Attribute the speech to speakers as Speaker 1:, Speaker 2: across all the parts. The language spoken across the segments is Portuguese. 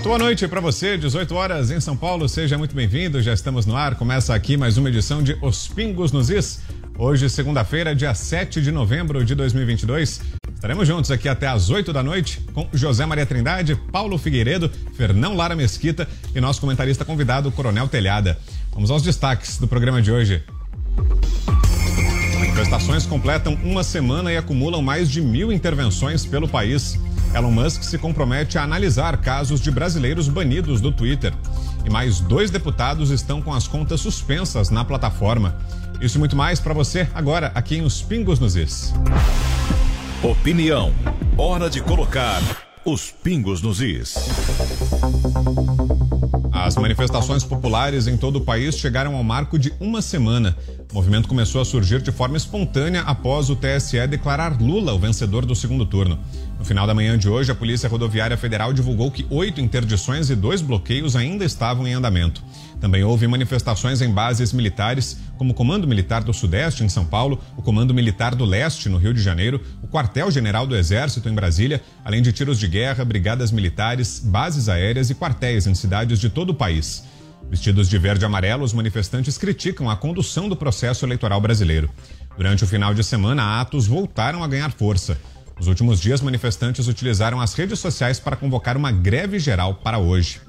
Speaker 1: Muito boa noite para você, 18 horas em São Paulo. Seja muito bem-vindo. Já estamos no ar. Começa aqui mais uma edição de Os Pingos nos Is. Hoje, segunda-feira, dia 7 de novembro de 2022. Estaremos juntos aqui até às 8 da noite com José Maria Trindade, Paulo Figueiredo, Fernão Lara Mesquita e nosso comentarista convidado, Coronel Telhada. Vamos aos destaques do programa de hoje. Manifestações completam uma semana e acumulam mais de mil intervenções pelo país. Elon Musk se compromete a analisar casos de brasileiros banidos do Twitter. E mais dois deputados estão com as contas suspensas na plataforma. Isso e muito mais para você agora aqui em Os Pingos nos Is.
Speaker 2: Opinião. Hora de colocar os pingos nos is.
Speaker 1: As manifestações populares em todo o país chegaram ao marco de uma semana. O movimento começou a surgir de forma espontânea após o TSE declarar Lula o vencedor do segundo turno. No final da manhã de hoje, a Polícia Rodoviária Federal divulgou que oito interdições e dois bloqueios ainda estavam em andamento. Também houve manifestações em bases militares, como o Comando Militar do Sudeste, em São Paulo, o Comando Militar do Leste, no Rio de Janeiro, o Quartel-General do Exército, em Brasília, além de tiros de guerra, brigadas militares, bases aéreas e quartéis em cidades de todo o país. Vestidos de verde e amarelo, os manifestantes criticam a condução do processo eleitoral brasileiro. Durante o final de semana, atos voltaram a ganhar força. Nos últimos dias, manifestantes utilizaram as redes sociais para convocar uma greve geral para hoje.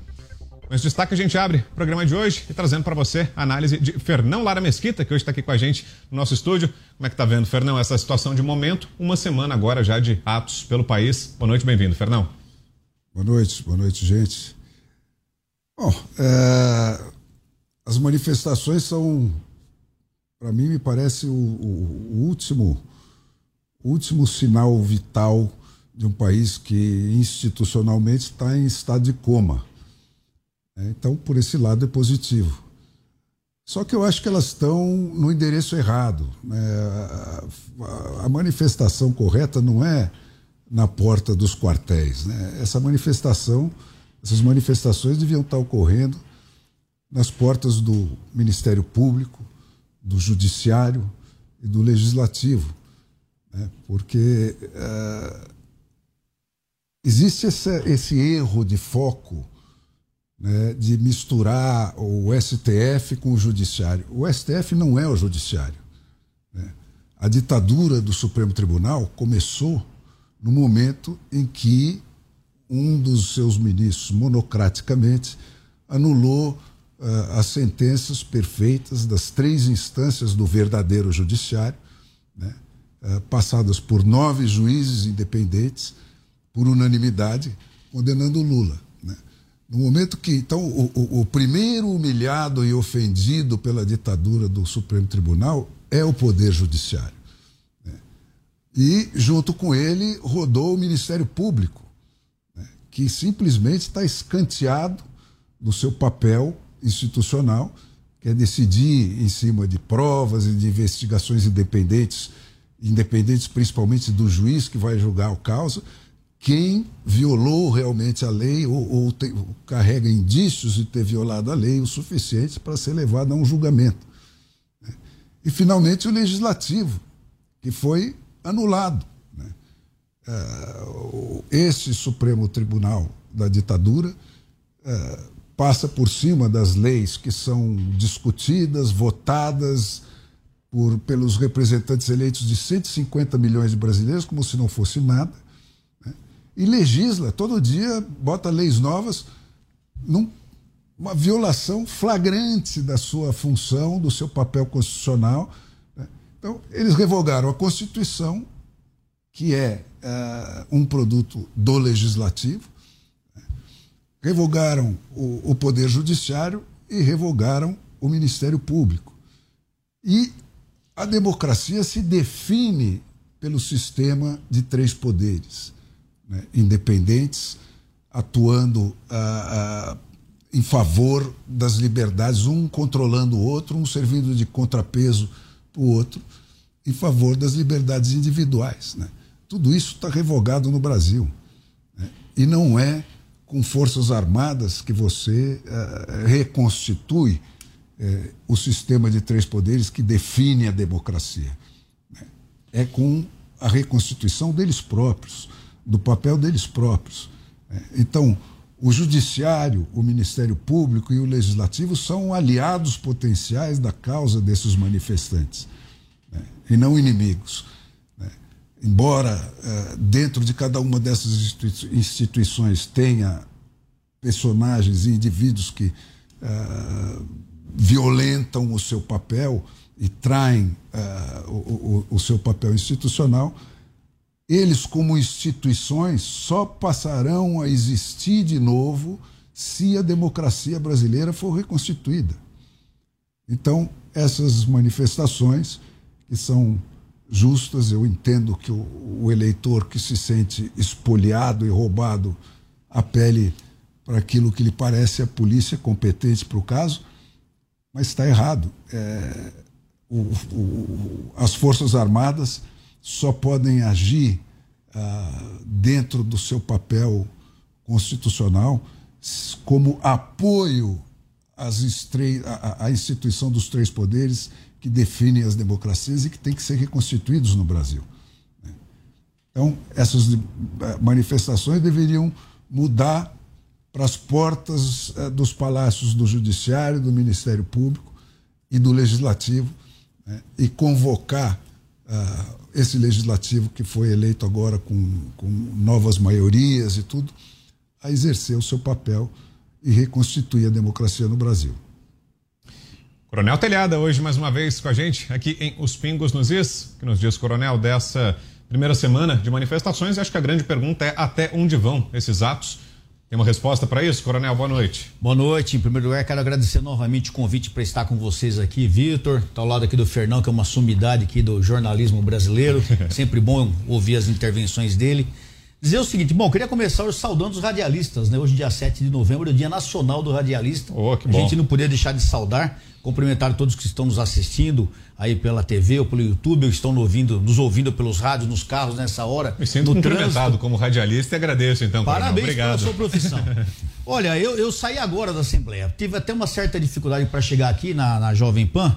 Speaker 1: Com esse destaque, a gente abre o programa de hoje e trazendo para você a análise de Fernão Lara Mesquita, que hoje está aqui com a gente no nosso estúdio. Como é que tá vendo, Fernão, essa situação de momento? Uma semana agora já de atos pelo país. Boa noite, bem-vindo, Fernão.
Speaker 3: Boa noite, boa noite, gente. Bom, é, as manifestações são, para mim, me parece o, o, o último último sinal vital de um país que institucionalmente está em estado de coma. É, então, por esse lado, é positivo. Só que eu acho que elas estão no endereço errado. Né? A manifestação correta não é na porta dos quartéis. Né? Essa manifestação, essas manifestações deviam estar ocorrendo nas portas do Ministério Público, do Judiciário e do Legislativo né? porque uh, existe esse, esse, erro de foco né, de misturar o STF com o Judiciário. O STF não é o Judiciário. Né? A ditadura do Supremo Tribunal começou no momento em que um dos seus ministros, monocraticamente, anulou uh, as sentenças perfeitas das três instâncias do verdadeiro judiciário, passadas por nove juízes independentes, por unanimidade, condenando Lula. Né? No momento que, então, o, o, o, primeiro humilhado e ofendido pela ditadura do Supremo Tribunal é o Poder Judiciário. Né? E, junto com ele, rodou o Ministério Público, né? que simplesmente está escanteado do seu papel institucional, que é decidir em cima de provas e de investigações independentes independentes principalmente do juiz que vai julgar o caso, quem violou realmente a lei ou, ou, te, carrega indícios de ter violado a lei o suficiente para ser levado a um julgamento. Né? E, finalmente, o legislativo, que foi anulado. Né? Uh, esse Supremo Tribunal da ditadura uh, passa por cima das leis que são discutidas, votadas, por, pelos representantes eleitos de 150 milhões de brasileiros, como se não fosse nada, né? e legisla, todo dia bota leis novas, numa violação flagrante da sua função, do seu papel constitucional. Né? Então, eles revogaram a Constituição, que é uh, um produto do legislativo, né? revogaram o, o Poder Judiciário e revogaram o Ministério Público. E a democracia se define pelo sistema de três poderes né, independentes, atuando ah, ah, em favor das liberdades, um controlando o outro, um servindo de contrapeso para o outro, em favor das liberdades individuais. Né? Tudo isso está revogado no Brasil. Né? E não é com forças armadas que você ah, reconstitui é, o sistema de três poderes que define a democracia. Né? É com a reconstituição deles próprios, do papel deles próprios. Né? Então, o Judiciário, o Ministério Público e o Legislativo são aliados potenciais da causa desses manifestantes né? e não inimigos. Né? Embora uh, dentro de cada uma dessas instituições tenha personagens e indivíduos que uh, violentam o seu papel e traem uh, o, o, o seu papel institucional, eles, como instituições, só passarão a existir de novo se a democracia brasileira for reconstituída. Então, essas manifestações, que são justas, eu entendo que o, o eleitor que se sente espoliado e roubado apele para aquilo que lhe parece a polícia competente para o caso, mas está errado. É, o, o, as Forças Armadas só podem agir ah, dentro do seu papel constitucional como apoio às à, à instituição dos três poderes que definem as democracias e que tem que ser reconstituídos no Brasil. Né? Então, essas eh, manifestações deveriam mudar para as portas eh, dos palácios do Judiciário, do Ministério Público e do Legislativo né? e convocar uh, esse legislativo que foi eleito agora com, com novas maiorias e tudo, a exercer o seu papel e reconstituir a democracia no Brasil.
Speaker 1: Coronel Telhada, hoje mais uma vez com a gente aqui em Os Pingos nos Is, que nos diz, Coronel, dessa primeira semana de manifestações. Acho que a grande pergunta é até onde vão esses atos tem uma resposta para isso, Coronel? Boa noite.
Speaker 4: Boa noite. Em primeiro lugar, quero agradecer novamente o convite para estar com vocês aqui, Vitor. Está ao lado aqui do Fernão, que é uma sumidade aqui do jornalismo brasileiro. Sempre bom ouvir as intervenções dele. Dizer o seguinte, bom, queria começar saudando os radialistas, né? Hoje, dia 7 de novembro, é o Dia Nacional do Radialista.
Speaker 1: Oh, que
Speaker 4: bom. A gente não podia deixar de saudar, cumprimentar todos que estão nos assistindo aí pela TV ou pelo YouTube, ou estão nos ouvindo, nos ouvindo pelos rádios, nos carros nessa hora.
Speaker 1: Me sinto cumprimentado trânsito. como radialista e agradeço, então.
Speaker 4: Parabéns pela sua profissão. Olha, eu, eu saí agora da Assembleia. Tive até uma certa dificuldade para chegar aqui na, na Jovem Pan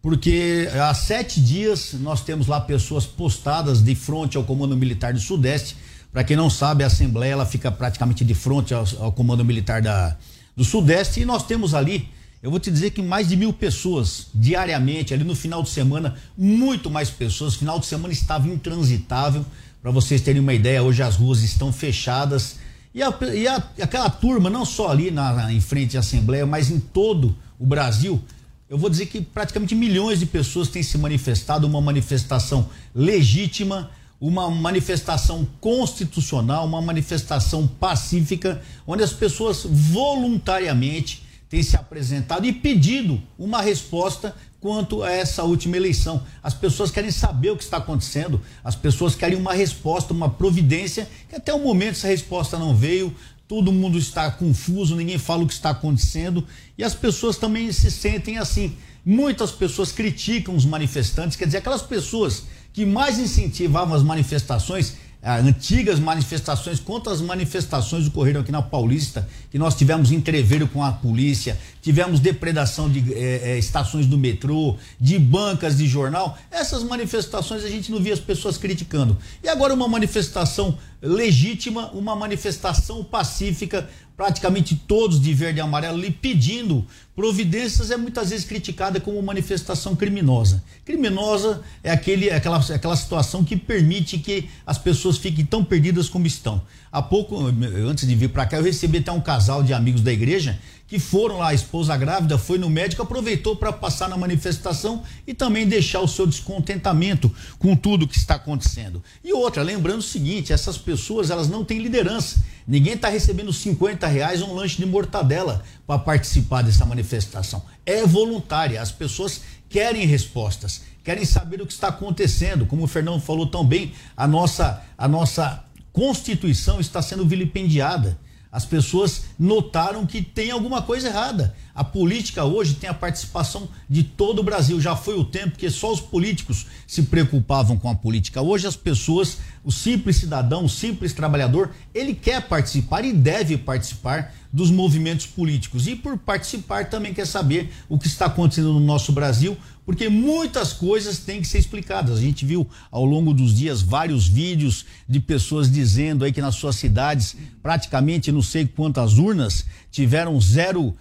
Speaker 4: porque há sete dias nós temos lá pessoas postadas de frente ao Comando Militar do Sudeste para quem não sabe, a Assembleia ela fica praticamente de frente ao, ao Comando Militar da, do Sudeste e nós temos ali, eu vou te dizer que mais de mil pessoas diariamente, ali no final de semana, muito mais pessoas. Final de semana estava intransitável. Para vocês terem uma ideia, hoje as ruas estão fechadas. E, a, e a, aquela turma, não só ali na, em frente à Assembleia, mas em todo o Brasil, eu vou dizer que praticamente milhões de pessoas têm se manifestado, uma manifestação legítima uma manifestação constitucional, uma manifestação pacífica, onde as pessoas voluntariamente têm se apresentado e pedido uma resposta quanto a essa última eleição. As pessoas querem saber o que está acontecendo, as pessoas querem uma resposta, uma providência, que até o momento essa resposta não veio, todo mundo está confuso, ninguém fala o que está acontecendo e as pessoas também se sentem assim. Muitas pessoas criticam os manifestantes, quer dizer, aquelas pessoas que mais incentivavam as manifestações, antigas manifestações, contra as manifestações ocorreram aqui na Paulista, que nós tivemos entreveiro com a polícia, tivemos depredação de eh, eh, estações do metrô, de bancas de jornal. Essas manifestações a gente não via as pessoas criticando. E agora uma manifestação legítima, uma manifestação pacífica, praticamente todos de verde e amarelo lhe pedindo providências é muitas vezes criticada como manifestação criminosa. Criminosa é aquele, aquela, aquela situação que permite que as pessoas fiquem tão perdidas como estão. Há pouco, antes de vir para cá, eu recebi até um casal de amigos da igreja que foram lá, a esposa grávida foi no médico, aproveitou para passar na manifestação e também deixar o seu descontentamento com tudo que está acontecendo. E outra, lembrando o seguinte, essas pessoas elas não têm liderança. Ninguém está recebendo 50 reais um lanche de mortadela para participar dessa manifestação. É voluntária, as pessoas querem respostas, querem saber o que está acontecendo. Como o Fernando falou tão bem, a nossa, a nossa Constituição está sendo vilipendiada. As pessoas notaram que tem alguma coisa errada. A política hoje tem a participação de todo o Brasil. Já foi o tempo que só os políticos se preocupavam com a política. Hoje as pessoas, o simples cidadão, o simples trabalhador, ele quer participar e deve participar dos movimentos políticos. E por participar também quer saber o que está acontecendo no nosso Brasil, porque muitas coisas têm que ser explicadas. A gente viu ao longo dos dias vários vídeos de pessoas dizendo aí que nas suas cidades, praticamente não sei quantas urnas, tiveram zero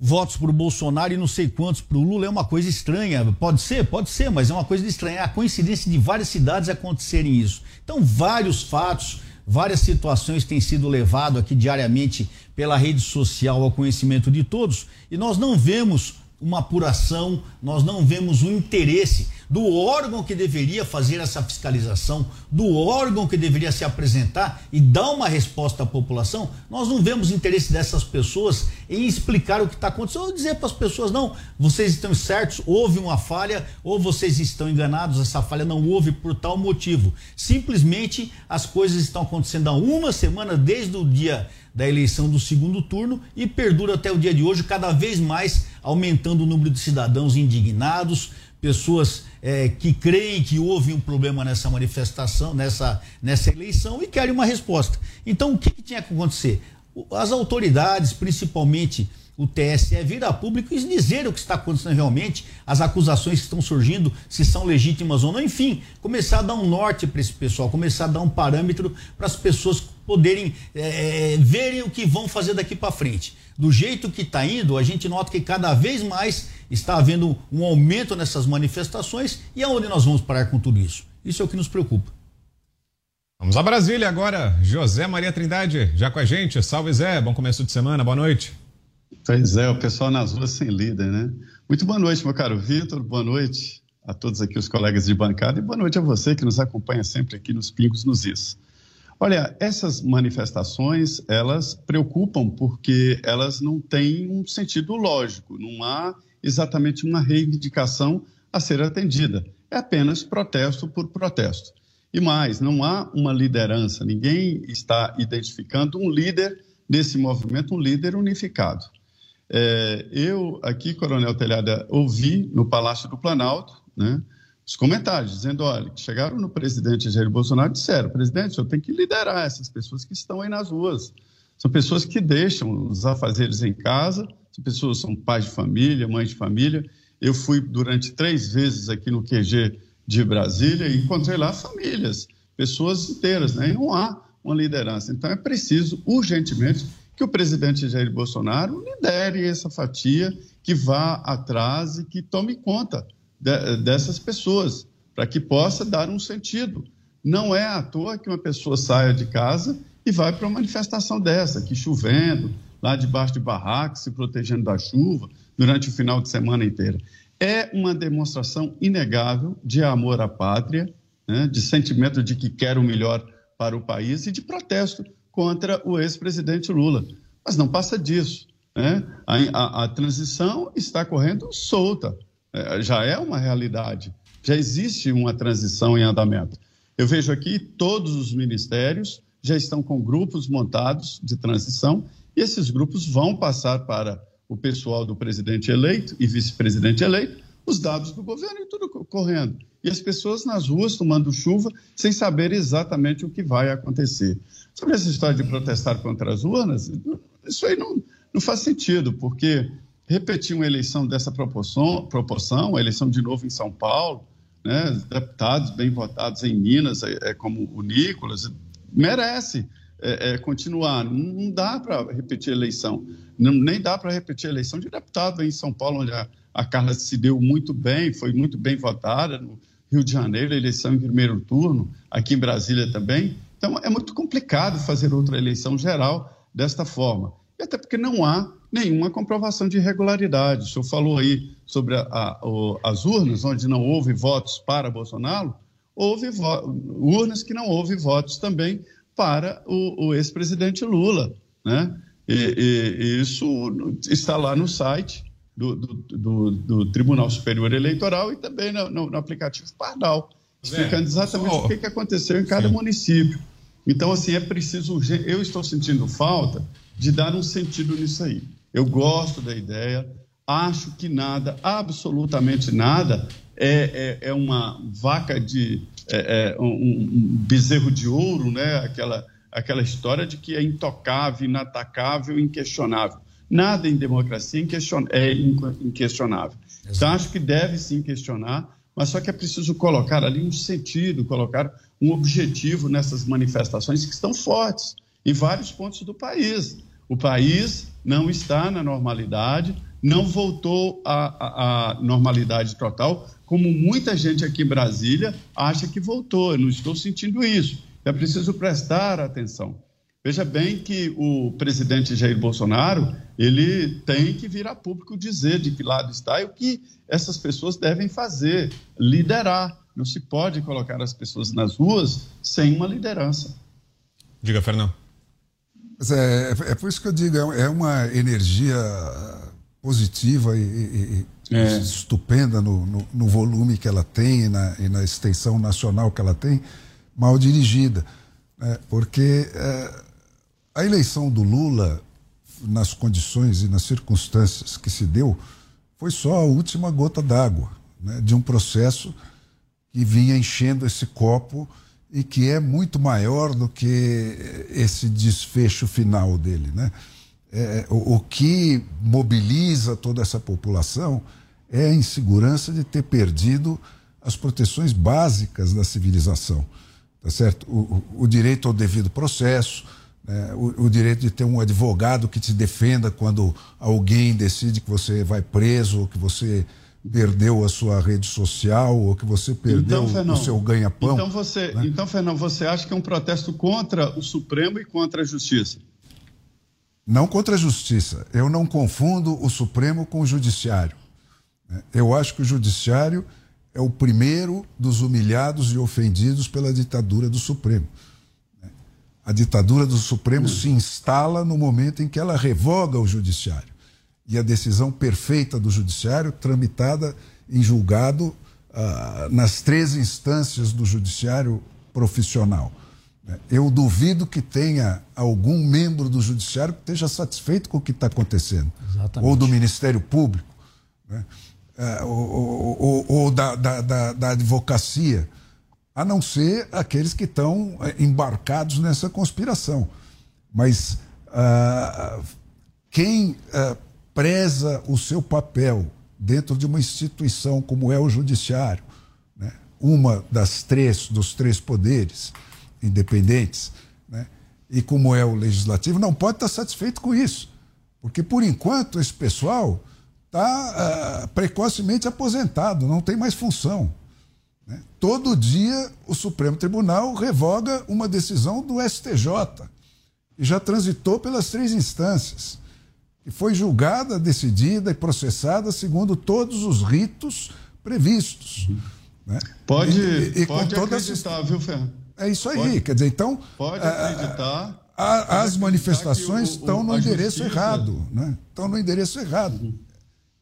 Speaker 4: votos para o Bolsonaro e não sei quantos para o Lula. É uma coisa estranha. Pode ser? Pode ser, mas é uma coisa estranha. É a coincidência de várias cidades acontecerem isso. Então, vários fatos, várias situações têm sido levado aqui diariamente pela rede social ao conhecimento de todos e nós não vemos uma apuração, nós não vemos o interesse do órgão que deveria fazer essa fiscalização, do órgão que deveria se apresentar e dar uma resposta à população, nós não vemos interesse dessas pessoas em explicar o que está acontecendo, ou dizer para as pessoas, não, vocês estão certos, houve uma falha, ou vocês estão enganados, essa falha não houve por tal motivo. Simplesmente as coisas estão acontecendo há uma semana, desde o dia da eleição do segundo turno e perdura até o dia de hoje, cada vez mais aumentando o número de cidadãos indignados, pessoas é, que creem que houve um problema nessa manifestação, nessa, nessa eleição e querem uma resposta. Então, o que, que tinha que acontecer? As autoridades, principalmente o TSE, vir a público e dizer o que está acontecendo realmente, as acusações que estão surgindo, se são legítimas ou não, enfim, começar a dar um norte para esse pessoal, começar a dar um parâmetro para as pessoas poderem é, verem o que vão fazer daqui para frente. Do jeito que está indo, a gente nota que cada vez mais está havendo um aumento nessas manifestações e aonde nós vamos parar com tudo isso? Isso é o que nos preocupa.
Speaker 1: Vamos a Brasília agora. José Maria Trindade, já com a gente. Salve Zé, bom começo de semana, boa noite.
Speaker 5: Pois é, o pessoal nas ruas sem líder, né? Muito boa noite, meu caro Vitor, boa noite a todos aqui os colegas de bancada e boa noite a você que nos acompanha sempre aqui nos Pingos nos Is. Olha, essas manifestações, elas preocupam porque elas não têm um sentido lógico, não há exatamente uma reivindicação a ser atendida. É apenas protesto por protesto. E mais, não há uma liderança, ninguém está identificando um líder nesse movimento, um líder unificado. É, eu, aqui, Coronel Telhada, ouvi no Palácio do Planalto, né, os comentários, dizendo: olha, chegaram no presidente Jair Bolsonaro e disseram: presidente, eu tenho que liderar essas pessoas que estão aí nas ruas. São pessoas que deixam os afazeres em casa, são pessoas são pais de família, mães de família. Eu fui durante três vezes aqui no QG de Brasília e encontrei lá famílias, pessoas inteiras, né? E não há uma liderança. Então é preciso urgentemente que o presidente Jair Bolsonaro lidere essa fatia, que vá atrás e que tome conta de, dessas pessoas, para que possa dar um sentido. Não é à toa que uma pessoa saia de casa e vai para uma manifestação dessa, aqui chovendo, lá debaixo de barracos, se protegendo da chuva, durante o final de semana inteira. É uma demonstração inegável de amor à pátria, né, de sentimento de que quer o melhor para o país e de protesto contra o ex-presidente Lula. Mas não passa disso. Né? A, a, a transição está correndo solta. É, já é uma realidade, já existe uma transição em andamento. Eu vejo aqui todos os ministérios já estão com grupos montados de transição esses grupos vão passar para o pessoal do presidente eleito e vice-presidente eleito os dados do governo e tudo correndo. E as pessoas nas ruas tomando chuva sem saber exatamente o que vai acontecer. Sobre essa história de protestar contra as urnas, isso aí não, não faz sentido, porque repetir uma eleição dessa proporção, proporção, a eleição de novo em São Paulo, né, deputados bem votados em Minas, é, é como o Nicolas, merece é, é, continuar. Não, dá para repetir eleição, não, nem dá para repetir eleição de deputado em São Paulo, onde a, a Carla se deu muito bem, foi muito bem votada, no Rio de Janeiro, eleição em primeiro turno, aqui em Brasília também. Então, é muito complicado fazer outra eleição geral desta forma. E até porque não há nenhuma comprovação de irregularidade. O senhor falou aí sobre a, a, o, as urnas, onde não houve votos para Bolsonaro, houve urnas que não houve votos também para o, o ex-presidente Lula. Né? E, e, e, isso está lá no site do, do, do, do Tribunal Superior Eleitoral e também no, no, no aplicativo Pardal, explicando exatamente o que, que aconteceu em cada Sim. município. Então, assim, é preciso. Eu estou sentindo falta de dar um sentido nisso aí. Eu gosto da ideia, acho que nada, absolutamente nada, é, é, é uma vaca de. É, é um, um, bezerro de ouro, né? aquela, aquela história de que é intocável, inatacável, inquestionável. Nada em democracia é inquestionável. Então, acho que deve sim questionar, mas só que é preciso colocar ali um sentido, colocar um objetivo nessas manifestações que estão fortes em vários pontos do país. O país não está na normalidade, não voltou à, à, normalidade total, como muita gente aqui em Brasília acha que voltou. Eu não estou sentindo isso. É preciso prestar atenção. Veja bem que o presidente Jair Bolsonaro, ele tem que vir a público dizer de que lado está e o que essas pessoas devem fazer, liderar. Não se pode colocar as pessoas nas ruas sem uma liderança.
Speaker 1: Diga, Fernando.
Speaker 3: É, é, por isso que eu digo, é, é uma energia positiva e, e, é. estupenda no, no, no, volume que ela tem e na, e na, extensão nacional que ela tem, mal dirigida. Né? Porque é, a eleição do Lula, nas condições e nas circunstâncias que se deu, foi só a última gota d'água né? de um processo que vinha enchendo esse copo e que é muito maior do que esse desfecho final dele. Né? É, o, o, que mobiliza toda essa população é a insegurança de ter perdido as proteções básicas da civilização. Tá certo? O, o, o direito ao devido processo, né? o, direito de ter um advogado que te defenda quando alguém decide que você vai preso ou que você perdeu a sua rede social ou que você perdeu então, Fernão, o seu ganha-pão.
Speaker 5: Então você, né? então Fernão, você acha que é um protesto contra o Supremo e contra a Justiça?
Speaker 3: Não contra a Justiça. Eu não confundo o Supremo com o Judiciário. Né? Eu acho que o Judiciário é o primeiro dos humilhados e ofendidos pela ditadura do Supremo. Né? A ditadura do Supremo se instala no momento em que ela revoga o Judiciário e a decisão perfeita do Judiciário, tramitada em julgado ah, nas três instâncias do Judiciário profissional. Eu duvido que tenha algum membro do Judiciário que esteja satisfeito com o que está acontecendo. Exatamente. Ou do Ministério Público, né? Ah, ou, ou, ou da, da, da, da, advocacia, a não ser aqueles que estão eh, embarcados nessa conspiração. Mas uh, quem uh, preza o seu papel dentro de uma instituição como é o judiciário, né? uma das três dos três poderes independentes, né? e como é o legislativo, não pode estar satisfeito com isso, porque por enquanto esse pessoal está uh, ah, precocemente aposentado, não tem mais função. Né? Todo dia o Supremo Tribunal revoga uma decisão do STJ, que já transitou pelas três instâncias e foi julgada, decidida e processada segundo todos os ritos previstos.
Speaker 5: Né? Pode, e, e pode acreditar, viu, Fernando?
Speaker 3: É isso aí, pode, quer dizer, então...
Speaker 5: Pode acreditar...
Speaker 3: A, a, pode as manifestações o, estão no endereço justiça... errado, né? Estão no endereço errado. Uhum.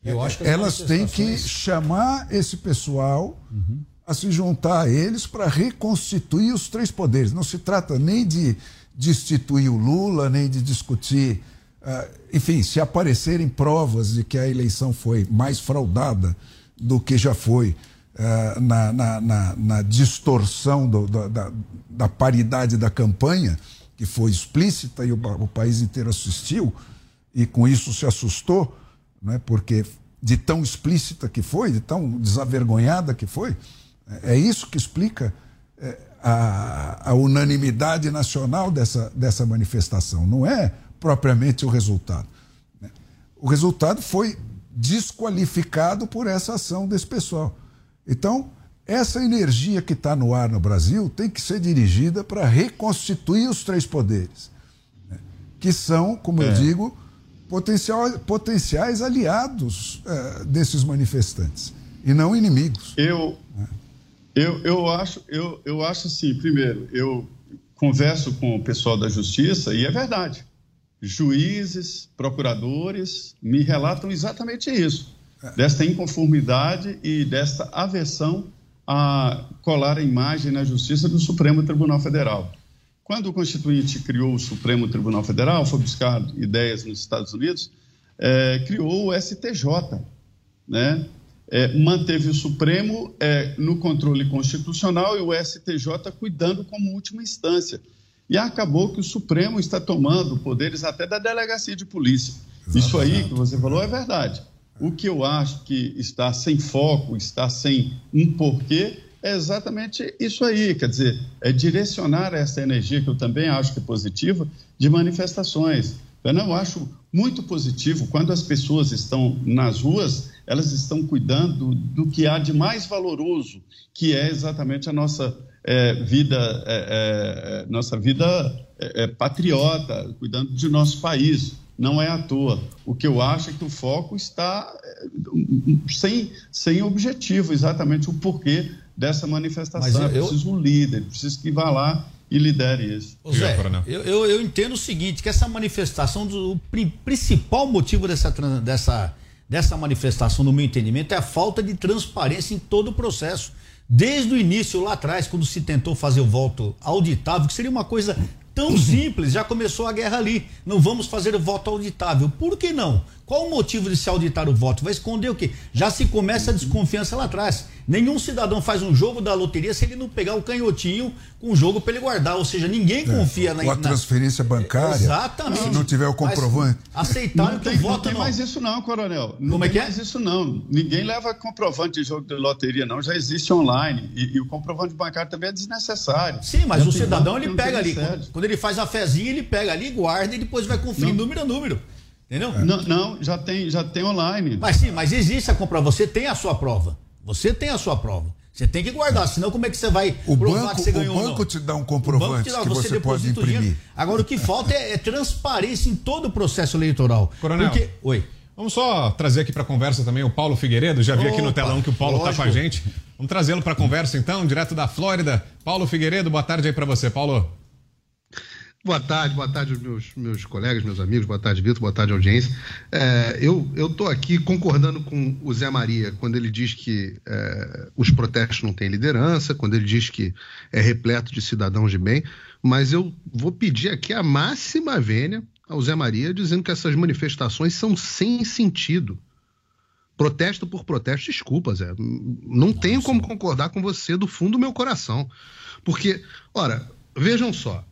Speaker 3: Eu acho que Elas têm que chamar esse pessoal uhum. a se juntar a eles para reconstituir os três poderes. Não se trata nem de destituir o Lula, nem de discutir Uh, enfim, se aparecerem provas de que a eleição foi mais fraudada do que já foi uh, na, na, na, na, distorção do, da, da, paridade da campanha, que foi explícita e o, o, país inteiro assistiu, e com isso se assustou, né, porque de tão explícita que foi, de tão desavergonhada que foi, é isso que explica é, a, a unanimidade nacional dessa, dessa manifestação. Não é propriamente o resultado. Né? O resultado foi desqualificado por essa ação desse pessoal. Então, essa energia que está no ar no Brasil tem que ser dirigida para reconstituir os três poderes, né? que são, como é. eu digo, potencial, potenciais aliados uh, desses manifestantes e não inimigos.
Speaker 5: Eu, né? eu, eu, acho, eu, eu acho assim, primeiro, eu converso com o pessoal da justiça e é verdade juízes, procuradores me relatam exatamente isso, desta inconformidade e desta aversão a colar a imagem na justiça do Supremo Tribunal Federal. Quando o Constituinte criou o Supremo Tribunal Federal, foi buscar ideias nos Estados Unidos, é, criou o STJ, né? É, manteve o Supremo é, no controle constitucional e o STJ cuidando como última instância. E acabou que o Supremo está tomando poderes até da delegacia de polícia. Exatamente. Isso aí que você falou é verdade. O que eu acho que está sem foco, está sem um porquê, é exatamente isso aí. Quer dizer, é direcionar essa energia, que eu também acho que é positiva, de manifestações. Eu acho muito positivo quando as pessoas estão nas ruas, elas estão cuidando do que há de mais valoroso, que é exatamente a nossa é, vida, é, é, nossa vida é, é, patriota, cuidando de nosso país. Não é à toa. O que eu acho é que o foco está é, sem, sem objetivo, exatamente o porquê dessa manifestação. Mas eu, é preciso um líder, preciso que vá lá e lidere isso.
Speaker 4: Ô Zé, eu, eu, eu, entendo o seguinte, que essa manifestação, do, o principal motivo dessa, dessa, dessa manifestação, no meu entendimento, é a falta de transparência em todo o processo. Desde o início, lá atrás, quando se tentou fazer o voto auditável, que seria uma coisa tão simples, já começou a guerra ali. Não vamos fazer o voto auditável. Por que não? Qual o motivo de se auditar o voto? Vai esconder o quê? Já se começa a desconfiança lá atrás. Nenhum cidadão faz um jogo da loteria se ele não pegar o canhotinho com o jogo para ele guardar. Ou seja, ninguém é, confia na.
Speaker 3: Ou a transferência bancária.
Speaker 4: Exatamente.
Speaker 3: Se não tiver o comprovante.
Speaker 4: Aceitaram que o voto
Speaker 5: não. tem
Speaker 4: não.
Speaker 5: mais isso, não, coronel. Não
Speaker 4: Como é que
Speaker 5: é? mais isso, não. Ninguém leva comprovante de jogo de loteria, não. Já existe online. E, e o comprovante bancário também é desnecessário.
Speaker 4: Sim, mas o cidadão ele pega ali. Quando, quando, ele faz a fezinha, ele pega ali, guarda e depois vai conferir não. número a número. Entendeu?
Speaker 5: É. Não, não, já tem, já tem online.
Speaker 4: Mas sim, mas existe a compra. Você tem a sua prova. Você tem a sua prova. Você tem que guardar, senão como é que você vai
Speaker 3: o provar banco, que você ganhou? O banco te dá um comprovante dá, que você, você pode imprimir.
Speaker 4: Agora, o que falta é, é, transparência em todo o processo eleitoral.
Speaker 1: Coronel, Porque... Oi. Vamos só trazer aqui para conversa também o Paulo Figueiredo. Já vi Opa, aqui no telão que o Paulo está com a gente. Vamos trazê-lo para conversa então, direto da Flórida. Paulo Figueiredo, boa tarde aí para você, Paulo.
Speaker 6: Boa tarde, boa tarde meus, meus colegas, meus amigos, boa tarde, Vitor, boa tarde, audiência. É, eu estou aqui concordando com o Zé Maria quando ele diz que é, os protestos não têm liderança, quando ele diz que é repleto de cidadãos de bem, mas eu vou pedir aqui a máxima vênia ao Zé Maria, dizendo que essas manifestações são sem sentido. Protesto por protesto, desculpa, Zé. Não Nossa. tenho como concordar com você do fundo do meu coração. Porque, ora, vejam só,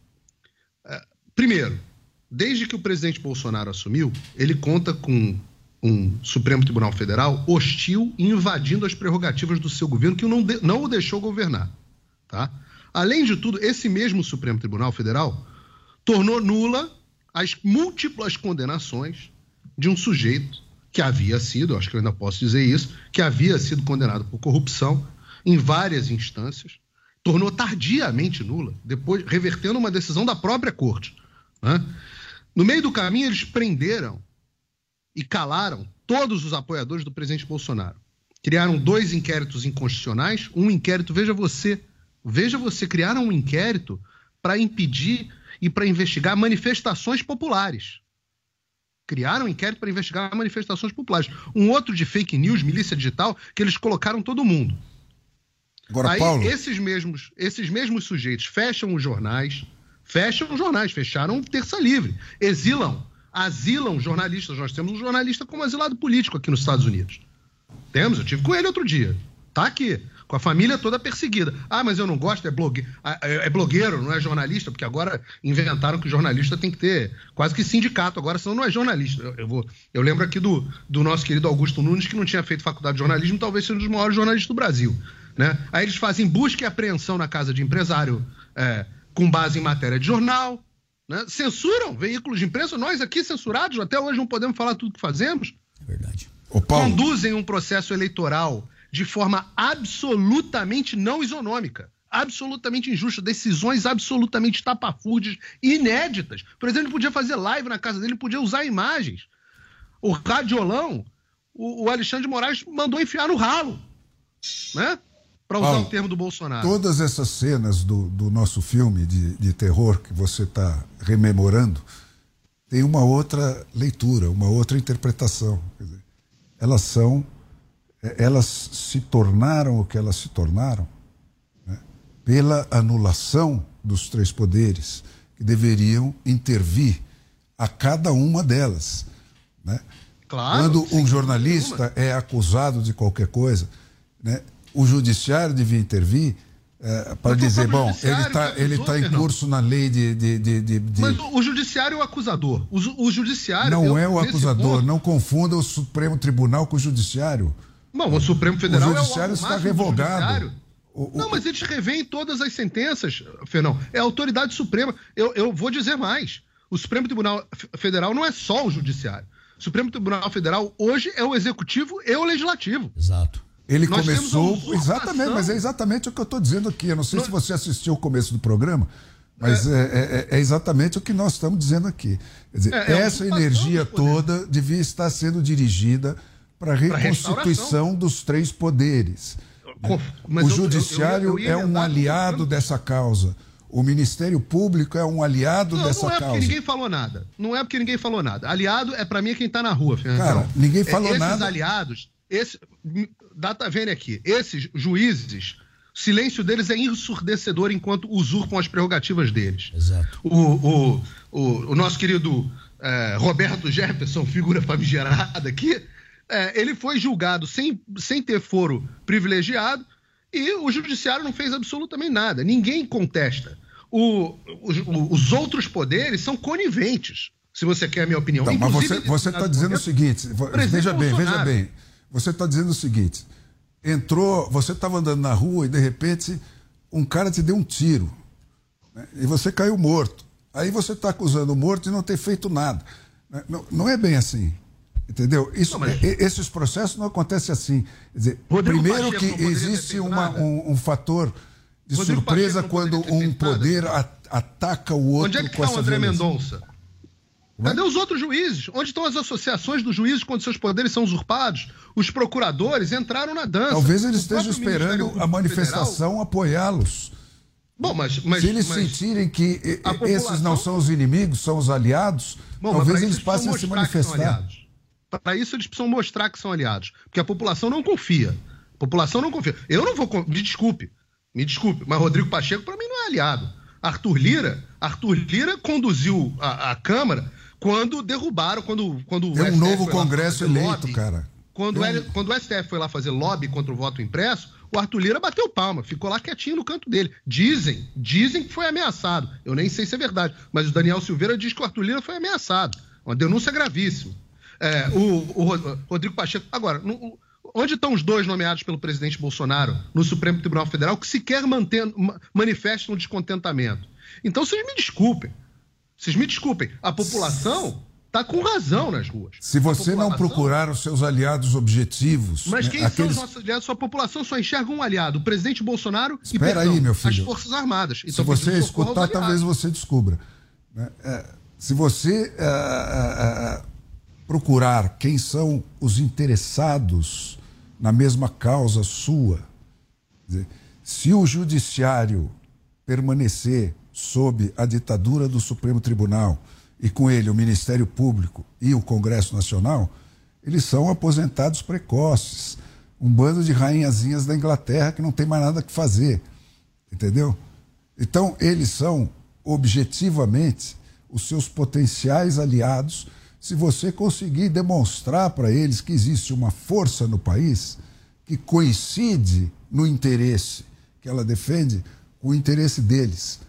Speaker 6: Primeiro, desde que o presidente Bolsonaro assumiu, ele conta com um Supremo Tribunal Federal hostil invadindo as prerrogativas do seu governo, que não, de, não o deixou governar. Tá? Além de tudo, esse mesmo Supremo Tribunal Federal tornou nula as múltiplas condenações de um sujeito que havia sido, acho que eu ainda posso dizer isso, que havia sido condenado por corrupção em várias instâncias, tornou tardiamente nula, depois revertendo uma decisão da própria corte. Né? No meio do caminho, eles prenderam e calaram todos os apoiadores do presidente Bolsonaro. Criaram dois inquéritos inconstitucionais, um inquérito, veja você, veja você, criaram um inquérito para impedir e para investigar manifestações populares. Criaram um inquérito para investigar manifestações populares. Um outro de fake news, milícia digital, que eles colocaram todo mundo. Agora, Aí, Paulo... esses mesmos, esses mesmos sujeitos fecham os jornais, Fecham jornais, fecharam Terça Livre. Exilam, asilam jornalistas. Nós temos um jornalista como asilado político aqui nos Estados Unidos. Temos, eu tive com ele outro dia. Tá aqui, com a família toda perseguida. Ah, mas eu não gosto, é, blogue... Ah, é, é blogueiro, não é jornalista, porque agora inventaram que jornalista tem que ter quase que sindicato, agora senão não é jornalista. Eu, vou... eu lembro aqui do, do nosso querido Augusto Nunes, que não tinha feito faculdade de jornalismo, talvez seja um dos maiores jornalistas do Brasil. Né? Aí eles fazem busca e apreensão na casa de empresário é, com base em matéria de jornal, né? censuram veículos de imprensa. Nós aqui censurados, até hoje não podemos falar tudo que fazemos.
Speaker 4: É verdade.
Speaker 6: Conduzem um processo eleitoral de forma absolutamente não isonômica, absolutamente injusta, decisões absolutamente tapafúrdias, inéditas. Por exemplo, ele podia fazer live na casa dele, podia usar imagens. O radiolão, o, o Alexandre de Moraes mandou enfiar no ralo, né? Para usar Paulo, o termo do Bolsonaro.
Speaker 3: Todas essas cenas do, do nosso filme de, de terror que você está rememorando tem uma outra leitura, uma outra interpretação. Dizer, elas são, é, elas se tornaram o que elas se tornaram né, pela anulação dos três poderes que deveriam intervir a cada uma delas. Né? Claro. Quando um jornalista é acusado de qualquer coisa, né, o judiciário devia intervir é, para dizer, bom, ele está ele tá em curso na lei de, de, de, de,
Speaker 6: Mas o judiciário é o acusador. O, o judiciário.
Speaker 3: Não eu, é o acusador. Ponto... Não confunda o Supremo Tribunal com o judiciário.
Speaker 6: Não, o Supremo Federal.
Speaker 3: O judiciário é o está revogado.
Speaker 6: O, o... Não, mas eles revêem todas as sentenças, Fernão. É a autoridade suprema. Eu, eu vou dizer mais. O Supremo Tribunal Federal não é só o judiciário. O Supremo Tribunal Federal hoje é o executivo e o legislativo.
Speaker 4: Exato.
Speaker 3: Ele Nós começou. Exatamente, mas é exatamente o que eu estou dizendo aqui. Eu não sei Nós... se você assistiu o começo do programa, mas é. É, é, é, exatamente o que nós estamos dizendo aqui. Quer dizer, é, é essa energia toda devia estar sendo dirigida para a reconstituição dos três poderes. O judiciário eu, eu, eu é um aliado dessa causa. O Ministério Público é um aliado
Speaker 6: não,
Speaker 3: dessa causa.
Speaker 6: Não é porque
Speaker 3: causa.
Speaker 6: ninguém falou nada. Não é porque ninguém falou nada. Aliado é para mim quem está na rua, Fernando.
Speaker 3: Cara, ninguém falou
Speaker 6: esses
Speaker 3: nada.
Speaker 6: Esses aliados, esse, data vendo aqui, esses juízes, silêncio deles é ensurdecedor enquanto usurpam as prerrogativas deles.
Speaker 4: Exato.
Speaker 6: O, o, o, o nosso querido é, Roberto Jefferson, figura famigerada aqui, é, ele foi julgado sem, sem ter foro privilegiado e o judiciário não fez absolutamente nada. Ninguém contesta. O, os, os, outros poderes são coniventes, se você quer a minha opinião.
Speaker 3: Então, mas você está dizendo o seguinte: veja bem, veja bem. Você está dizendo o seguinte: entrou, você estava andando na rua e de repente um cara te deu um tiro né, e você caiu morto. Aí você está acusando o morto de não ter feito nada. Né, não, não é bem assim. Entendeu? Isso, não, mas... Esses processos não acontecem assim. Quer dizer, primeiro Pacheco que existe uma, um, um, fator de Rodrigo surpresa quando um poder nada. ataca o outro.
Speaker 6: Onde é que está o André Mendonça? Cadê os outros juízes? Onde estão as associações dos juízes quando seus poderes são usurpados? Os procuradores entraram na dança.
Speaker 3: Talvez eles estejam esperando a manifestação apoiá-los.
Speaker 6: Bom, mas, mas,
Speaker 3: Se eles
Speaker 6: mas
Speaker 3: sentirem que esses não são os inimigos, são os aliados, Bom, talvez eles passem a se manifestar.
Speaker 6: Para isso, eles precisam mostrar que são aliados. Porque a população não confia. A população não confia. Eu não vou. Me desculpe. Me desculpe. Mas Rodrigo Pacheco, para mim, não é aliado. Arthur Lira, Arthur Lira conduziu a, a Câmara quando derrubaram, quando, quando
Speaker 3: Tem um novo Congresso eleito, lobby, cara.
Speaker 6: Quando, quando o STF foi lá fazer lobby contra o voto impresso, o Arthur Lira bateu palma, ficou lá quietinho no canto dele. Dizem, dizem que foi ameaçado. Eu nem sei se é verdade, mas o Daniel Silveira diz que o Arthur Lira foi ameaçado. Uma denúncia gravíssima. É, o, o, Rodrigo Pacheco. Agora, no, onde estão os dois nomeados pelo presidente Bolsonaro no Supremo Tribunal Federal que sequer mantendo, manifestam um descontentamento? Então, vocês me desculpem. Vocês me desculpem. A população está com razão nas ruas.
Speaker 3: Se você população... não procurar os seus aliados objetivos.
Speaker 6: Mas né, quem né, aqueles... são os nossos aliados? Sua população só enxerga um aliado, o presidente Bolsonaro
Speaker 3: Espera e perdão, aí, meu filho.
Speaker 6: as Forças Armadas.
Speaker 3: Então, se você escutar, talvez você descubra. Né? É, se você. É, é, é procurar quem são os interessados na mesma causa sua. Se o judiciário permanecer sob a ditadura do Supremo Tribunal e com ele o Ministério Público e o Congresso Nacional, eles são aposentados precoces, um bando de rainhazinhas da Inglaterra que não tem mais nada que fazer, entendeu? Então eles são objetivamente os seus potenciais aliados se você conseguir demonstrar para eles que existe uma força no país que coincide no interesse que ela defende com o interesse deles.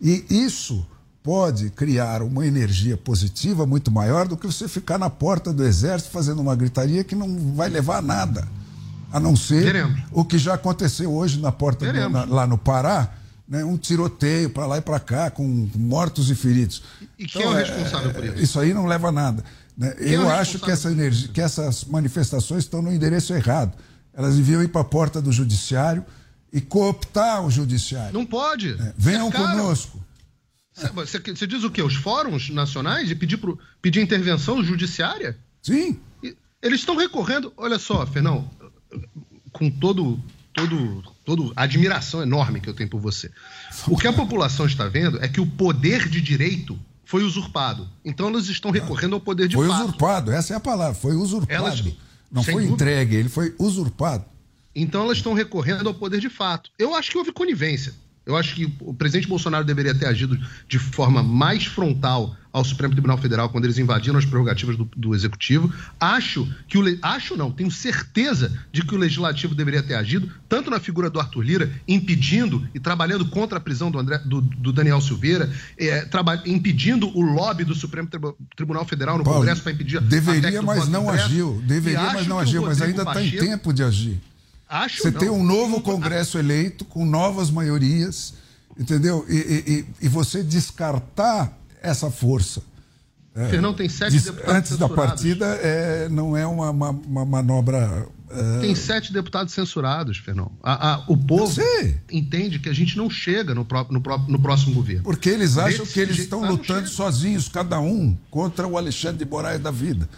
Speaker 3: E isso pode criar uma energia positiva muito maior do que você ficar na porta do exército fazendo uma gritaria que não vai levar a nada. A não ser Queremos. o que já aconteceu hoje na porta do, na, lá no Pará, né, um tiroteio para lá e para cá, com mortos e feridos.
Speaker 6: E quem então, é o então, responsável é, por isso?
Speaker 3: Isso aí não leva a nada. Né? Eu é acho que, essa energia, que essas manifestações estão no endereço errado. Elas deviam ir para a porta do judiciário e cooptar o judiciário.
Speaker 6: Não pode.
Speaker 3: É, venham conosco.
Speaker 6: Você, você, diz o quê? Os fóruns nacionais de pedir, pro, pedir intervenção judiciária?
Speaker 3: Sim.
Speaker 6: Eles estão recorrendo. Olha só, Fernão, com todo todo, todo admiração enorme que eu tenho por você. O que a população está vendo é que o poder de direito foi usurpado. Então elas estão recorrendo ao poder de
Speaker 3: foi. Foi usurpado, essa é a palavra, foi usurpado. Elas, Não foi dúvida. entregue, ele foi usurpado.
Speaker 6: Então elas estão recorrendo ao poder de fato. Eu acho que houve conivência. Eu acho que o presidente Bolsonaro deveria ter agido de forma mais frontal ao Supremo Tribunal Federal quando eles invadiram as prerrogativas do, do Executivo. Acho que o acho não, tenho certeza de que o Legislativo deveria ter agido, tanto na figura do Arthur Lira, impedindo e trabalhando contra a prisão do, André, do, do Daniel Silveira, é, impedindo o lobby do Supremo Tribunal Federal no Paulo, Congresso para impedir.
Speaker 3: Deveria, mas não agiu. Deveria, mas não agiu, mas ainda está em tempo de agir.
Speaker 6: Acho
Speaker 3: Você
Speaker 6: não.
Speaker 3: tem um novo Congresso eleito com novas maiorias, entendeu? E, e, e você descartar essa força.
Speaker 6: É, Fernão tem sete deputados
Speaker 3: Antes da partida é, não é uma, uma, uma manobra.
Speaker 6: É... Tem sete deputados censurados, Fernão. A, a, o povo entende que a gente não chega no, pró no, pró no próximo governo.
Speaker 3: Porque eles acham Desse que eles estão lutando sozinhos, cada um, contra o Alexandre de Moraes da vida.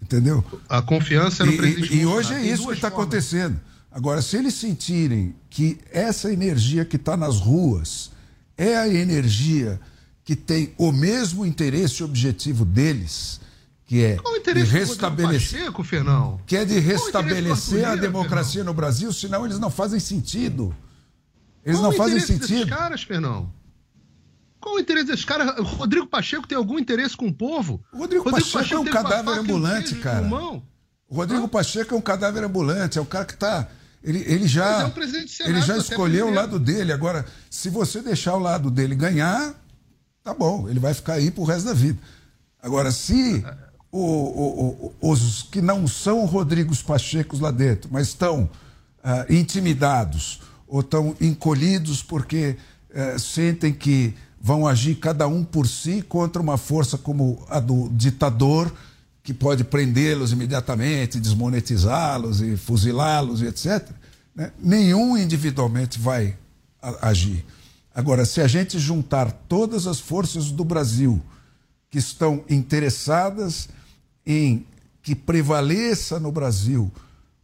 Speaker 3: Entendeu?
Speaker 6: A confiança no presidente.
Speaker 3: E, e hoje é isso que está acontecendo. Agora, se eles sentirem que essa energia que está nas ruas é a energia que tem o mesmo interesse e objetivo deles, que é
Speaker 6: de restabelecer, Pacheco, Fernão?
Speaker 3: que é de restabelecer a democracia Fernão? no Brasil, senão eles não fazem sentido. Eles
Speaker 6: Qual
Speaker 3: não fazem sentido.
Speaker 6: Desses caras, Fernão? Qual o interesse desses caras? Rodrigo Pacheco tem algum interesse com o povo?
Speaker 3: O Rodrigo, Rodrigo Pacheco, Pacheco, é um cadáver ambulante, cara. O Rodrigo Pacheco é um cadáver ambulante, é o cara que está ele, ele já, é Senado, ele já escolheu o lado dele. Agora, se você deixar o lado dele ganhar, tá bom, ele vai ficar aí pro resto da vida. Agora, se o, o, o, os que não são Rodrigos Pachecos lá dentro, mas estão ah, intimidados ou estão encolhidos porque eh, sentem que vão agir cada um por si contra uma força como a do ditador que pode prendê-los imediatamente, desmonetizá-los e fuzilá-los e etc. Né? Nenhum individualmente vai agir. Agora, se a gente juntar todas as forças do Brasil que estão interessadas em que prevaleça no Brasil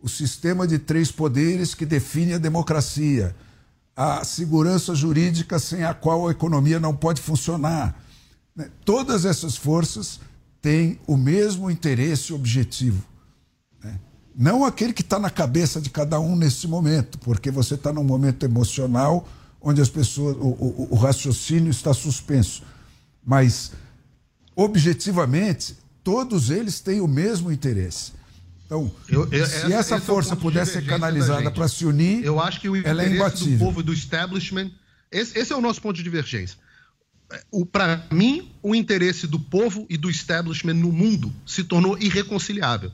Speaker 3: o sistema de três poderes que define a democracia, a segurança jurídica sem a qual a economia não pode funcionar, né? todas essas forças tem o mesmo interesse e objetivo. Né? Não aquele que está na cabeça de cada um nesse momento, porque você está num momento emocional onde as pessoas, o, o, o raciocínio está suspenso. Mas, objetivamente, todos eles têm o mesmo interesse. Então, eu, eu, se essa, essa é força é pudesse ser canalizada para se unir,
Speaker 6: eu acho que o
Speaker 3: ela é imbatível.
Speaker 6: do povo do establishment, esse, esse é o nosso ponto de divergência para mim, o interesse do povo e do establishment no mundo se tornou irreconciliável.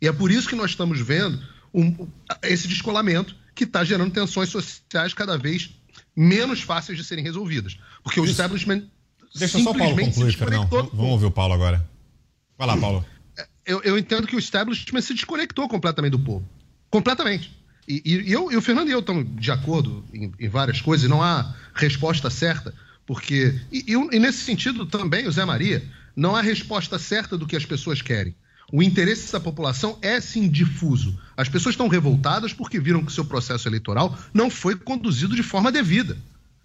Speaker 6: E é por isso que nós estamos vendo um, esse descolamento que está gerando tensões sociais cada vez menos fáceis de serem resolvidas. Porque o establishment.
Speaker 1: Deixa só o Paulo concluir, Fernão. Vamos ouvir o Paulo agora. Vai lá, Paulo.
Speaker 6: É, eu, eu, entendo que o establishment se desconectou completamente do povo. Completamente. E, e, eu, e o Fernando e eu estamos de acordo em, em várias coisas, e não há resposta certa. Porque. E, e, nesse sentido também, o Zé Maria, não há resposta certa do que as pessoas querem. O interesse da população é sim difuso. As pessoas estão revoltadas porque viram que o seu processo eleitoral não foi conduzido de forma devida.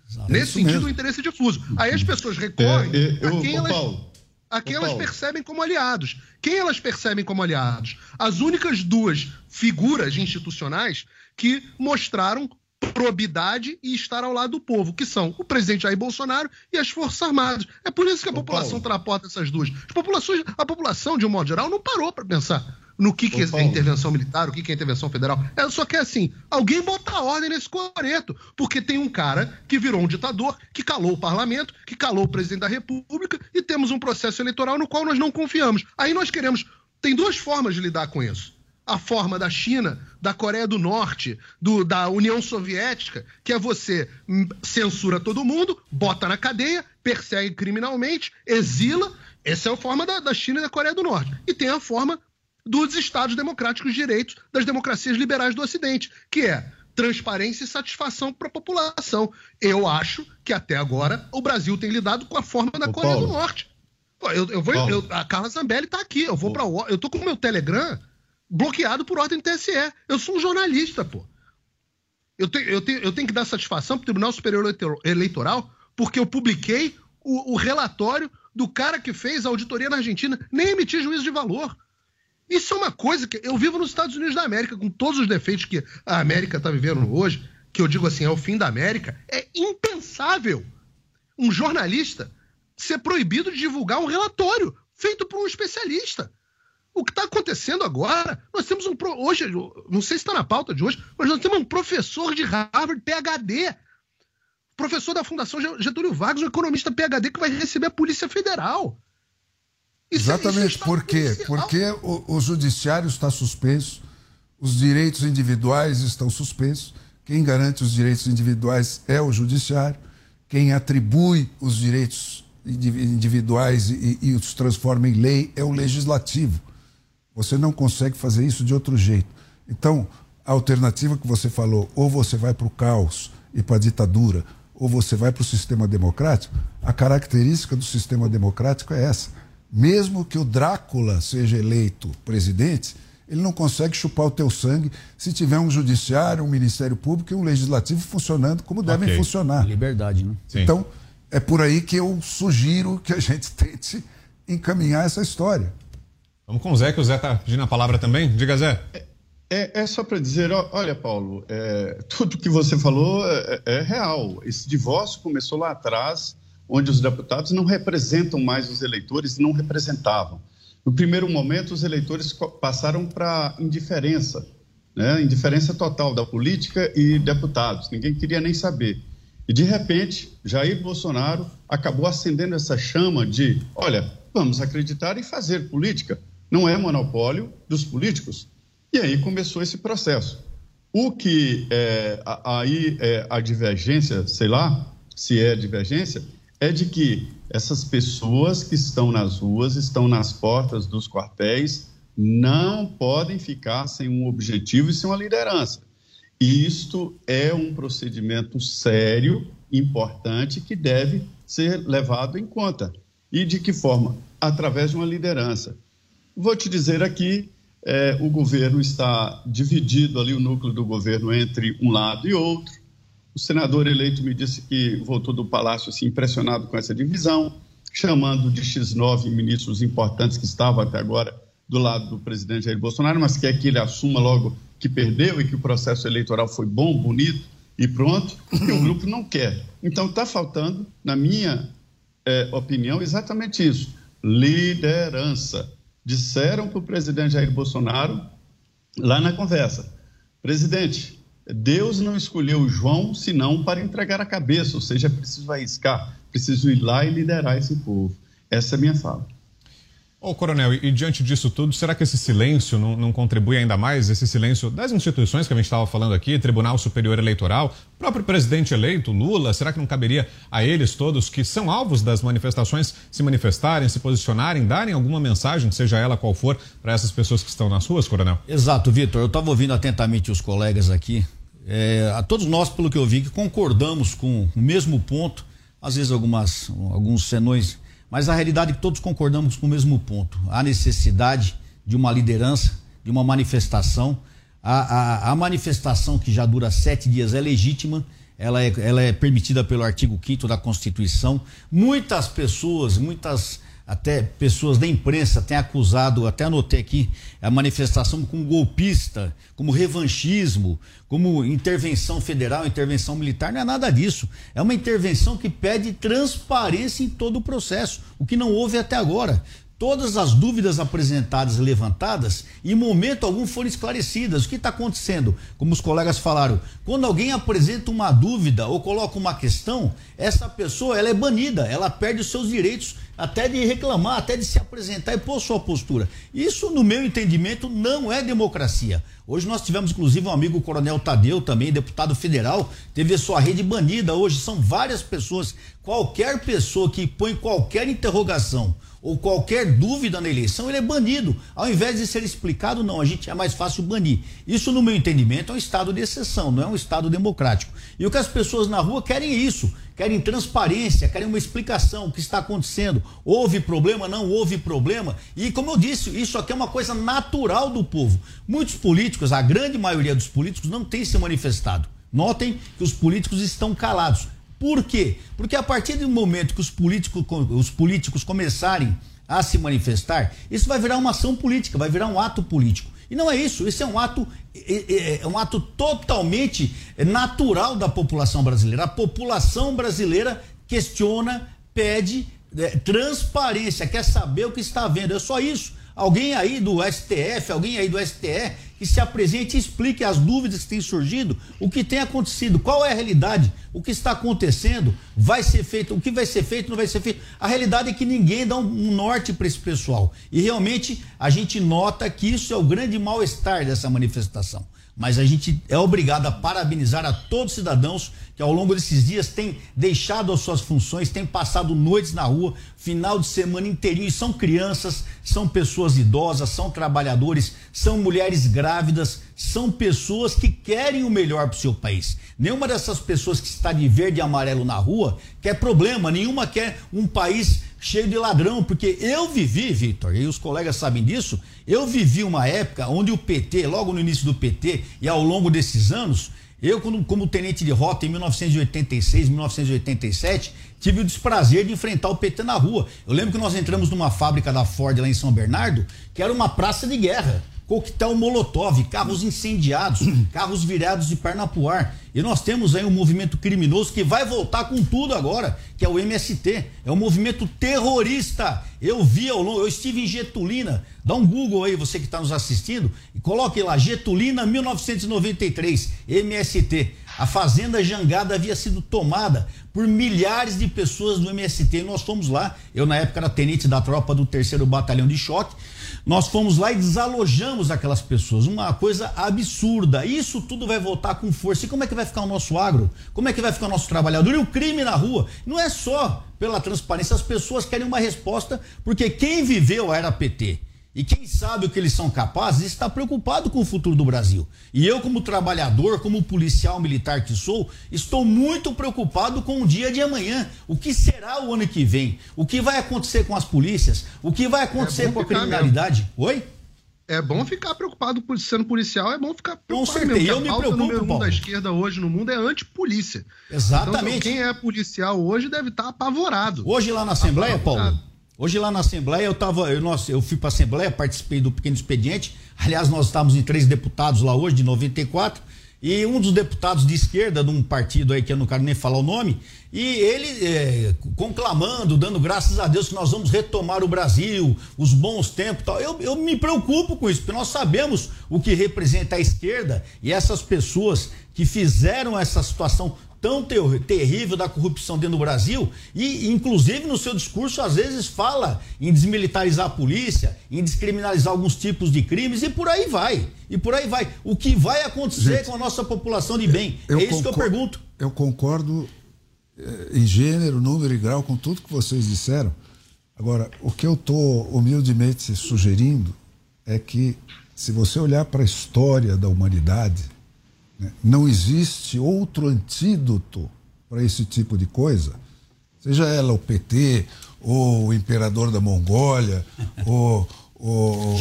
Speaker 6: Exato. Nesse sentido, mesmo. o interesse é difuso. Aí as pessoas recorrem é, é, eu, a quem, elas, Paulo, a quem elas percebem como aliados. Quem elas percebem como aliados? As únicas duas figuras institucionais que mostraram probidade e estar ao lado do povo, que são o presidente Jair Bolsonaro e as Forças Armadas. É por isso que a Ô, população transporta essas duas. As populações, a população, de um modo geral, não parou para pensar no que, que é intervenção militar, o que, que é intervenção federal. Ela só quer, assim, alguém botar ordem nesse coreto, porque tem um cara que virou um ditador, que calou o parlamento, que calou o presidente da república, e temos um processo eleitoral no qual nós não confiamos. Aí nós queremos... Tem duas formas de lidar com isso a forma da China, da Coreia do Norte, do, da União Soviética, que é você censura todo mundo, bota na cadeia, persegue criminalmente, exila. Essa é a forma da, da China e da Coreia do Norte. E tem a forma dos Estados Democráticos de Direitos das democracias liberais do Ocidente, que é transparência e satisfação para a população. Eu acho que até agora o Brasil tem lidado com a forma da Ô, Coreia Paulo. do Norte. Eu, eu vou, eu, a Carla Zambelli está aqui. Eu vou para eu tô com o meu Telegram bloqueado por ordem do TSE. Eu sou um jornalista, pô. Eu tenho, eu tenho, eu tenho que dar satisfação para o Tribunal Superior Eleitoral porque eu publiquei o, o, relatório do cara que fez a auditoria na Argentina, nem emitir juízo de valor. Isso é uma coisa que eu vivo nos Estados Unidos da América, com todos os defeitos que a América está vivendo hoje. que eu digo assim, é o fim da América, é impensável um jornalista ser proibido de divulgar um relatório feito por um especialista. O que está acontecendo agora, nós temos um. Hoje, não sei se está na pauta de hoje, mas nós temos um professor de Harvard, PhD, professor da Fundação Getúlio Vargas, um economista PhD que vai receber a Polícia Federal.
Speaker 3: Isso, é- Exatamente. Isso Por quê? Porque o, o judiciário está suspenso, os direitos individuais estão suspensos. Quem garante os direitos individuais é o judiciário. Quem atribui os direitos individuais e, e os transforma em lei é o legislativo. Você não consegue fazer isso de outro jeito. Então, a alternativa que você falou, ou você vai para o caos e para a ditadura, ou você vai para o sistema democrático, a característica do sistema democrático é essa. Mesmo que o Drácula seja eleito presidente, ele não consegue chupar o teu sangue se tiver um judiciário, um ministério público e um legislativo funcionando como devem okay. funcionar.
Speaker 4: Liberdade, né?
Speaker 3: Sim. Então, é por aí que eu sugiro que a gente tente encaminhar essa história.
Speaker 1: Vamos com o Zé, que o Zé está pedindo a palavra também. Diga, Zé.
Speaker 5: É, é, é só para dizer, olha, Paulo, é, tudo que você falou é, é, real. Esse divórcio começou lá atrás, onde os deputados não representam mais os eleitores não representavam. No primeiro momento, os eleitores passaram para indiferença, né? indiferença total da política e deputados. Ninguém queria nem saber. E, de repente, Jair Bolsonaro acabou acendendo essa chama de: olha, vamos acreditar e fazer política não é monopólio dos políticos. E aí começou esse processo. O que é, aí é a divergência, sei lá se é divergência, é de que essas pessoas que estão nas ruas, estão nas portas dos quartéis, não podem ficar sem um objetivo e sem uma liderança. Isto é um procedimento sério, importante, que deve ser levado em conta. E de que forma? Através de uma liderança. Vou te dizer aqui, é, o governo está dividido ali, o núcleo do governo, entre um lado e outro. O senador eleito me disse que voltou do palácio assim, impressionado com essa divisão, chamando de X9 ministros importantes que estavam até agora do lado do presidente Jair Bolsonaro, mas quer que ele assuma logo que perdeu e que o processo eleitoral foi bom, bonito e pronto, e o grupo não quer. Então está faltando, na minha é, opinião, exatamente isso: liderança disseram para o presidente Jair Bolsonaro, lá na conversa: presidente, Deus não escolheu João senão para entregar a cabeça, ou seja, é preciso arriscar, preciso ir lá e liderar esse povo. Essa é a minha fala.
Speaker 1: Ô, coronel, e, e, diante disso tudo, será que esse silêncio não, não, contribui ainda mais? Esse silêncio das instituições que a gente estava falando aqui, Tribunal Superior Eleitoral, próprio presidente eleito, Lula, será que não caberia a eles todos que são alvos das manifestações se manifestarem, se posicionarem, darem alguma mensagem, seja ela qual for, para essas pessoas que estão nas ruas, coronel?
Speaker 4: Exato, Vitor. Eu estava ouvindo atentamente os colegas aqui. É, a todos nós, pelo que eu vi, que concordamos com o mesmo ponto, às vezes algumas, alguns senões mas a realidade é que todos concordamos com o mesmo ponto: a necessidade de uma liderança, de uma manifestação. A, a, a manifestação que já dura sete dias é legítima, ela é, ela é permitida pelo artigo 5 da Constituição. Muitas pessoas, muitas até pessoas da imprensa têm acusado, até anotei aqui, a manifestação como golpista, como revanchismo, como intervenção federal, intervenção militar, não é nada disso. É uma intervenção que pede transparência em todo o processo, o que não houve até agora todas as dúvidas apresentadas e levantadas, em momento algum foram esclarecidas. O que está acontecendo? Como os colegas falaram, quando alguém apresenta uma dúvida ou coloca uma questão, essa pessoa ela é banida, ela perde os seus direitos até de reclamar, até de se apresentar e pôr sua postura. Isso, no meu entendimento, não é democracia. Hoje nós tivemos, inclusive, um amigo, o Coronel Tadeu, também deputado federal, teve sua rede banida. Hoje são várias pessoas. Qualquer pessoa que põe qualquer interrogação ou qualquer dúvida na eleição, ele é banido. Ao invés de ser explicado, não, a gente é mais fácil banir. Isso, no meu entendimento, é um estado de exceção, não é um estado democrático. E o que as pessoas na rua querem é isso, querem transparência, querem uma explicação, o que está acontecendo. Houve problema, não houve problema. E como eu disse, isso aqui é uma coisa natural do povo. Muitos políticos, a grande maioria dos políticos, não tem se manifestado. Notem que os políticos estão calados. Por quê? Porque a partir do momento que os políticos, os políticos começarem a se manifestar, isso vai virar uma ação política, vai virar um ato político. E não é isso, isso é um ato é, é um ato totalmente natural da população brasileira. A população brasileira questiona, pede é, transparência, quer saber o que está vendo. É só isso. Alguém aí do STF, alguém aí do STE que se apresente e explique as dúvidas que têm surgido, o que tem acontecido, qual é a realidade, o que está acontecendo, vai ser feito, o que vai ser feito, não vai ser feito. A realidade é que ninguém dá um norte para esse pessoal. E realmente a gente nota que isso é o grande mal-estar dessa manifestação mas a gente é obrigado a parabenizar a todos os cidadãos que ao longo desses dias têm deixado as suas funções, têm passado noites na rua, final de semana inteirinho, e são crianças, são pessoas idosas, são trabalhadores, são mulheres grávidas, são pessoas que querem o melhor para o seu país. Nenhuma dessas pessoas que está de verde e amarelo na rua quer problema, nenhuma quer um país cheio de ladrão, porque eu vivi, Vitor, e os colegas sabem disso, eu vivi uma época onde o PT, logo no início do PT e ao longo desses anos, eu, como, como tenente de rota em 1986, 1987, tive o desprazer de enfrentar o PT na rua. Eu lembro que nós entramos numa fábrica da Ford lá em São Bernardo, que era uma praça de guerra coquetel molotov, carros incendiados, carros virados de perna pro ar. E nós temos aí um movimento criminoso que vai voltar com tudo agora, que é o MST. É um movimento terrorista. Eu vi ao longo, eu estive em Getulina. Dá um Google aí, você que está nos assistindo, e coloque lá, Getulina 1993, MST. A fazenda Jangada havia sido tomada por milhares de pessoas do MST. E nós fomos lá, eu na época era tenente da tropa do terceiro batalhão de choque. Nós fomos lá e desalojamos aquelas pessoas. Uma coisa absurda. Isso tudo vai voltar com força. E como é que vai ficar o nosso agro? Como é que vai ficar o nosso trabalhador? E o crime na rua? Não é só pela transparência. As pessoas querem uma resposta, porque quem viveu era PT e quem sabe o que eles são capazes está preocupado com o futuro do Brasil. E eu, como trabalhador, como policial militar que sou, estou muito preocupado com o dia de amanhã. O que será o ano que vem? O que vai acontecer com as polícias? O que vai acontecer é com a criminalidade? Mesmo. Oi?
Speaker 6: É bom ficar preocupado por sendo policial, é bom ficar preocupado.
Speaker 4: Com certeza, mesmo, eu me preocupo,
Speaker 6: número
Speaker 4: um
Speaker 6: da esquerda hoje no mundo é antipolícia.
Speaker 4: Exatamente. Então,
Speaker 6: quem é policial hoje deve estar apavorado.
Speaker 4: Hoje lá na Assembleia, apavorado. Paulo, Hoje lá na Assembleia eu tava, eu, nossa, eu fui para a Assembleia, participei do pequeno expediente. Aliás, nós estávamos em três deputados lá hoje, de 94, e um dos deputados de esquerda, de um partido aí que eu não quero nem falar o nome, e ele é, conclamando, dando graças a Deus que nós vamos retomar o Brasil, os bons tempos tal. Eu, eu me preocupo com isso, porque nós sabemos o que representa a esquerda e essas pessoas que fizeram essa situação tão ter terrível da corrupção dentro do Brasil e, inclusive, no seu discurso, às vezes fala em desmilitarizar a polícia, em descriminalizar alguns tipos de crimes e por aí vai. E por aí vai. O que vai acontecer Gente, com a nossa população de bem? é isso que eu pergunto.
Speaker 3: Eu concordo eh, em gênero, número e grau com tudo que vocês disseram. Agora, o que eu estou humildemente sugerindo é que, se você olhar para a história da humanidade? Não existe outro antídoto para esse tipo de coisa, seja ela o PT, ou o imperador da Mongólia, ou, ou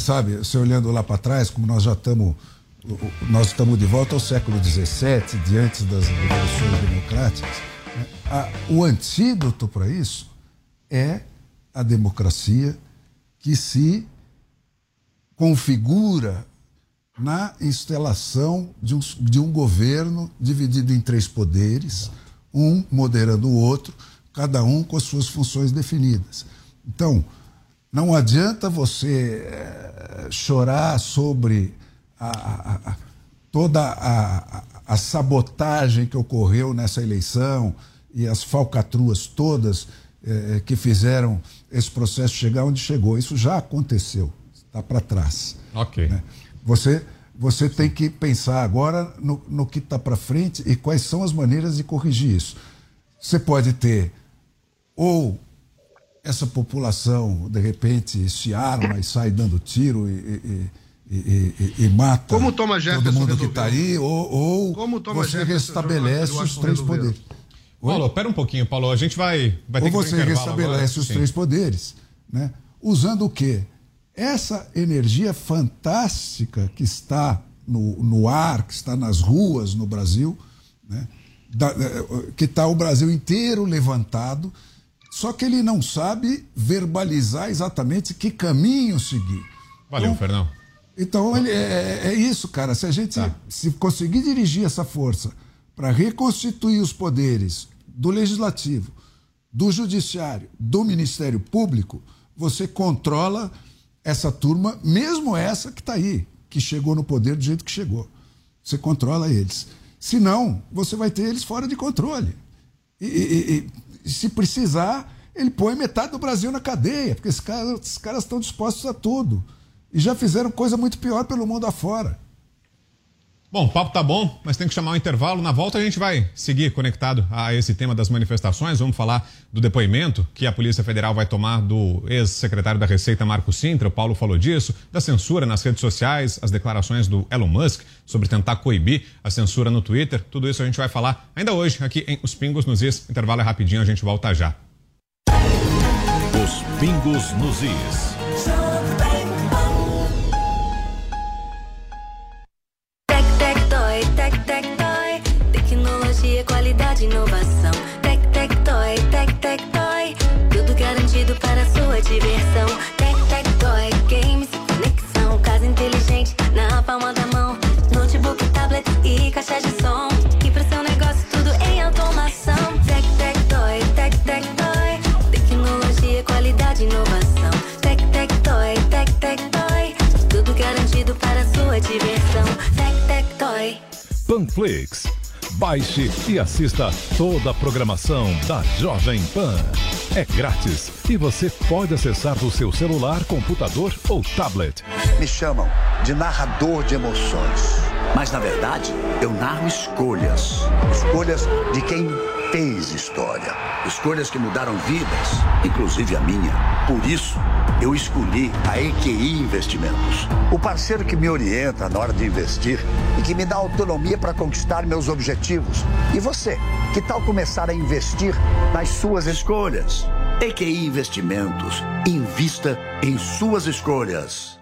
Speaker 3: sabe, você olhando lá para trás, como nós já estamos nós estamos de volta ao século XVII, diante das revoluções democráticas. Né? o antídoto para isso é a democracia que se configura na instalação de um, de um governo dividido em três poderes, um moderando o outro, cada um com as suas funções definidas. Então, não adianta você é, chorar sobre a, a, a, toda a, sabotagem que ocorreu nessa eleição e as falcatruas todas é, que fizeram esse processo chegar onde chegou. Isso já aconteceu, está para trás.
Speaker 1: Ok. Né?
Speaker 3: Você, você tem que pensar agora no, no que está para frente e quais são as maneiras de corrigir isso. Você pode ter ou essa população, de repente, se arma e sai dando tiro e, e, e, e mata
Speaker 6: Como Thomas
Speaker 3: todo mundo que está aí, ou, ou você Jefferson restabelece os três poderes.
Speaker 1: Oi? Paulo, pera um pouquinho, Paulo. A gente vai, vai
Speaker 3: ter ou que você restabelece agora. os Sim. três poderes, né? usando o quê? Essa energia fantástica que está no, no ar, que está nas ruas no Brasil, né? da, que está o Brasil inteiro levantado, só que ele não sabe verbalizar exatamente que caminho seguir.
Speaker 1: Valeu, então, Fernão.
Speaker 3: Então ele, é, é, é isso, cara. Se a gente tá. se conseguir dirigir essa força para reconstituir os poderes do legislativo, do judiciário, do Ministério Público, você controla essa turma, mesmo essa que está aí, que chegou no poder do jeito que chegou. Você controla eles. Se não, você vai ter eles fora de controle. E, e, e se precisar, ele põe metade do Brasil na cadeia, porque esses caras, esses caras estão dispostos a tudo. E já fizeram coisa muito pior pelo mundo afora.
Speaker 1: Bom, o papo tá bom, mas tem que chamar o um intervalo. Na volta a gente vai seguir conectado a esse tema das manifestações. Vamos falar do depoimento que a Polícia Federal vai tomar do ex-secretário da Receita, Marco Sintra. O Paulo falou disso, da censura nas redes sociais, as declarações do Elon Musk sobre tentar coibir a censura no Twitter. Tudo isso a gente vai falar ainda hoje aqui em Os Pingos nos Is. Intervalo é rapidinho, a gente volta já.
Speaker 2: Os Pingos nos Is.
Speaker 7: Qualidade, inovação. Tec, tec, toy, tec, tec, toy. Tudo garantido para sua diversão. Tec, tec, toy, games, conexão. Casa inteligente na palma da mão. Notebook, tablet e caixa de som. E para seu negócio tudo em automação. Tec, tec, toy, tec, tec, toy. Tecnologia, qualidade, inovação. Tec, tec, toy, tec, tec, toy. Tudo garantido para sua diversão. Tec, tec, toy.
Speaker 2: Panflix Baixe e assista toda a programação da Jovem Pan. É grátis e você pode acessar do seu celular, computador ou tablet.
Speaker 8: Me chamam de narrador de emoções. Mas na verdade, eu narro escolhas. Escolhas de quem fez história. Escolhas que mudaram vidas, inclusive a minha. Por isso, eu escolhi a EQI Investimentos. O parceiro que me orienta na hora de investir e que me dá autonomia para conquistar meus objetivos. E você, que tal começar a investir nas suas escolhas? EQI Investimentos. Invista em suas escolhas.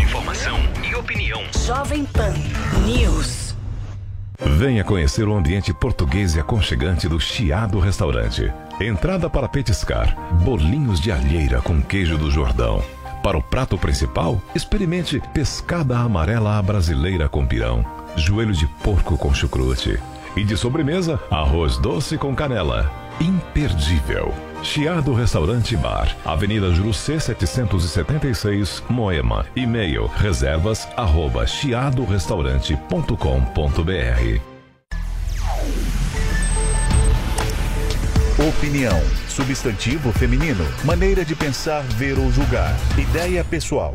Speaker 9: Informação e opinião.
Speaker 7: Jovem Pan News.
Speaker 2: Venha conhecer o ambiente português e aconchegante do Chiado Restaurante. Entrada para petiscar, bolinhos de alheira com queijo do Jordão. Para o prato principal, experimente pescada amarela à brasileira com pirão, joelho de porco com chucrute. E de sobremesa, arroz doce com canela. Imperdível. Chiado Restaurante Bar, Avenida Jurucê 776, Moema. E-mail reservas arroba chiadorestaurante.com.br
Speaker 10: Opinião substantivo feminino, maneira de pensar, ver ou julgar, ideia pessoal.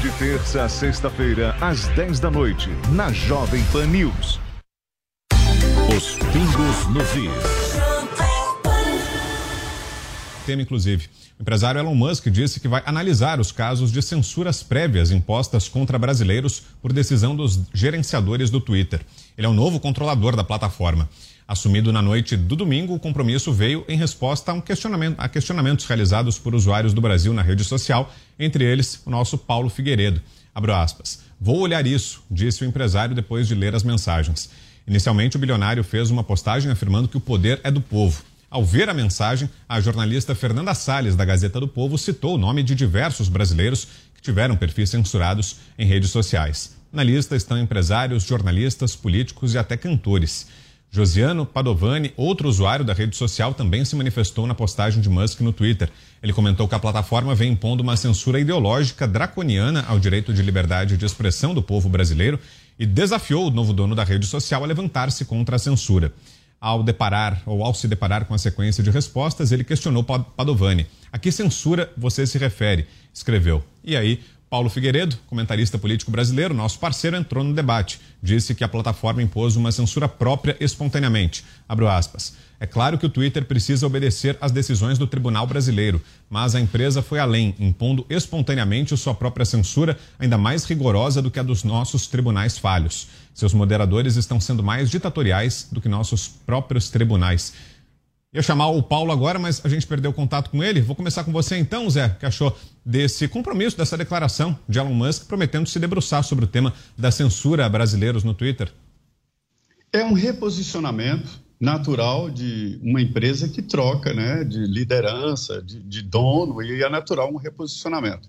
Speaker 2: de terça a sexta-feira, às 10 da noite, na Jovem Pan News. Os pingos nos is.
Speaker 1: Tema, inclusive. O empresário Elon Musk disse que vai analisar os casos de censuras prévias impostas contra brasileiros por decisão dos gerenciadores do Twitter. Ele é o novo controlador da plataforma. Assumido na noite do domingo, o compromisso veio em resposta a, um questionamento, a questionamentos realizados por usuários do Brasil na rede social, entre eles o nosso Paulo Figueiredo. Abro aspas. Vou olhar isso, disse o empresário depois de ler as mensagens. Inicialmente, o bilionário fez uma postagem afirmando que o poder é do povo. Ao ver a mensagem, a jornalista Fernanda Salles, da Gazeta do Povo, citou o nome de diversos brasileiros que tiveram perfis censurados em redes sociais. Na lista estão empresários, jornalistas, políticos e até cantores. Josiano Padovani, outro usuário da rede social, também se manifestou na postagem de Musk no Twitter. Ele comentou que a plataforma vem impondo uma censura ideológica draconiana ao direito de liberdade de expressão do povo brasileiro e desafiou o novo dono da rede social a levantar-se contra a censura. Ao deparar ou ao se deparar com a sequência de respostas, ele questionou Padovani: "A que censura você se refere?", escreveu. E aí Paulo Figueiredo, comentarista político brasileiro, nosso parceiro, entrou no debate. Disse que a plataforma impôs uma censura própria espontaneamente. Abro aspas. É claro que o Twitter precisa obedecer às decisões do Tribunal Brasileiro, mas a empresa foi além, impondo espontaneamente sua própria censura, ainda mais rigorosa do que a dos nossos tribunais falhos. Seus moderadores estão sendo mais ditatoriais do que nossos próprios tribunais. Ia chamar o Paulo agora, mas a gente perdeu contato com ele. Vou começar com você então, Zé, que achou desse compromisso, dessa declaração de Elon Musk prometendo se debruçar sobre o tema da censura a brasileiros no Twitter.
Speaker 5: É um reposicionamento natural de uma empresa que troca né, de liderança, de, de dono, e é natural um reposicionamento.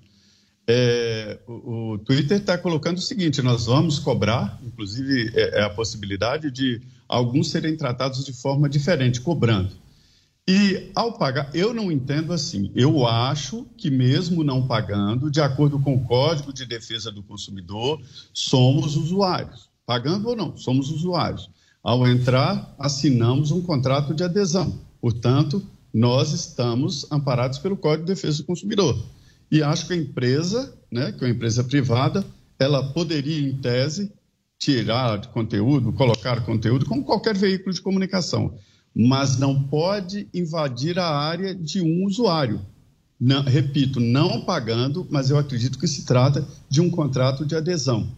Speaker 5: É, o, o, Twitter está colocando o seguinte: nós vamos cobrar, inclusive é, é a possibilidade de alguns serem tratados de forma diferente, cobrando. E ao pagar, eu não entendo assim. Eu acho que, mesmo não pagando, de acordo com o Código de Defesa do Consumidor, somos usuários. Pagando ou não, somos usuários. Ao entrar, assinamos um contrato de adesão. Portanto, nós estamos amparados pelo Código de Defesa do Consumidor. E acho que a empresa, né, que é uma empresa privada, ela poderia, em tese, tirar conteúdo, colocar conteúdo, como qualquer veículo de comunicação mas não pode invadir a área de um usuário. Não, repito, não pagando, mas eu acredito que se trata de um contrato de adesão.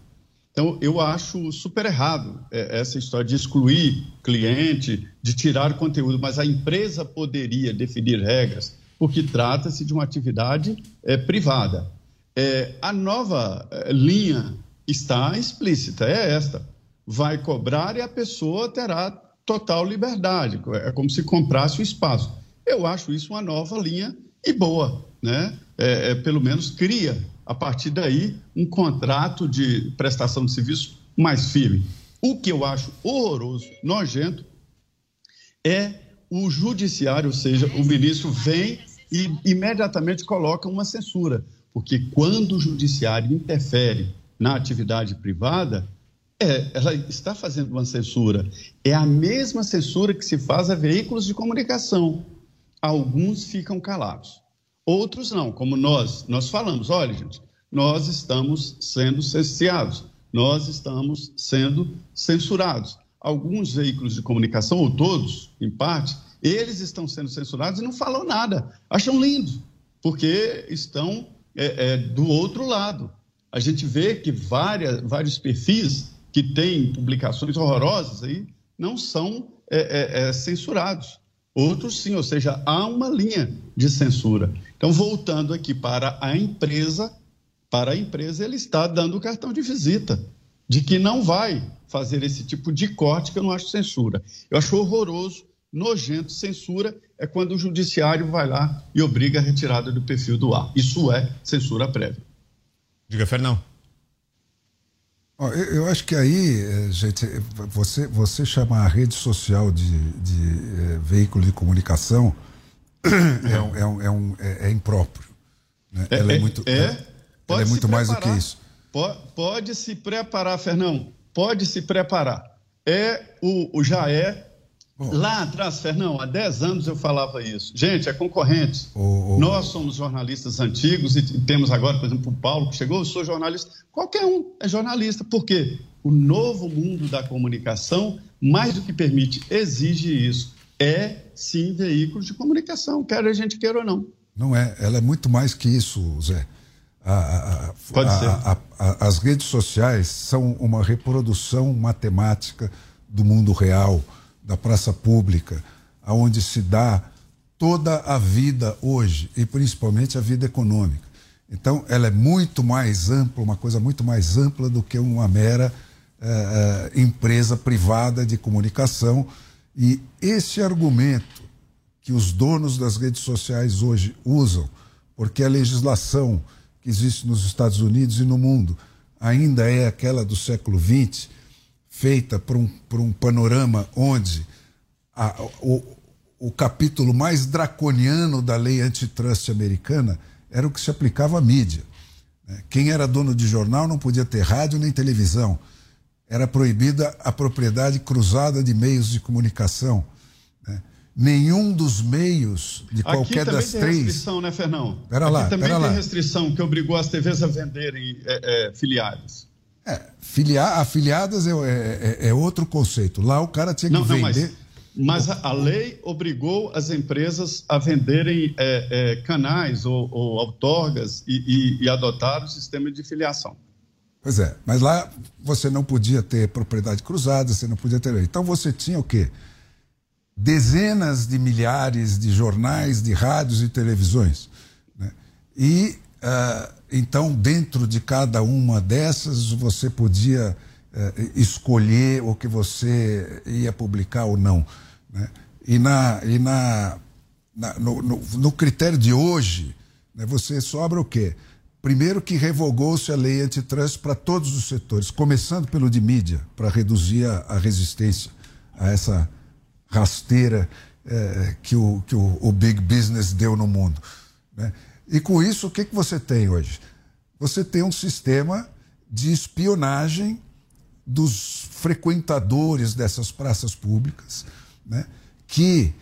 Speaker 5: Então, eu acho super errado é, essa história de excluir cliente, de tirar conteúdo, mas a empresa poderia definir regras, porque trata-se de uma atividade é, privada. É, a nova é, linha está explícita, é esta: vai cobrar e a pessoa terá total liberdade, é como se comprasse o espaço. Eu acho isso uma nova linha e boa, né? É, é, pelo menos cria, a partir daí, um contrato de prestação de serviço mais firme. O que eu acho horroroso, nojento, é o judiciário, ou seja, o ministro vem e imediatamente coloca uma censura, porque quando o judiciário interfere na atividade privada, é, ela está fazendo uma censura. É a mesma censura que se faz a veículos de comunicação. Alguns ficam calados, outros não, como nós. Nós falamos: olha, gente, nós estamos sendo censurados, nós estamos sendo censurados. Alguns veículos de comunicação, ou todos, em parte, eles estão sendo censurados e não falam nada. Acham lindo, porque estão é, é, do outro lado. A gente vê que várias, vários perfis que têm publicações horrorosas aí não são é, é, é, censurados. Outros sim, ou seja, há uma linha de censura. Então, voltando aqui para a empresa, para a empresa ele está dando o cartão de visita de que não vai fazer esse tipo de corte que eu não acho censura. Eu acho horroroso, nojento. Censura é quando o judiciário vai lá e obriga a retirada do perfil do ar. Isso é censura prévia.
Speaker 1: Diga, Fernão.
Speaker 3: Eu acho que aí, eh, gente, você, você chamar a rede social de, de é, veículo de comunicação é, um, é, um, é, um, é, é impróprio. Né?
Speaker 5: É,
Speaker 3: ela é,
Speaker 5: é
Speaker 3: muito,
Speaker 5: é,
Speaker 3: ela, ela é muito mais do que isso.
Speaker 5: Pode, pode se preparar, Fernão. Pode se preparar. É o, o já é Bom. Lá atrás, Fernão, há 10 anos eu falava isso. Gente, é concorrente. Oh, oh. Nós somos jornalistas antigos e temos agora, por exemplo, o Paulo que chegou, eu sou jornalista. Qualquer um é jornalista. Por quê? O novo mundo da comunicação, mais do que permite, exige isso. É, sim, veículo de comunicação, quer a gente queira ou não.
Speaker 3: Não é. Ela é muito mais que isso, Zé. A, a,
Speaker 5: Pode
Speaker 3: a,
Speaker 5: ser.
Speaker 3: as redes sociais são uma reprodução matemática do mundo real da praça pública, aonde se dá toda a vida hoje e principalmente a vida econômica. Então, ela é muito mais ampla, uma coisa muito mais ampla do que uma mera eh, eh, empresa privada de comunicação. E esse argumento que os donos das redes sociais hoje usam, porque a legislação que existe nos Estados Unidos e no mundo ainda é aquela do século XX, feita por um, por um panorama onde a, o, o capítulo mais draconiano da lei antitrust americana era o que se aplicava à mídia. né? Quem era dono de jornal não podia ter rádio nem televisão. Era proibida a propriedade cruzada de meios de comunicação. né? Nenhum dos meios de
Speaker 5: Aqui
Speaker 3: qualquer
Speaker 5: também
Speaker 3: das
Speaker 5: tem
Speaker 3: três.
Speaker 5: restrição, né, Fernão?
Speaker 3: Pera
Speaker 5: Aqui
Speaker 3: lá,
Speaker 5: também
Speaker 3: pera
Speaker 5: tem
Speaker 3: lá.
Speaker 5: restrição que obrigou as TVs a venderem é, é,
Speaker 3: Filia, afiliadas é, é- é outro conceito. Lá o cara tinha que
Speaker 5: Não, não,
Speaker 3: vender.
Speaker 5: mas, mas a, a lei obrigou as empresas a venderem é, é, canais ou, ou outorgas e, e, e adotar o sistema de filiação.
Speaker 3: Pois é, mas lá você não podia ter propriedade cruzada, você não podia ter. Então você tinha o quê? Dezenas de milhares de jornais, de rádios e televisões. né? E ah, então, dentro de cada uma dessas, você podia eh, escolher o que você ia publicar ou não. né? E, na, e na, na- no, no- no critério de hoje, né, você sobra o quê? Primeiro que revogou-se a lei antitrust para todos os setores, começando pelo de mídia, para reduzir a, a resistência a essa rasteira eh, que, o, que o, o big business deu no mundo. né? E com isso, o que, que você tem hoje? Você tem um sistema de espionagem dos frequentadores dessas praças públicas, né? que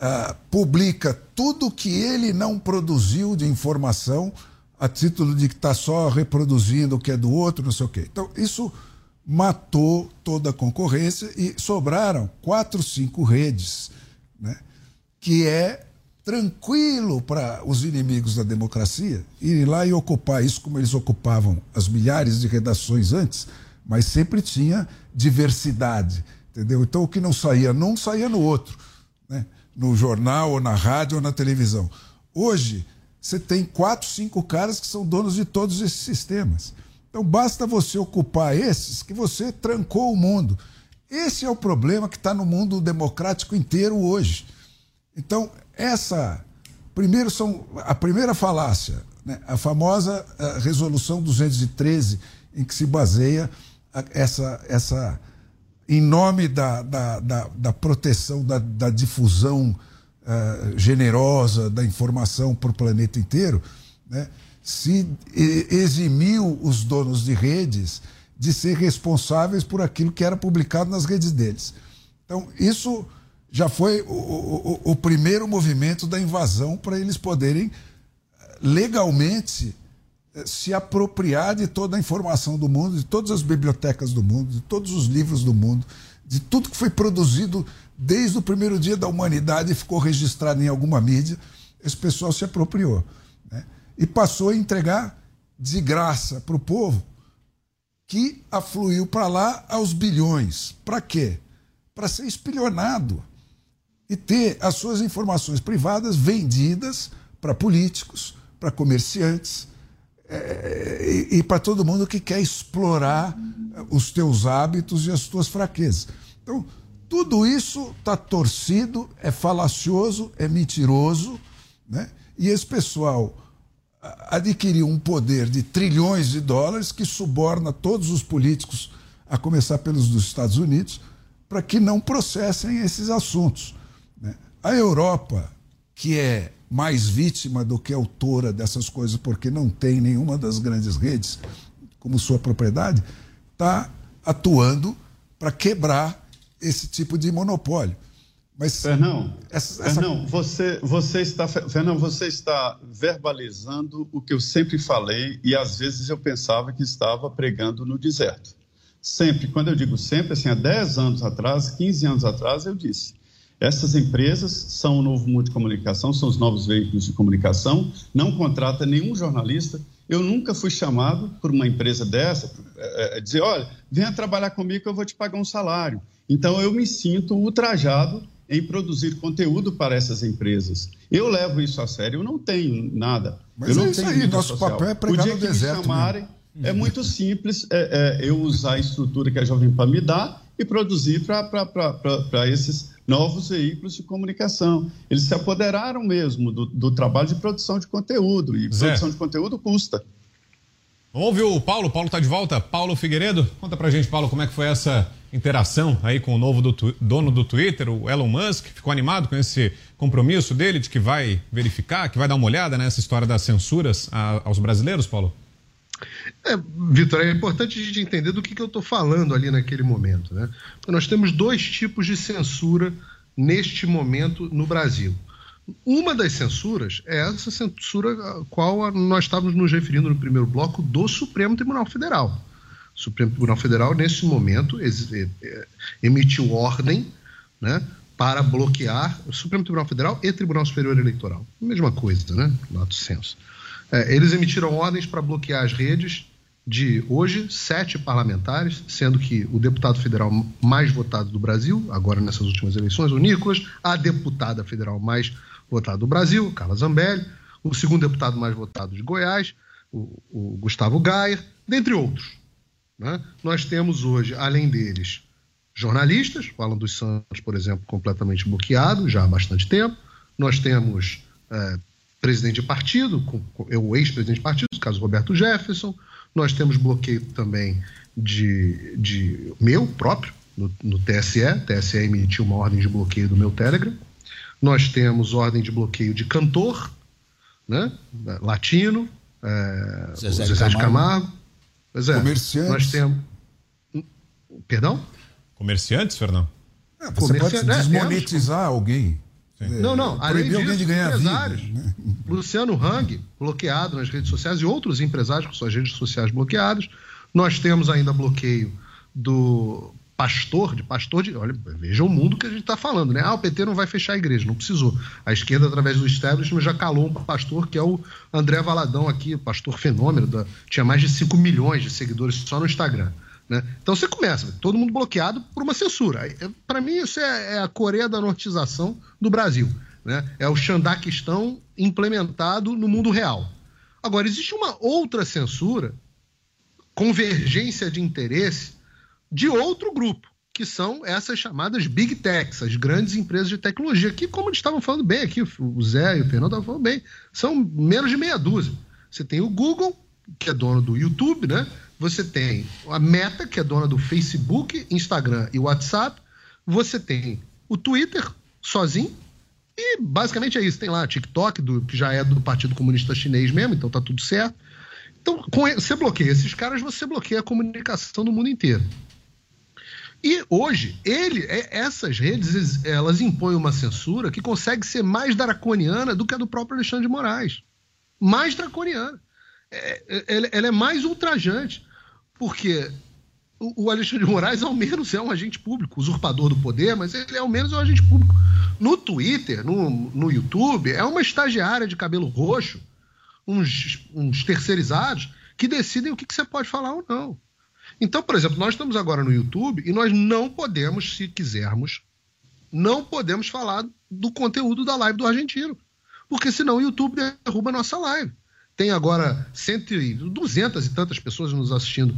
Speaker 3: ah, publica tudo que ele não produziu de informação a título de que está só reproduzindo o que é do outro, não sei o quê. Então, isso matou toda a concorrência e sobraram quatro, cinco redes, né? que é tranquilo para os inimigos da democracia irem lá e ocupar isso como eles ocupavam as milhares de redações antes, mas sempre tinha diversidade, entendeu? Então o que não saía num saía no outro, né? no jornal ou na rádio ou na televisão. Hoje você tem quatro, cinco caras que são donos de todos esses sistemas. Então basta você ocupar esses que você trancou o mundo. Esse é o problema que está no mundo democrático inteiro hoje. Então, essa. Primeiro são. A primeira falácia, né, a famosa eh, resolução 213, em que se baseia a- essa. essa em nome da, da, da, da proteção, da, da difusão eh, generosa da informação para o planeta inteiro, né, se eximiu os donos de redes de ser responsáveis por aquilo que era publicado nas redes deles. Então, isso já foi o, o- o- primeiro movimento da invasão para eles poderem eh, legalmente eh, se apropriar de toda a informação do mundo, de todas as bibliotecas do mundo, de todos os livros do mundo, de tudo que foi produzido desde o primeiro dia da humanidade e ficou registrado em alguma mídia, esse pessoal se apropriou. né? E passou a entregar de graça para o povo que afluiu para lá aos bilhões. Para quê? Para ser espilhonado e ter as suas informações privadas vendidas para políticos, para comerciantes eh, e, e para todo mundo que quer explorar eh, os teus hábitos e as tuas fraquezas. Então, tudo isso está torcido, é falacioso, é mentiroso, né? e esse pessoal adquiriu um poder de trilhões de dólares que suborna todos os políticos, a começar pelos dos Estados Unidos, para que não processem esses assuntos. A Europa, que é mais vítima do que autora dessas coisas, porque não tem nenhuma das grandes redes como sua propriedade, está atuando para quebrar esse tipo de monopólio. Mas
Speaker 5: Fernão,
Speaker 3: essa- essa-
Speaker 5: Fernão, você, você está, Fernão, você está verbalizando o que eu sempre falei e às vezes eu pensava que estava pregando no deserto. Sempre, quando eu digo sempre, assim, há 10 anos atrás, 15 anos atrás, eu disse: essas empresas são o novo mundo de comunicação, são os novos veículos de comunicação, não contrata nenhum jornalista. Eu nunca fui chamado por uma empresa dessa, é, é, dizer: olha, venha trabalhar comigo que eu vou te pagar um salário. Então eu me sinto ultrajado em produzir conteúdo para essas empresas. Eu levo isso a sério, eu não tenho nada.
Speaker 3: Mas
Speaker 5: eu não
Speaker 3: é isso aí, nosso
Speaker 5: social.
Speaker 3: papel é pregar
Speaker 5: o dia
Speaker 3: no
Speaker 5: que
Speaker 3: deserto
Speaker 5: me chamarem, é muito simples é, é, eu usar a estrutura que a Jovem Pan me dá e produzir para esses novos veículos de comunicação. Eles se apoderaram mesmo do, do trabalho de produção de conteúdo, e
Speaker 1: Zé.
Speaker 5: produção de conteúdo custa.
Speaker 1: Ouvir o Paulo. Paulo tá de volta. Paulo Figueiredo. Conta pra gente, Paulo, como é que foi essa interação aí com o novo do dono do Twitter, o Elon Musk. Ficou animado com esse compromisso dele de que vai verificar, que vai dar uma olhada nessa história das censuras a- aos brasileiros, Paulo?
Speaker 6: É, Vitor, é importante a gente entender do que, que eu estou falando ali naquele momento. Né? Nós temos dois tipos de censura neste momento no Brasil. Uma das censuras é essa censura a qual nós estávamos nos referindo no primeiro bloco do Supremo Tribunal Federal. O Supremo Tribunal Federal, nesse momento, eh, eh, emitiu ordem né, para bloquear o Supremo Tribunal Federal e Tribunal Superior Eleitoral. Mesma coisa, né? Lato senso. É, eles emitiram ordens para bloquear as redes de hoje sete parlamentares, sendo que o deputado federal mais votado do Brasil, agora nessas últimas eleições, o Nicolas, a deputada federal mais votada do Brasil, Carla Zambelli, o segundo deputado mais votado de Goiás, o, o Gustavo Gayer, dentre outros. né? Nós temos hoje, além deles, jornalistas, o Alan dos Santos, por exemplo, completamente bloqueado já há bastante tempo. Nós temos é, presidente de partido, com, com, o ex-presidente de partido, no caso Roberto Jefferson. Nós temos bloqueio também de, de meu próprio, no, no TSE. O TSE emitiu uma ordem de bloqueio do meu Telegram. Nós temos ordem de bloqueio de cantor, né? latino, é,
Speaker 4: Zezé
Speaker 6: Zezé de
Speaker 4: Camargo.
Speaker 6: Pois é,
Speaker 3: Comerciantes.
Speaker 6: Nós temos. Perdão?
Speaker 1: Comerciantes, Fernando?
Speaker 3: É, você pode
Speaker 6: Comerciante, né?
Speaker 3: desmonetizar alguém.
Speaker 6: Não, não. Além disso,
Speaker 3: alguém de ganhar vida.
Speaker 6: empresários. Luciano Hang, bloqueado nas redes sociais, e outros empresários com suas redes sociais bloqueadas. Nós temos ainda bloqueio do pastor, de pastor de. Olha, veja o mundo que a gente está falando, né? Ah, o PT não vai fechar a igreja, não precisou. A esquerda, através do establishment, já calou um pastor que é o André Valadão aqui, pastor fenômeno, da- tinha mais de 5 milhões de seguidores só no Instagram. Né? Então você começa, todo mundo bloqueado por uma censura. Para mim, isso é, é a Coreia da nortização do Brasil. Né? É o Xandaquistão implementado no mundo real. Agora, existe uma outra censura, convergência de interesse, de outro grupo, que são essas chamadas Big Techs, as grandes empresas de tecnologia, que, como eles estavam falando bem aqui, o Zé e o Fernando estavam falando bem, são menos de meia dúzia. Você tem o Google, que é dono do YouTube, né? Você tem a Meta, que é dona do Facebook, Instagram e WhatsApp. Você tem o Twitter sozinho. E basicamente é isso. Tem lá TikTok, do, que já é do Partido Comunista Chinês mesmo, então tá tudo certo. Então, com, você bloqueia esses caras, você bloqueia a comunicação do mundo inteiro. E hoje, ele, é- essas redes, elas impõem uma censura que consegue ser mais draconiana do que a do próprio Alexandre de Moraes. Mais draconiana. É- é- ela, ela é mais ultrajante, porque o, Alexandre de Moraes, ao menos, é um agente público, usurpador do poder, mas ele, ao menos, é um agente público. No Twitter, no, no YouTube, é uma estagiária de cabelo roxo, uns, uns terceirizados, que decidem o que, que você pode falar ou não. Então, por exemplo, nós estamos agora no YouTube e nós não podemos, se quisermos, não podemos falar do conteúdo da live do argentino. Porque senão o YouTube derruba a nossa live. Tem agora cento e, 200 e tantas pessoas nos assistindo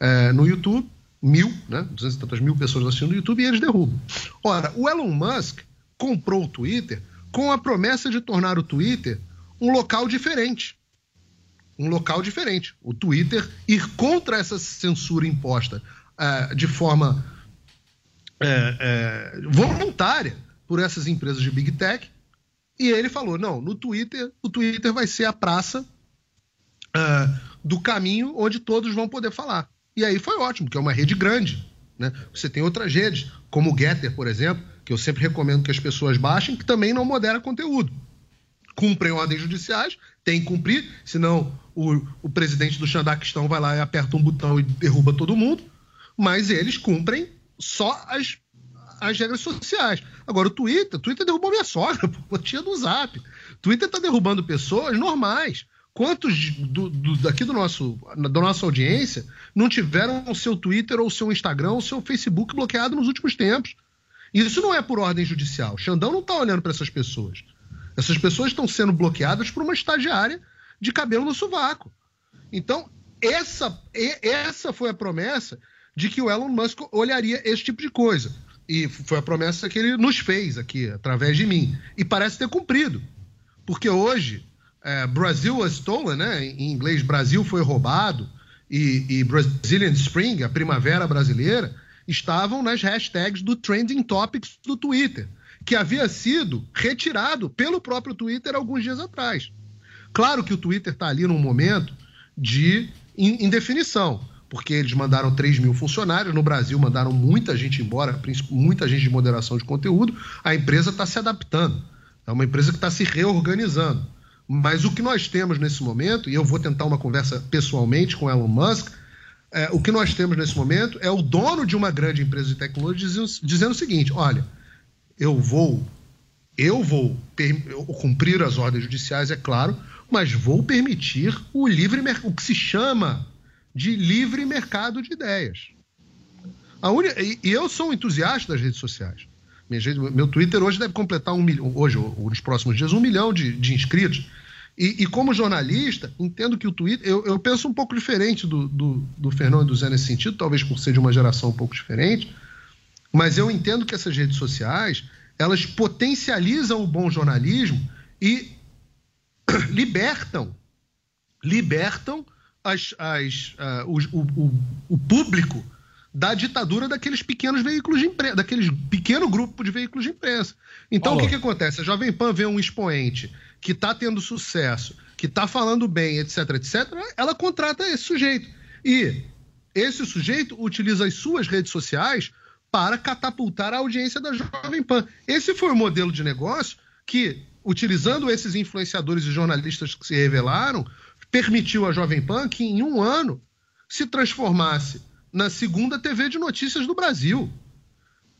Speaker 6: é, no YouTube, mil, né? 200 e tantas mil pessoas assistindo no YouTube e eles derrubam. Ora, o Elon Musk comprou o Twitter com a promessa de tornar o Twitter um local diferente um local diferente. O Twitter ir contra essa censura imposta eh, de forma eh, eh, voluntária por essas empresas de Big Tech. E ele falou: não, no Twitter, o Twitter vai ser a praça ah, do caminho onde todos vão poder falar. E aí foi ótimo, que é uma rede grande. Né? Você tem outras redes, como o Getter, por exemplo, que eu sempre recomendo que as pessoas baixem, que também não modera conteúdo cumprem ordens judiciais, tem que cumprir, senão o, o presidente do Xandaquistão vai lá e aperta um botão e derruba todo mundo, mas eles cumprem só as, as regras sociais. Agora, o Twitter, o Twitter derrubou minha sogra, pô, tia do Zap. O Twitter está derrubando pessoas normais. Quantos do, do- daqui do nosso, da nossa audiência não tiveram o seu Twitter ou o seu Instagram ou o seu Facebook bloqueado nos últimos tempos? Isso não é por ordem judicial. Xandão não está olhando para essas pessoas. Essas pessoas estão sendo bloqueadas por uma estagiária de cabelo no sovaco. Então, essa, essa foi a promessa de que o Elon Musk olharia esse tipo de coisa. E foi a promessa que ele nos fez aqui, através de mim. E parece ter cumprido. Porque hoje, é, Brasil was stolen, né? em inglês, Brasil foi roubado, e, e Brazilian Spring, a primavera brasileira, estavam nas hashtags do Trending Topics do Twitter, que havia sido retirado pelo próprio Twitter alguns dias atrás. Claro que o Twitter está ali num momento de indefinição, porque eles mandaram 3 mil funcionários, no Brasil mandaram muita gente embora, muita gente de moderação de conteúdo, a empresa está se adaptando. É uma empresa que está se reorganizando. Mas o que nós temos nesse momento, e eu vou tentar uma conversa pessoalmente com Elon Musk, é, o que nós temos nesse momento é o dono de uma grande empresa de tecnologia dizendo, dizendo o seguinte: olha, eu vou, eu vou cumprir as ordens judiciais, é claro, mas vou permitir o livre o que se chama de livre mercado de ideias. Uni... E eu sou um entusiasta das redes sociais. Meu Twitter hoje deve completar um milhão, hoje, ou nos próximos dias, um milhão de, de inscritos. E, e, como jornalista, entendo que o Twitter. Eu, eu penso um pouco diferente do, do, do Fernando e do Zé nesse sentido, talvez por ser de uma geração um pouco diferente, mas eu entendo que essas redes sociais elas potencializam o bom jornalismo e libertam libertam as, as, uh, o, o, o, público da ditadura daqueles pequenos veículos de imprensa, daqueles pequeno grupo de veículos de imprensa. Então, Paulo. o que, que acontece? A Jovem Pan vê um expoente que está tendo sucesso, que está falando bem, etc, etc, ela contrata esse sujeito. E esse sujeito utiliza as suas redes sociais para catapultar a audiência da Jovem Pan. Esse foi o modelo de negócio que, utilizando esses influenciadores e jornalistas que se revelaram, permitiu à Jovem Pan que em um ano se transformasse na segunda TV de notícias do Brasil,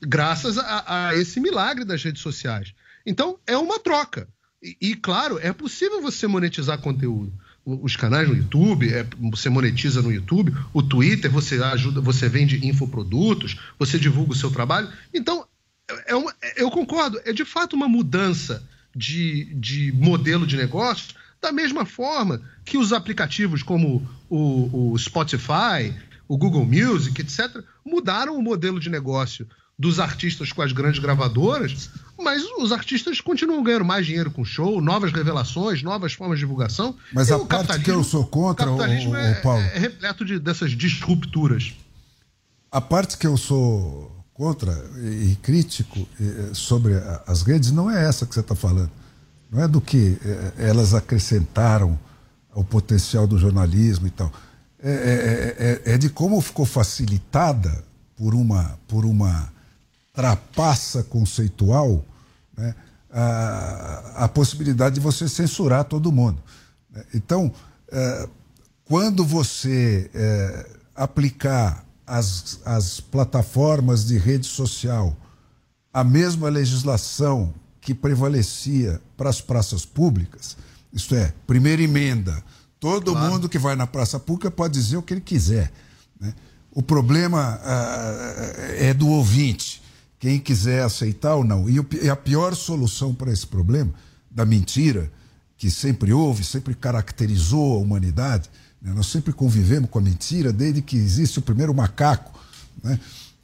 Speaker 6: graças a, a esse milagre das redes sociais. Então, é uma troca. E, e, claro, é possível você monetizar conteúdo. Os canais no YouTube, é, você monetiza no YouTube, o Twitter, você ajuda, você vende infoprodutos, você divulga o seu trabalho. Então, é, é uma, eu concordo, é de fato uma mudança de, de modelo de negócio da mesma forma que os aplicativos como o, o Spotify, o Google Music, etc., mudaram o modelo de negócio dos artistas com as grandes gravadoras, mas os artistas continuam ganhando mais dinheiro com show, novas revelações, novas formas de divulgação.
Speaker 3: Mas a parte que eu sou contra, o,
Speaker 6: capitalismo
Speaker 3: o,
Speaker 6: é,
Speaker 3: o Paulo,
Speaker 6: é repleto de, dessas disrupturas.
Speaker 3: A parte que eu sou contra e crítico sobre as redes não é essa que você está falando não é do que é, elas acrescentaram ao potencial do jornalismo e tal. É, é, é, é, de como ficou facilitada por uma, por uma trapaça conceitual né, a, a possibilidade de você censurar todo mundo. Então, é, quando você é, aplicar as, as plataformas de rede social a mesma legislação que prevalecia para as praças públicas, isto é, primeira emenda, todo claro. mundo que vai na praça pública pode dizer o que ele quiser. Né? O problema ah, é do ouvinte, quem quiser aceitar ou não. E, o, e a pior solução para esse problema, da mentira, que sempre houve, sempre caracterizou a humanidade, né? nós sempre convivemos com a mentira desde que existe o primeiro macaco. Né?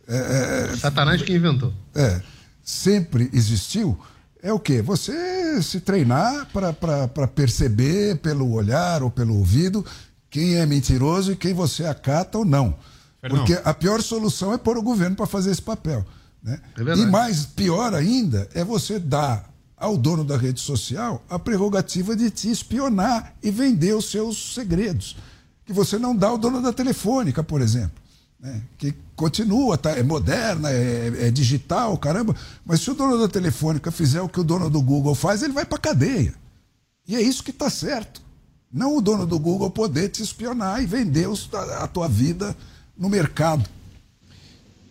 Speaker 6: É, é Satanás que inventou.
Speaker 3: É, sempre existiu é o quê? Você se treinar para perceber pelo olhar ou pelo ouvido quem é mentiroso e quem você acata ou não. Porque a pior solução é pôr o governo para fazer esse papel. Né? É e mais pior ainda é você dar ao dono da rede social a prerrogativa de te espionar e vender os seus segredos. Que você não dá ao dono da telefônica, por exemplo né? que continua, tá, é moderna, é, é, digital, caramba. Mas se o dono da telefônica fizer o que o dono do Google faz, ele vai para cadeia. E é isso que está certo. Não o dono do Google poder te espionar e vender a tua vida no mercado.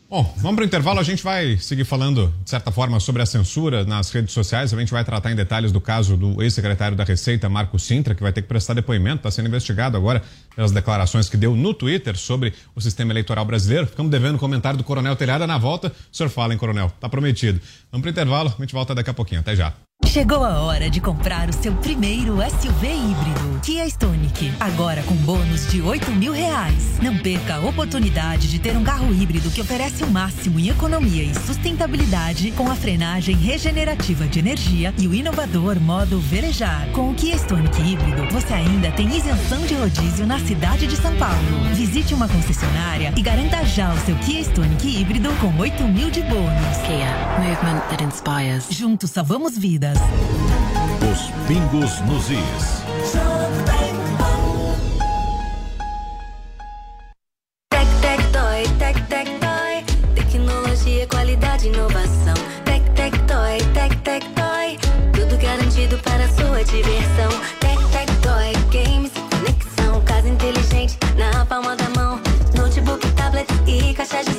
Speaker 1: Bom, vamos para o intervalo. A gente vai seguir falando, de certa forma, sobre a censura nas redes sociais. A gente vai tratar em detalhes do caso do ex-secretário da Receita, Marco Sintra, que vai ter que prestar depoimento. Está sendo investigado agora pelas declarações que deu no Twitter sobre o sistema eleitoral brasileiro. Ficamos devendo o comentário do Coronel Telhada. Na volta, o senhor fala, hein, Coronel? Está prometido. Vamos para o intervalo. A gente volta daqui a pouquinho. Até já.
Speaker 11: Chegou a hora de comprar o seu primeiro SUV híbrido. Kia Stonic. Agora com bônus de 8 mil reais. Não perca a oportunidade de ter um carro híbrido que oferece o máximo em economia e sustentabilidade com a frenagem regenerativa de energia e o inovador modo velejar. Com o Kia Stonic híbrido, você ainda tem isenção de rodízio na cidade de São Paulo. Visite uma concessionária e garanta já o seu Kia Stonic híbrido com 8 mil de bônus.
Speaker 12: Kia. Movement that inspires.
Speaker 11: Juntos salvamos vidas.
Speaker 10: Os pingos nos is.
Speaker 7: Tec, tec, toy, tec, tec, toy. Tecnologia, qualidade, inovação. Tec, tec, toy, tec, tec, toy. Tudo garantido para sua diversão. Tec, tec, toy, games conexão. Casa inteligente na palma da mão. Notebook, tablet e caixa de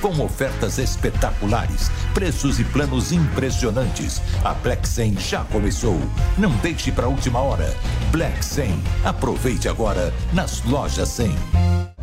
Speaker 2: Com ofertas espetaculares, preços e planos impressionantes. A Black 100 já começou. Não deixe para a última hora. Black 100. Aproveite agora nas lojas 100.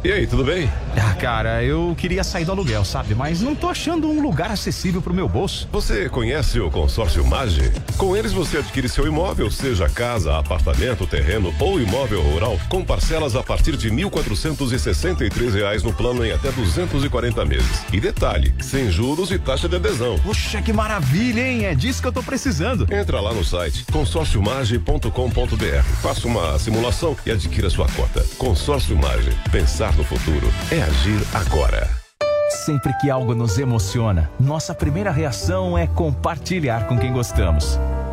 Speaker 13: E aí, tudo bem?
Speaker 14: Ah, cara, eu queria sair do aluguel, sabe? Mas não tô achando um lugar acessível pro meu bolso.
Speaker 13: Você conhece o consórcio Mage? Com eles você adquire seu imóvel, seja casa, apartamento, terreno ou imóvel rural, com parcelas a partir de 1.463 reais no plano em até 240 meses. E detalhe, sem juros e taxa de adesão.
Speaker 14: Puxa, que maravilha, hein? É disso que eu tô precisando.
Speaker 13: Entra lá no site consórciomage.com.br, faça uma simulação e adquira sua cota. Consórcio Mage. Pensar no futuro é agir agora.
Speaker 14: Sempre que algo nos emociona, nossa primeira reação é compartilhar com quem gostamos.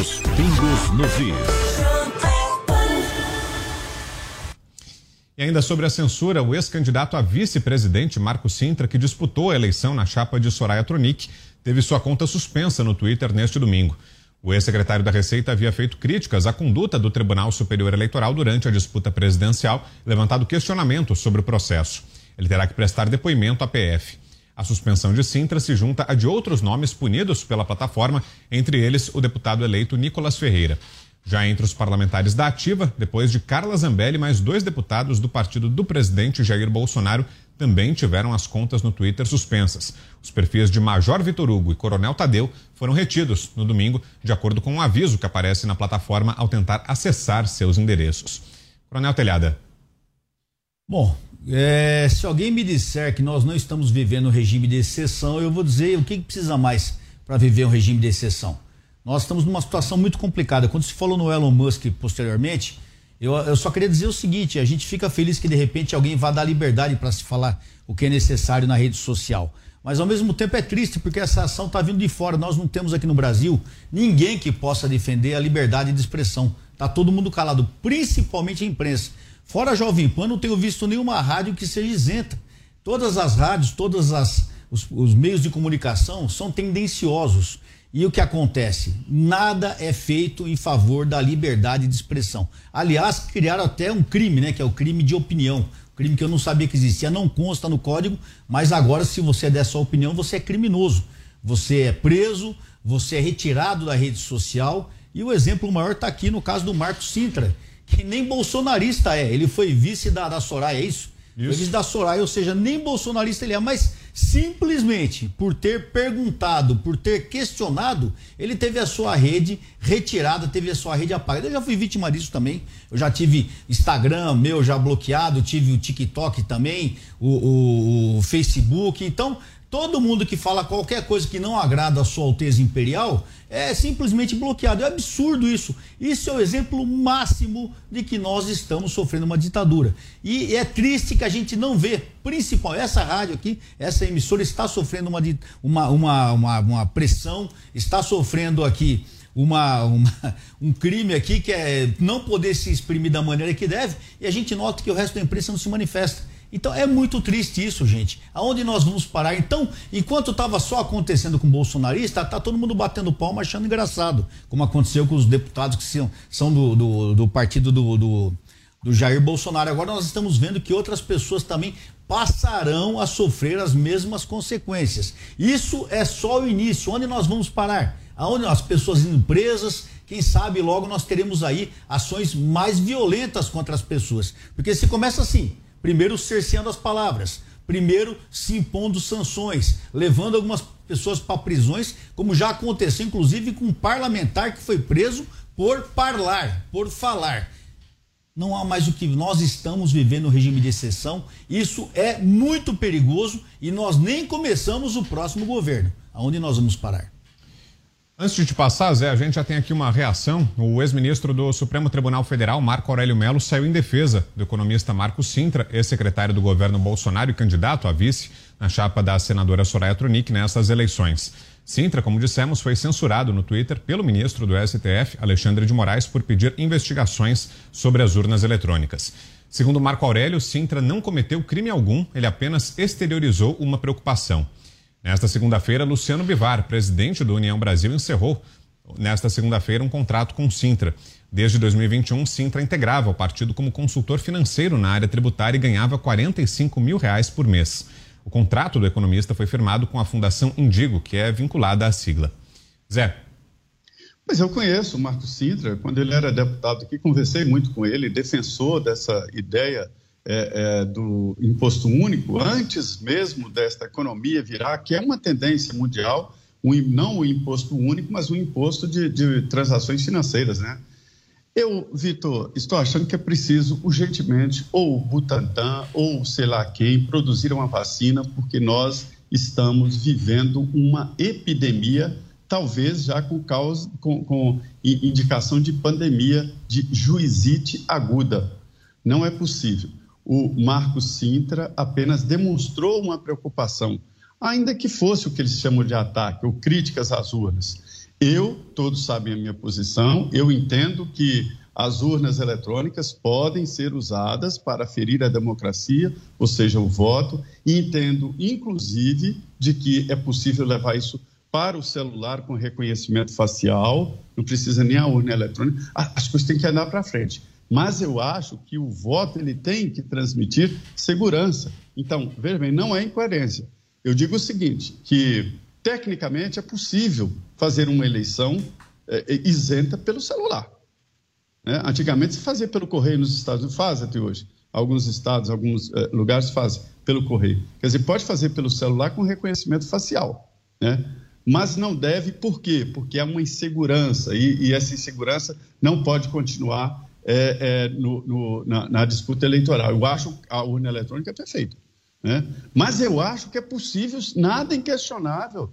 Speaker 10: Os pingos nos is.
Speaker 1: E ainda sobre a censura, o ex-candidato a vice-presidente Marco Sintra, que disputou a eleição na chapa de Soraya Tronic, teve sua conta suspensa no Twitter neste domingo. O ex-secretário da Receita havia feito críticas à conduta do Tribunal Superior Eleitoral durante a disputa presidencial, levantado questionamentos sobre o processo. Ele terá que prestar depoimento à PF. A suspensão de Sintra se junta a de outros nomes punidos pela plataforma, entre eles o deputado eleito Nicolas Ferreira. Já entre os parlamentares da Ativa, depois de Carla Zambelli, mais dois deputados do partido do presidente Jair Bolsonaro também tiveram as contas no Twitter suspensas. Os perfis de Major Vitor Hugo e Coronel Tadeu foram retidos no domingo, de acordo com um aviso que aparece na plataforma ao tentar acessar seus endereços. Coronel Telhada.
Speaker 4: Bom, é, se alguém me disser que nós não estamos vivendo um regime de exceção, eu vou dizer o que, que precisa mais para viver um regime de exceção. Nós estamos numa situação muito complicada. Quando se falou no Elon Musk posteriormente, eu, eu só queria dizer o seguinte: a gente fica feliz que de repente alguém vá dar liberdade para se falar o que é necessário na rede social. Mas ao mesmo tempo é triste porque essa ação está vindo de fora. Nós não temos aqui no Brasil ninguém que possa defender a liberdade de expressão Tá todo mundo calado, principalmente a imprensa. Fora Jovem Pan, não tenho visto nenhuma rádio que seja isenta. Todas as rádios, todos os, os meios de comunicação são tendenciosos. E o que acontece? Nada é feito em favor da liberdade de expressão. Aliás, criaram até um crime, né? Que é o crime de opinião. Crime que eu não sabia que existia, não consta no código, mas agora, se você der sua opinião, você é criminoso. Você é preso, você é retirado da rede social. E o exemplo maior está aqui no caso do Marcos Sintra, que nem bolsonarista é. Ele foi vice da, da Soraya, é isso? isso? Foi vice da Soraya, ou seja, nem bolsonarista ele é, mas simplesmente por ter perguntado, por ter questionado, ele teve a sua rede retirada, teve a sua rede apagada. Eu já fui vítima disso também. Eu já tive Instagram meu já bloqueado, tive o TikTok também, o, o, o Facebook. Então, Todo mundo que fala qualquer coisa que não agrada a sua Alteza Imperial é simplesmente bloqueado. É absurdo isso. Isso é o exemplo máximo de que nós estamos sofrendo uma ditadura. E é triste que a gente não vê, principal, essa rádio aqui, essa emissora está sofrendo uma, uma, uma, uma, uma pressão, está sofrendo aqui uma, uma, um crime aqui que é não poder se exprimir da maneira que deve, e a gente nota que o resto da imprensa não se manifesta. Então é muito triste isso, gente. Aonde nós vamos parar? Então, enquanto estava só acontecendo com o bolsonarista, tá todo mundo batendo palma achando engraçado, como aconteceu com os deputados que são, são do, do, do partido do, do, do Jair Bolsonaro. Agora nós estamos vendo que outras pessoas também passarão a sofrer as mesmas consequências. Isso é só o início. Onde nós vamos parar? Aonde as pessoas indo presas, quem sabe logo nós teremos aí ações mais violentas contra as pessoas. Porque se começa assim, Primeiro, cerceando as palavras. Primeiro, se impondo sanções, levando algumas pessoas para prisões, como já aconteceu, inclusive, com um parlamentar que foi preso por parlar, por falar. Não há mais o que nós estamos vivendo no regime de exceção. Isso é muito perigoso e nós nem começamos o próximo governo. Aonde nós vamos parar?
Speaker 1: Antes de passar, Zé, a gente já tem aqui uma reação. O ex-ministro do Supremo Tribunal Federal, Marco Aurélio Melo, saiu em defesa do economista Marco Sintra, ex-secretário do governo Bolsonaro e candidato a vice na chapa da senadora Soraya Tronic nessas eleições. Sintra, como dissemos, foi censurado no Twitter pelo ministro do STF, Alexandre de Moraes, por pedir investigações sobre as urnas eletrônicas. Segundo Marco Aurélio, Sintra não cometeu crime algum, ele apenas exteriorizou uma preocupação. Nesta segunda-feira, Luciano Bivar, presidente do União Brasil, encerrou nesta segunda-feira um contrato com Sintra. Desde 2021, Sintra integrava o partido como consultor financeiro na área tributária e ganhava 45 mil reais por mês. O contrato do economista foi firmado com a Fundação Indigo, que é vinculada à sigla. Zé.
Speaker 5: Mas eu conheço o Marco Sintra, quando ele era deputado aqui, conversei muito com ele, defensor dessa ideia é, é, do imposto único, antes mesmo desta economia virar, que é uma tendência mundial, um, não o imposto único, mas o imposto de, de transações financeiras, né? Eu, Vitor, estou achando que é preciso urgentemente ou o Butantan ou sei lá quem produzir uma vacina, porque nós estamos vivendo uma epidemia, talvez já com, causa, com, com indicação de pandemia de juizite aguda. Não é possível o Marcos Sintra apenas demonstrou uma preocupação, ainda que fosse o que eles chamam de ataque ou críticas às urnas. Eu, todos sabem a minha posição, eu entendo que as urnas eletrônicas podem ser usadas para ferir a democracia, ou seja, o voto, e entendo, inclusive, de que é possível levar isso para o celular com reconhecimento facial, não precisa nem a urna eletrônica, as coisas têm que andar para frente mas eu acho que o voto ele tem que transmitir segurança. Então, veja bem, não é incoerência. Eu digo o seguinte, que tecnicamente é possível fazer uma eleição é, isenta pelo celular. Né? Antigamente se fazia pelo correio nos Estados Unidos, faz até hoje. Alguns estados, alguns é, lugares fazem pelo correio. Quer dizer, pode fazer pelo celular com reconhecimento facial, né? Mas não deve, por quê? Porque há uma insegurança e, e essa insegurança não pode continuar é, é, no, no, na, na, disputa eleitoral. Eu acho a urna eletrônica perfeita. Né? Mas eu acho que é possível, nada inquestionável.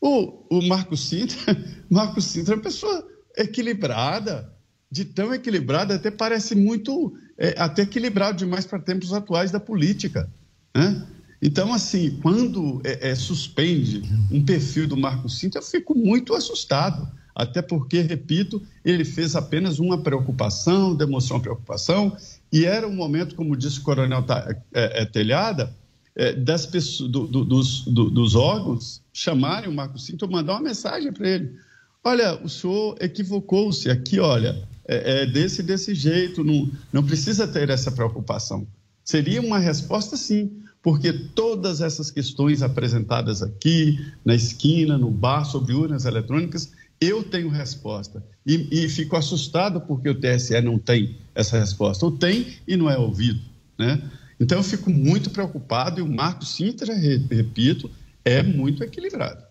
Speaker 5: O, o Marco Sintra, Marco Sintra é uma pessoa equilibrada, de tão equilibrada, até parece muito, é, até equilibrado demais para tempos atuais da política. Né? Então, assim, quando é, é, suspende um perfil do Marco Sintra, eu fico muito assustado. Até porque, repito, ele fez apenas uma preocupação, demonstrou uma preocupação, e era um momento, como disse o coronel é, é, Telhada, é, das pessoas, do, do, dos, do, dos órgãos chamarem o Marco Cinto, mandar uma mensagem para ele. Olha, o senhor equivocou-se aqui, olha, é, é, desse desse jeito, não, não precisa ter essa preocupação. Seria uma resposta sim, porque todas essas questões apresentadas aqui, na esquina, no bar, sobre urnas eletrônicas, eu tenho resposta. E, e fico assustado porque o TSE não tem essa resposta. Ou tem e não é ouvido. Né? Então eu fico muito preocupado e o Marco Sintra, repito, é muito equilibrado.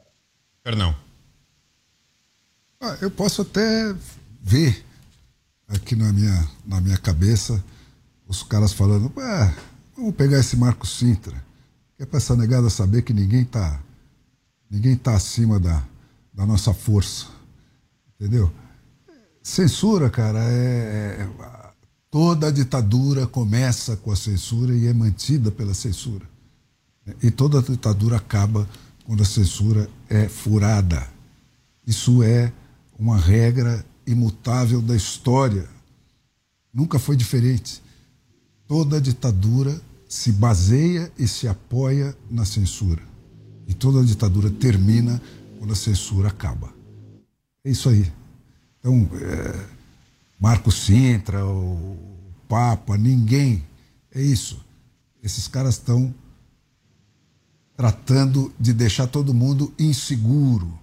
Speaker 1: Perdão.
Speaker 3: Ah, eu posso até ver aqui na minha, na minha cabeça os caras falando, vamos pegar esse Marco Sintra, que é para essa negada saber que ninguém está ninguém tá acima da, da nossa força. Entendeu? Censura, cara, é, é, toda ditadura começa com a censura e é mantida pela censura. E toda ditadura acaba quando a censura é furada. Isso é uma regra imutável da história. Nunca foi diferente. Toda ditadura se baseia e se apoia na censura. E toda ditadura termina quando a censura acaba. É isso aí. Então, é, Marco Sintra, o Papa, ninguém. É isso. Esses caras estão tratando de deixar todo mundo inseguro.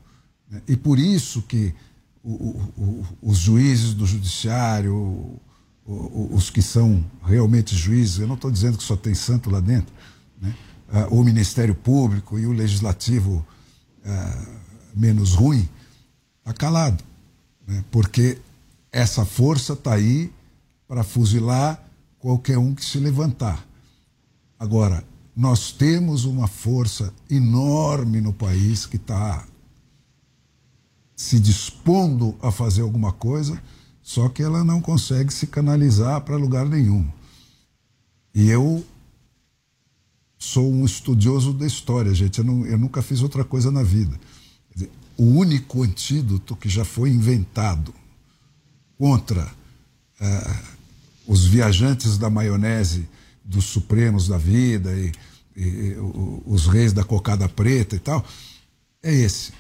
Speaker 3: Né? E por isso que o, o, os juízes do judiciário, os que são realmente juízes, eu não estou dizendo que só tem santo lá dentro, né? Ah, o Ministério Público e o Legislativo ah, menos ruim, está calado, né? porque essa força está aí para fuzilar qualquer um que se levantar. Agora, nós temos uma força enorme no país que está se dispondo a fazer alguma coisa, só que ela não consegue se canalizar para lugar nenhum. E eu sou um estudioso da história, gente. Eu, não, eu nunca fiz outra coisa na vida o único antídoto que já foi inventado contra uh, os viajantes da maionese dos supremos da vida e, e, os reis da cocada preta e tal, é esse.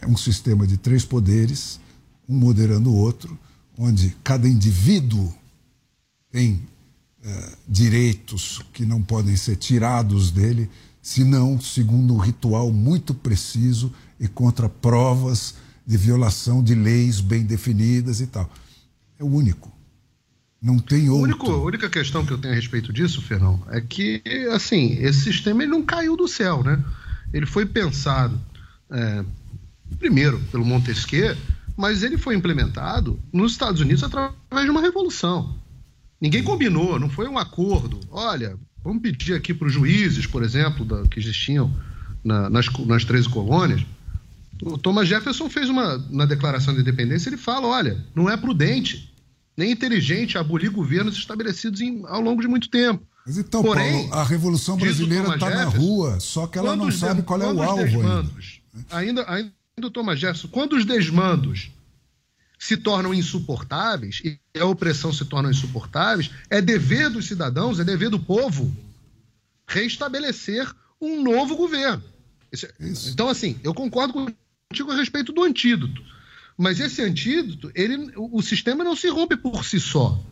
Speaker 3: É um sistema de três poderes, um moderando o outro, onde cada indivíduo tem uh, direitos que não podem ser tirados dele, senão segundo um ritual muito preciso e contra provas de violação de leis bem definidas e tal. É o único. Não tem outro.
Speaker 6: Único, a única questão que eu tenho a respeito disso, Fernão, é que, assim, esse sistema ele não caiu do céu, né? Ele foi pensado, é, primeiro, pelo Montesquieu, mas ele foi implementado nos Estados Unidos através de uma revolução. Ninguém combinou, não foi um acordo. Olha, vamos pedir aqui para os juízes, por exemplo, da, que existiam na, nas, nas 13 colônias, o Thomas Jefferson fez uma na declaração de independência, ele fala, olha, não é prudente nem inteligente abolir governos estabelecidos em, ao longo de muito tempo.
Speaker 3: Mas então, Porém, Paulo, a Revolução Brasileira está na rua, só que ela não sabe qual é o alvo
Speaker 6: desmandos, ainda. ainda. Ainda o Thomas Jefferson, quando os desmandos se tornam insuportáveis e a opressão se torna insuportáveis, é dever dos cidadãos, é dever do povo reestabelecer um novo governo. Isso. Então, assim, eu concordo com contigo a respeito do antídoto. Mas esse antídoto, ele, o, o sistema não se rompe por si só.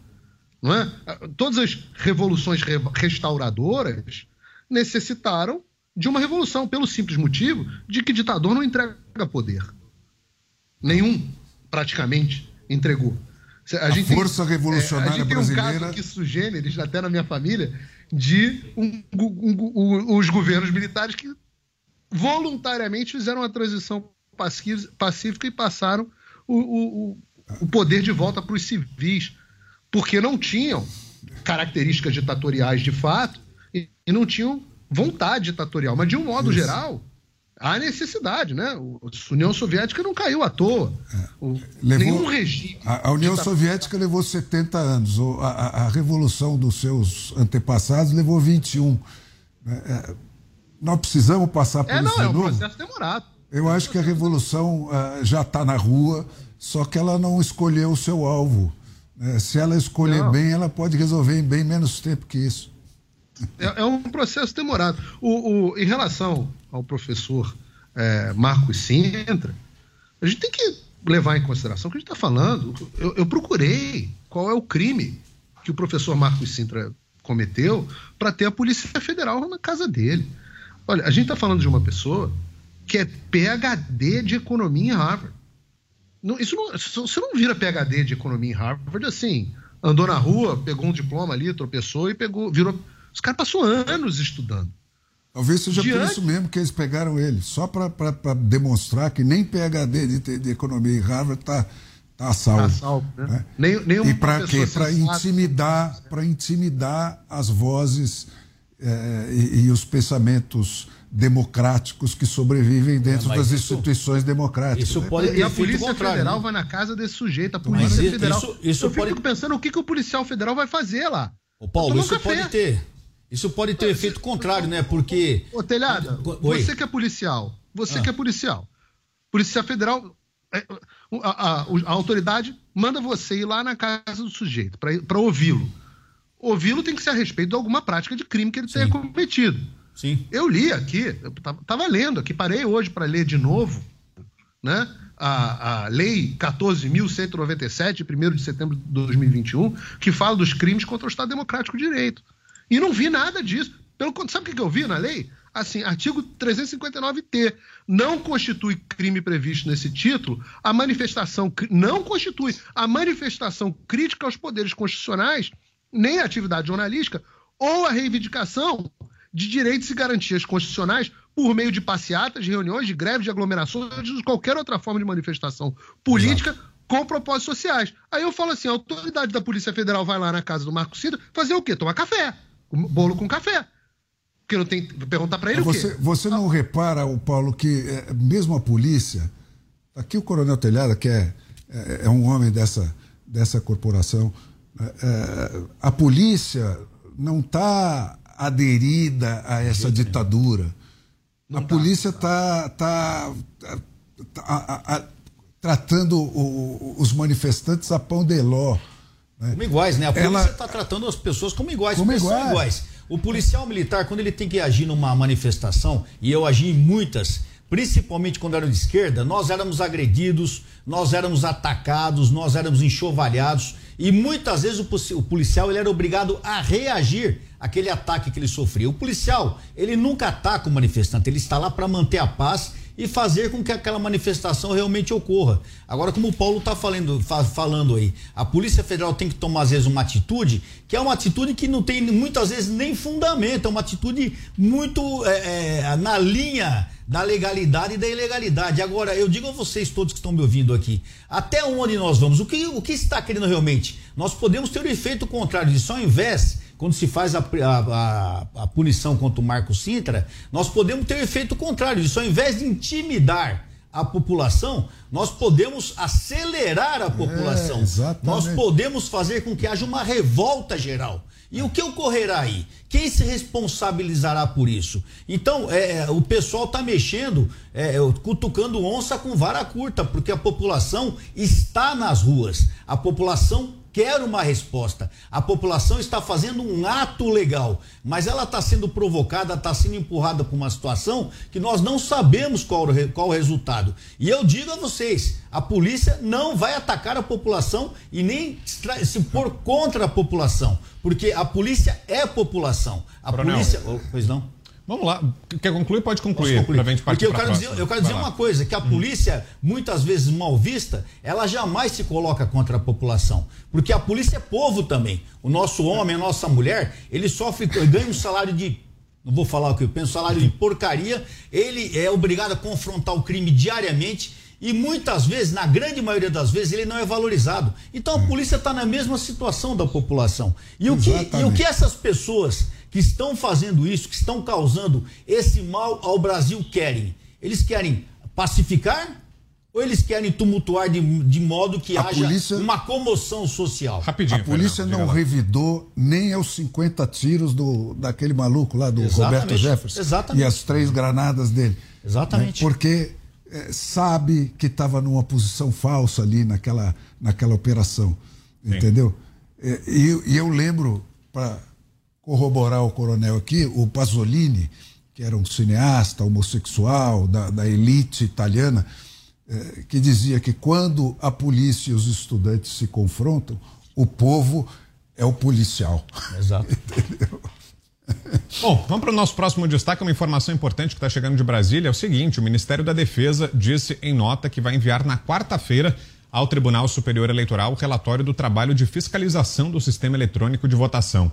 Speaker 6: Não é? Todas as revoluções re, restauradoras necessitaram de uma revolução, pelo simples motivo de que ditador não entrega poder. Nenhum, praticamente, entregou.
Speaker 3: A, a força tem, revolucionária
Speaker 6: é, a gente
Speaker 3: brasileira.
Speaker 6: tem um caso aqui sugêneres, até na minha família, de um, um, um, os governos militares que voluntariamente fizeram a transição pacífica e passaram o, o, o poder de volta para os civis, porque não tinham características ditatoriais de fato e, e não tinham vontade ditatorial. Mas, de um modo Isso. geral, há necessidade, né? A União Soviética não caiu à toa. É. O, levou, nenhum regime.
Speaker 3: A, a União Soviética levou 70 anos. A, a, a, Revolução dos seus antepassados levou 21. É, é, nós precisamos passar por
Speaker 6: é,
Speaker 3: isso
Speaker 6: não,
Speaker 3: de
Speaker 6: é um processo demorado.
Speaker 3: Eu acho que a revolução uh, já está na rua, só que ela não escolheu o seu alvo. né? se ela escolher
Speaker 6: Não.
Speaker 3: bem, ela pode resolver em bem menos tempo que isso.
Speaker 6: É, é um processo demorado. O, o- em relação ao professor é, Marcos Sintra, a gente tem que levar em consideração o que a gente está falando. Eu, eu procurei qual é o crime que o professor Marcos Sintra cometeu para ter a Polícia Federal na casa dele. Olha, a gente está falando de uma pessoa que é PhD de economia em Harvard. Não, isso não, você não vira PhD de economia em Harvard assim. Andou na rua, pegou um diploma ali, tropeçou e pegou, virou. Os caras passou anos estudando.
Speaker 3: Talvez seja por
Speaker 6: Diante-
Speaker 3: isso mesmo que eles pegaram ele, só para demonstrar que nem PhD de, de economia em Harvard está tá a salvo.
Speaker 6: Tá salvo, né?
Speaker 3: né?
Speaker 6: Nem-
Speaker 3: e para quê? Para intimidar, para intimidar as vozes eh, e, e os pensamentos democráticos que sobrevivem dentro
Speaker 4: mas
Speaker 3: das
Speaker 4: isso-
Speaker 3: instituições democráticas.
Speaker 4: isso
Speaker 3: né?
Speaker 4: pode
Speaker 6: E
Speaker 4: ter
Speaker 6: a
Speaker 4: efeito
Speaker 6: Polícia
Speaker 4: contrário,
Speaker 6: Federal
Speaker 4: né?
Speaker 6: vai na casa desse sujeito, a
Speaker 4: Mas
Speaker 6: Polícia
Speaker 4: isso-
Speaker 6: Federal.
Speaker 4: isso- isso
Speaker 6: eu fico
Speaker 4: pode-
Speaker 6: pensando o que, que o policial federal vai fazer lá.
Speaker 4: Ô, Paulo, isso
Speaker 6: café.
Speaker 4: pode ter. Isso pode ter efeito contrário, né? Porque.
Speaker 6: Ô, Telhada,
Speaker 4: Oi.
Speaker 6: você que é policial, você
Speaker 4: Ah.
Speaker 6: que é policial, Polícia Federal, é, a, a- a autoridade manda você ir lá na casa do sujeito para ouvi-lo. Ouvi-lo tem que ser a respeito de alguma prática de crime que ele tenha cometido.
Speaker 4: Sim.
Speaker 6: Eu li aqui, eu tava, tava lendo aqui, parei hoje para ler de novo, né? A, a Lei 14.197, 1 de setembro de 2021, que fala dos crimes contra o Estado Democrático de Direito. E não vi nada disso. Pelo sabe o que eu vi na lei? Assim, artigo 359T. Não constitui crime previsto nesse título a manifestação. Não constitui a manifestação crítica aos poderes constitucionais, nem a atividade jornalística, ou a reivindicação de direitos e garantias constitucionais por meio de passeatas, de reuniões, de greves, de aglomerações, de qualquer outra forma de manifestação política com propósitos sociais. Aí eu falo assim, a autoridade da Polícia Federal vai lá na casa do Marco Sintra fazer o quê? Tomar café. Bolo com café. Porque não tem... Perguntar pra ele o
Speaker 3: Você,
Speaker 6: quê?
Speaker 3: você não repara, o Paulo, que eh, mesmo a polícia, aqui o Coronel Telhada, que é, é, é um homem dessa, dessa corporação, eh, eh, a polícia não está aderida a essa ditadura. a polícia está tá, tá- tá- tratando o- os manifestantes a pão de ló. né?
Speaker 4: Como iguais, né? A polícia está tratando as pessoas como iguais,
Speaker 3: Como iguais.
Speaker 4: iguais. O policial militar, quando ele tem que agir numa manifestação, e eu agi em muitas, principalmente quando era de esquerda, nós éramos agredidos, nós éramos atacados, nós éramos enxovalhados, e muitas vezes o policial ele era obrigado a reagir àquele ataque que ele sofria. O policial, ele nunca ataca o manifestante, ele está lá para manter a paz e fazer com que aquela manifestação realmente ocorra. Agora, como o Paulo está falando, fa- falando aí, a Polícia Federal tem que tomar, às vezes, uma atitude que é uma atitude que não tem muitas vezes nem fundamento, é uma atitude muito é, é, na linha da legalidade e da ilegalidade. Agora, eu digo a vocês todos que estão me ouvindo aqui, até onde nós vamos? O que, o que está querendo realmente? Nós podemos ter o efeito contrário disso, ao invés quando se faz a, a, a- a punição contra o Marco Sintra, nós podemos ter o efeito contrário disso. Ao invés de intimidar a população, nós podemos acelerar a população.
Speaker 3: exatamente.
Speaker 4: nós podemos fazer com que haja uma revolta geral. E o que ocorrerá aí? Quem se responsabilizará por isso? Então, é, o pessoal está mexendo, é, cutucando onça com vara curta, porque a população está nas ruas. A população quer uma resposta. A população está fazendo um ato legal, mas ela está sendo provocada, está sendo empurrada para uma situação que nós não sabemos qual, qual o resultado. E eu digo a vocês: a polícia não vai atacar a população e nem se pôr contra a população, porque a polícia é a população. A
Speaker 1: Coronel.
Speaker 4: polícia. Oh, pois não?
Speaker 1: Vamos lá. Quer concluir? Pode concluir.
Speaker 4: Concluir?
Speaker 1: Pra gente
Speaker 4: Porque eu quero, dizer, eu quero dizer uma coisa, que a polícia, muitas vezes mal vista, ela jamais se coloca contra a população. Porque a polícia é povo também. O nosso homem, a nossa mulher, ele sofre, ganha um salário de. Não vou falar o que eu penso, salário de porcaria. Ele é obrigado a confrontar o crime diariamente. E muitas vezes, na grande maioria das vezes, ele não é valorizado. Então a polícia está na mesma situação da população. E o, que, e o que essas pessoas que estão fazendo isso, que estão causando esse mal ao Brasil querem? Eles querem pacificar ou eles querem tumultuar de, de modo que
Speaker 3: A
Speaker 4: haja
Speaker 3: polícia-
Speaker 4: uma comoção social?
Speaker 3: a polícia não revidou nem aos 50 tiros do, daquele maluco lá, do
Speaker 4: Exatamente,
Speaker 3: Roberto Jefferson.
Speaker 4: exatamente.
Speaker 3: E as três granadas dele.
Speaker 4: Exatamente.
Speaker 3: Né? Porque é, sabe que estava numa posição falsa ali naquela, naquela operação. Sim. Entendeu? É, e, e, eu lembro, para corroborar o coronel aqui, o Pasolini, que era um cineasta homossexual da, da elite italiana, é, que dizia que quando a polícia e os estudantes se confrontam, o povo é o policial.
Speaker 4: Exato.
Speaker 3: Entendeu?
Speaker 1: Bom, vamos para o nosso próximo destaque. Uma informação importante que está chegando de Brasília é o seguinte: o Ministério da Defesa disse em nota que vai enviar na quarta-feira ao Tribunal Superior Eleitoral o relatório do trabalho de fiscalização do sistema eletrônico de votação.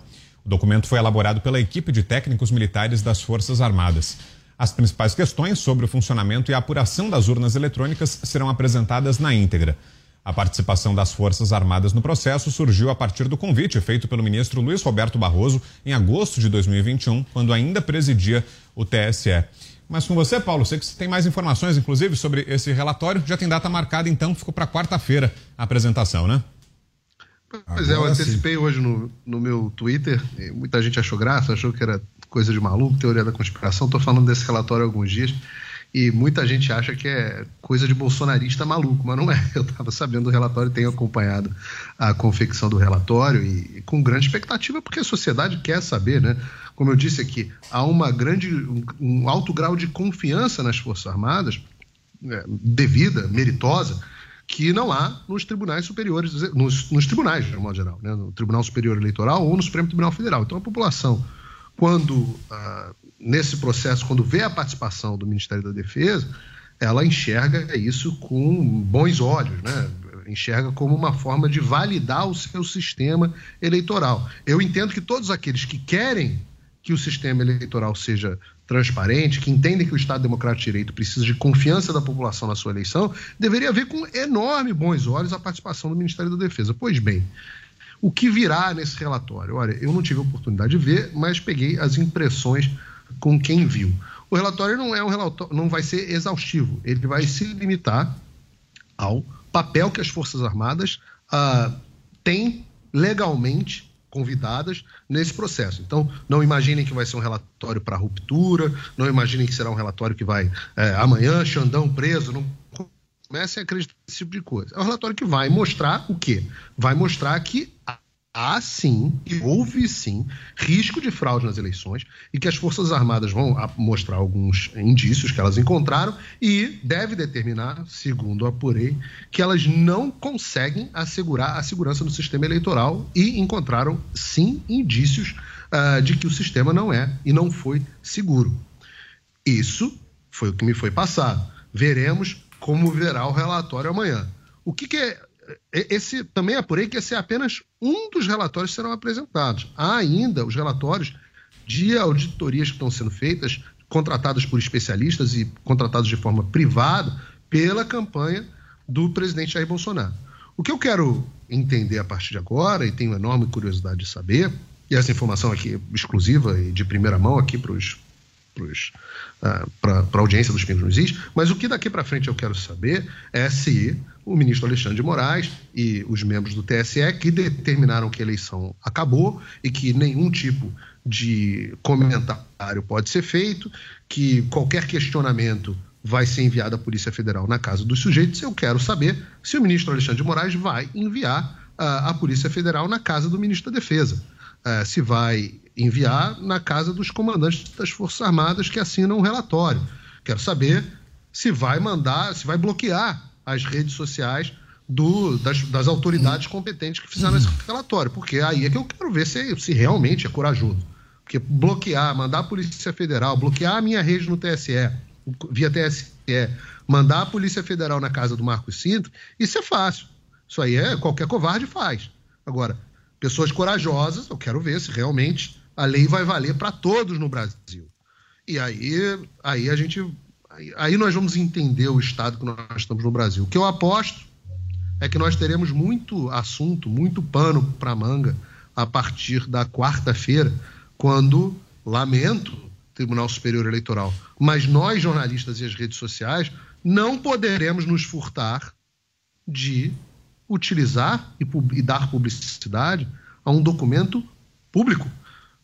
Speaker 1: O documento foi elaborado pela equipe de técnicos militares das Forças Armadas. As principais questões sobre o funcionamento e a apuração das urnas eletrônicas serão apresentadas na íntegra. A participação das Forças Armadas no processo surgiu a partir do convite feito pelo ministro Luiz Roberto Barroso em agosto de 2021, quando ainda presidia o TSE. Mas com você, Paulo, sei que você tem mais informações, inclusive, sobre esse relatório. Já tem data marcada, então, ficou para quarta-feira a apresentação, né?
Speaker 6: Pois é, eu antecipei sim. hoje no, no meu Twitter, muita gente achou graça, achou que era coisa de maluco, teoria da conspiração. Estou falando desse relatório há alguns dias. E muita gente acha que é coisa de bolsonarista maluco, mas não é. Eu estava sabendo do relatório, tenho acompanhado a confecção do relatório e, e, com grande expectativa, porque a sociedade quer saber, né? Como eu disse aqui, há uma grande, um, um alto grau de confiança nas Forças Armadas, é, devida, meritosa, que não há nos tribunais superiores, nos, nos tribunais, de modo geral, né? no Tribunal Superior Eleitoral ou no Supremo Tribunal Federal. Então a população, quando ah, nesse processo, quando vê a participação do Ministério da Defesa, ela enxerga isso com bons olhos, né? enxerga como uma forma de validar o seu sistema eleitoral. Eu entendo que todos aqueles que querem que o sistema eleitoral seja transparente, que entendem que o Estado Democrático de Direito precisa de confiança da população na sua eleição, deveria ver com enorme bons olhos a participação do Ministério da Defesa. Pois bem, o que virá nesse relatório? Olha, eu não tive a oportunidade de ver, mas peguei as impressões com quem viu. O relatório não é um relatório, não vai ser exaustivo. Ele vai se limitar ao papel que as Forças Armadas ah, têm legalmente convidadas nesse processo. Então, não imaginem que vai ser um relatório para ruptura, não imaginem que será um relatório que vai é, amanhã, Xandão preso, não comecem a acreditar nesse tipo de coisa. É um relatório que vai mostrar o quê? Vai mostrar que há sim, e houve sim, risco de fraude nas eleições e que as Forças Armadas vão mostrar alguns indícios que elas encontraram e deve determinar, segundo apurei, que elas não conseguem assegurar a segurança do sistema eleitoral e encontraram sim indícios uh, de que o sistema não é e não foi seguro. Isso foi o que me foi passado. Veremos como verá o relatório amanhã. O que, que é esse também apurei que esse é apenas um dos relatórios que serão apresentados. Há ainda os relatórios de auditorias que estão sendo feitas, contratadas por especialistas e contratados de forma privada pela campanha do presidente Jair Bolsonaro. O que eu quero entender a partir de agora, e tenho enorme curiosidade de saber, e essa informação aqui exclusiva e de primeira mão aqui para os uh, para a audiência dos Pingos nos Is, mas o que daqui para frente eu quero saber é se o ministro Alexandre de Moraes e os membros do TSE que determinaram que a eleição acabou e que nenhum tipo de comentário pode ser feito, que qualquer questionamento vai ser enviado à Polícia Federal na casa dos sujeitos. Eu quero saber se o ministro Alexandre de Moraes vai enviar a Polícia Federal na casa do ministro da Defesa. Uh, se vai enviar na casa dos comandantes das Forças Armadas que assinam o relatório. Quero saber se vai mandar, se vai bloquear as redes sociais do, das, das, autoridades competentes que fizeram esse relatório, porque aí é que eu quero ver se, se realmente é corajoso. Porque bloquear, mandar a Polícia Federal, bloquear a minha rede no TSE, via TSE, mandar a Polícia Federal na casa do Marcos Cinto, isso é fácil. Isso aí é qualquer covarde faz. Agora, pessoas corajosas, eu quero ver se realmente a lei vai valer para todos no Brasil. E aí, aí a gente. Aí nós vamos entender o estado que nós estamos no Brasil. O que eu aposto é que nós teremos muito assunto, muito pano para manga a partir da quarta-feira, quando, lamento, Tribunal Superior Eleitoral, mas nós, jornalistas e as redes sociais, não poderemos nos furtar de utilizar e, e dar publicidade a um documento público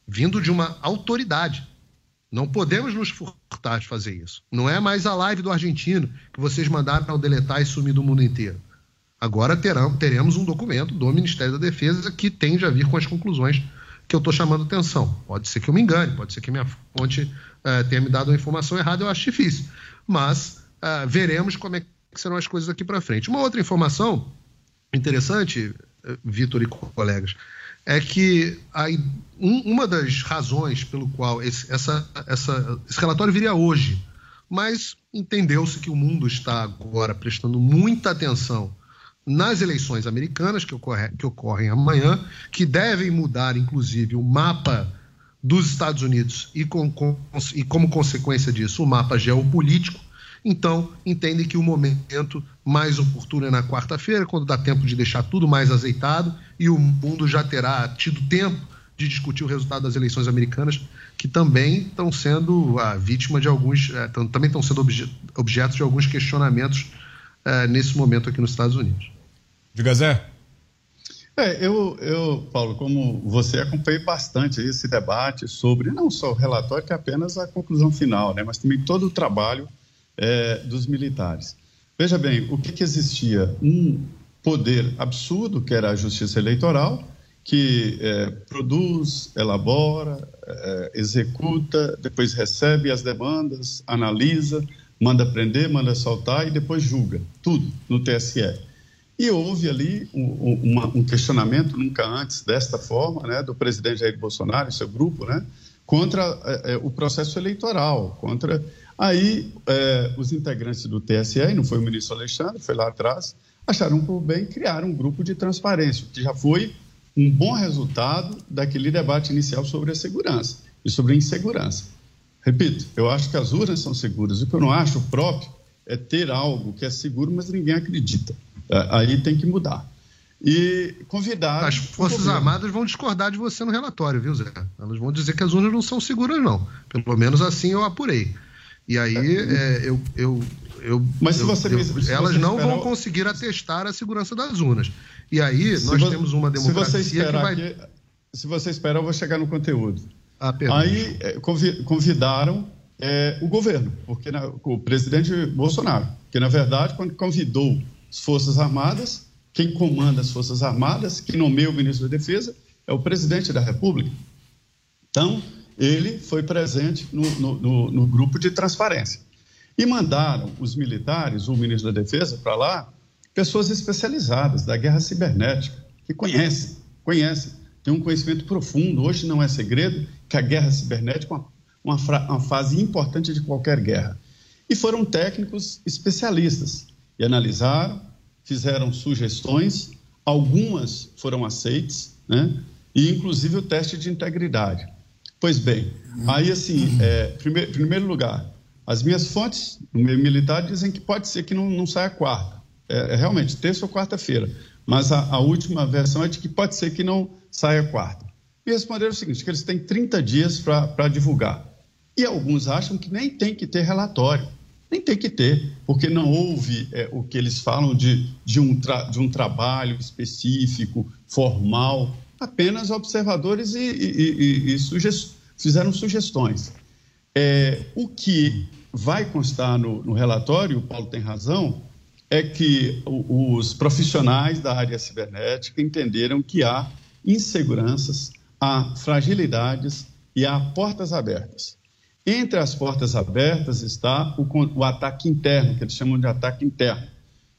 Speaker 6: vindo de uma autoridade. Não podemos nos furtar Tarde fazer isso. Não é mais a live do argentino que vocês mandaram ao deletar e sumir do mundo inteiro. Agora terão, teremos um documento do Ministério da Defesa que tende a vir com as conclusões que eu estou chamando atenção. Pode ser que eu me engane, pode ser que minha fonte uh, tenha me dado uma informação errada, eu acho difícil. Mas uh, veremos como é que serão as coisas aqui para frente. Uma outra informação interessante, uh, Vitor e colegas, é que a, um, uma das razões pelo qual esse, essa, essa, esse relatório viria hoje, mas entendeu-se que o mundo está agora prestando muita atenção nas eleições americanas, que, ocorre, que ocorrem amanhã, que devem mudar, inclusive, o mapa dos Estados Unidos e, com, com, e como consequência disso, o mapa geopolítico. Então, entendem que o momento mais oportuno é na quarta-feira, quando dá tempo de deixar tudo mais azeitado e o mundo já terá tido tempo de discutir o resultado das eleições americanas, que também estão sendo a vítima de alguns, é, também estão sendo obje, objetos de alguns questionamentos é, nesse momento aqui nos Estados Unidos.
Speaker 1: Diga, Zé.
Speaker 5: É, eu, eu, Paulo, como você, acompanhei bastante esse debate sobre não só o relatório, que é apenas a conclusão final, né, mas também todo o trabalho é, dos militares. Veja bem, o que, que existia? Um poder absurdo, que era a justiça eleitoral, que é, produz, elabora, é, executa, depois recebe as demandas, analisa, manda prender, manda soltar e depois julga. Tudo no TSE. E houve ali um, uma, um questionamento, nunca antes desta forma, né, do presidente Jair Bolsonaro e seu grupo, né, contra é, o processo eleitoral, contra... Aí, é, os integrantes do TSE, e não foi o ministro Alexandre, foi lá atrás, acharam por bem criar um grupo de transparência, que já foi um bom resultado daquele debate inicial sobre a segurança e sobre a insegurança. Repito, eu acho que as urnas são seguras. O que eu não acho próprio é ter algo que é seguro, mas ninguém acredita. É, aí tem que mudar. E convidar.
Speaker 6: As Forças Armadas vão discordar de você no relatório, viu, Zé? Elas vão dizer que as urnas não são seguras, não. Pelo menos assim eu apurei. E aí é, eu, eu, eu,
Speaker 5: Mas se você,
Speaker 6: eu,
Speaker 5: se
Speaker 6: elas
Speaker 5: você
Speaker 6: não
Speaker 5: esperar...
Speaker 6: vão conseguir atestar a segurança das urnas. E aí nós
Speaker 5: vo...
Speaker 6: temos uma democracia que vai.
Speaker 5: Que... Se você esperar, eu vou chegar no conteúdo.
Speaker 6: Ah,
Speaker 5: aí é, convidaram é, o governo, porque na, o presidente Bolsonaro, que na verdade, quando convidou as Forças Armadas, quem comanda as Forças Armadas, quem nomeia o ministro da Defesa, é o presidente da República. Então, ele foi presente no, no, no, no grupo de transparência. E mandaram os militares, o ministro da Defesa, para lá, pessoas especializadas da guerra cibernética, que conhecem, conhecem, têm um conhecimento profundo. Hoje não é segredo que a guerra cibernética é uma, uma, uma fase importante de qualquer guerra. E foram técnicos especialistas e analisaram, fizeram sugestões, algumas foram aceitas, né? e inclusive o teste de integridade. Pois bem, aí assim, é, primeiro, primeiro lugar, as minhas fontes no meio militar dizem que pode ser que não, não saia quarta. É, é realmente, terça ou quarta-feira. Mas a, a, última versão é de que pode ser que não saia quarta. E responderam o seguinte, que eles têm 30 dias para divulgar. E alguns acham que nem tem que ter relatório. Nem tem que ter, porque não houve é, o que eles falam de, de, um de um trabalho específico, formal, apenas observadores e, e, e, e sugest... fizeram sugestões. É, o que vai constar no, no, relatório, o Paulo tem razão, é que os profissionais da área cibernética entenderam que há inseguranças, há fragilidades e há portas abertas. Entre as portas abertas está o, o ataque interno, que eles chamam de ataque interno.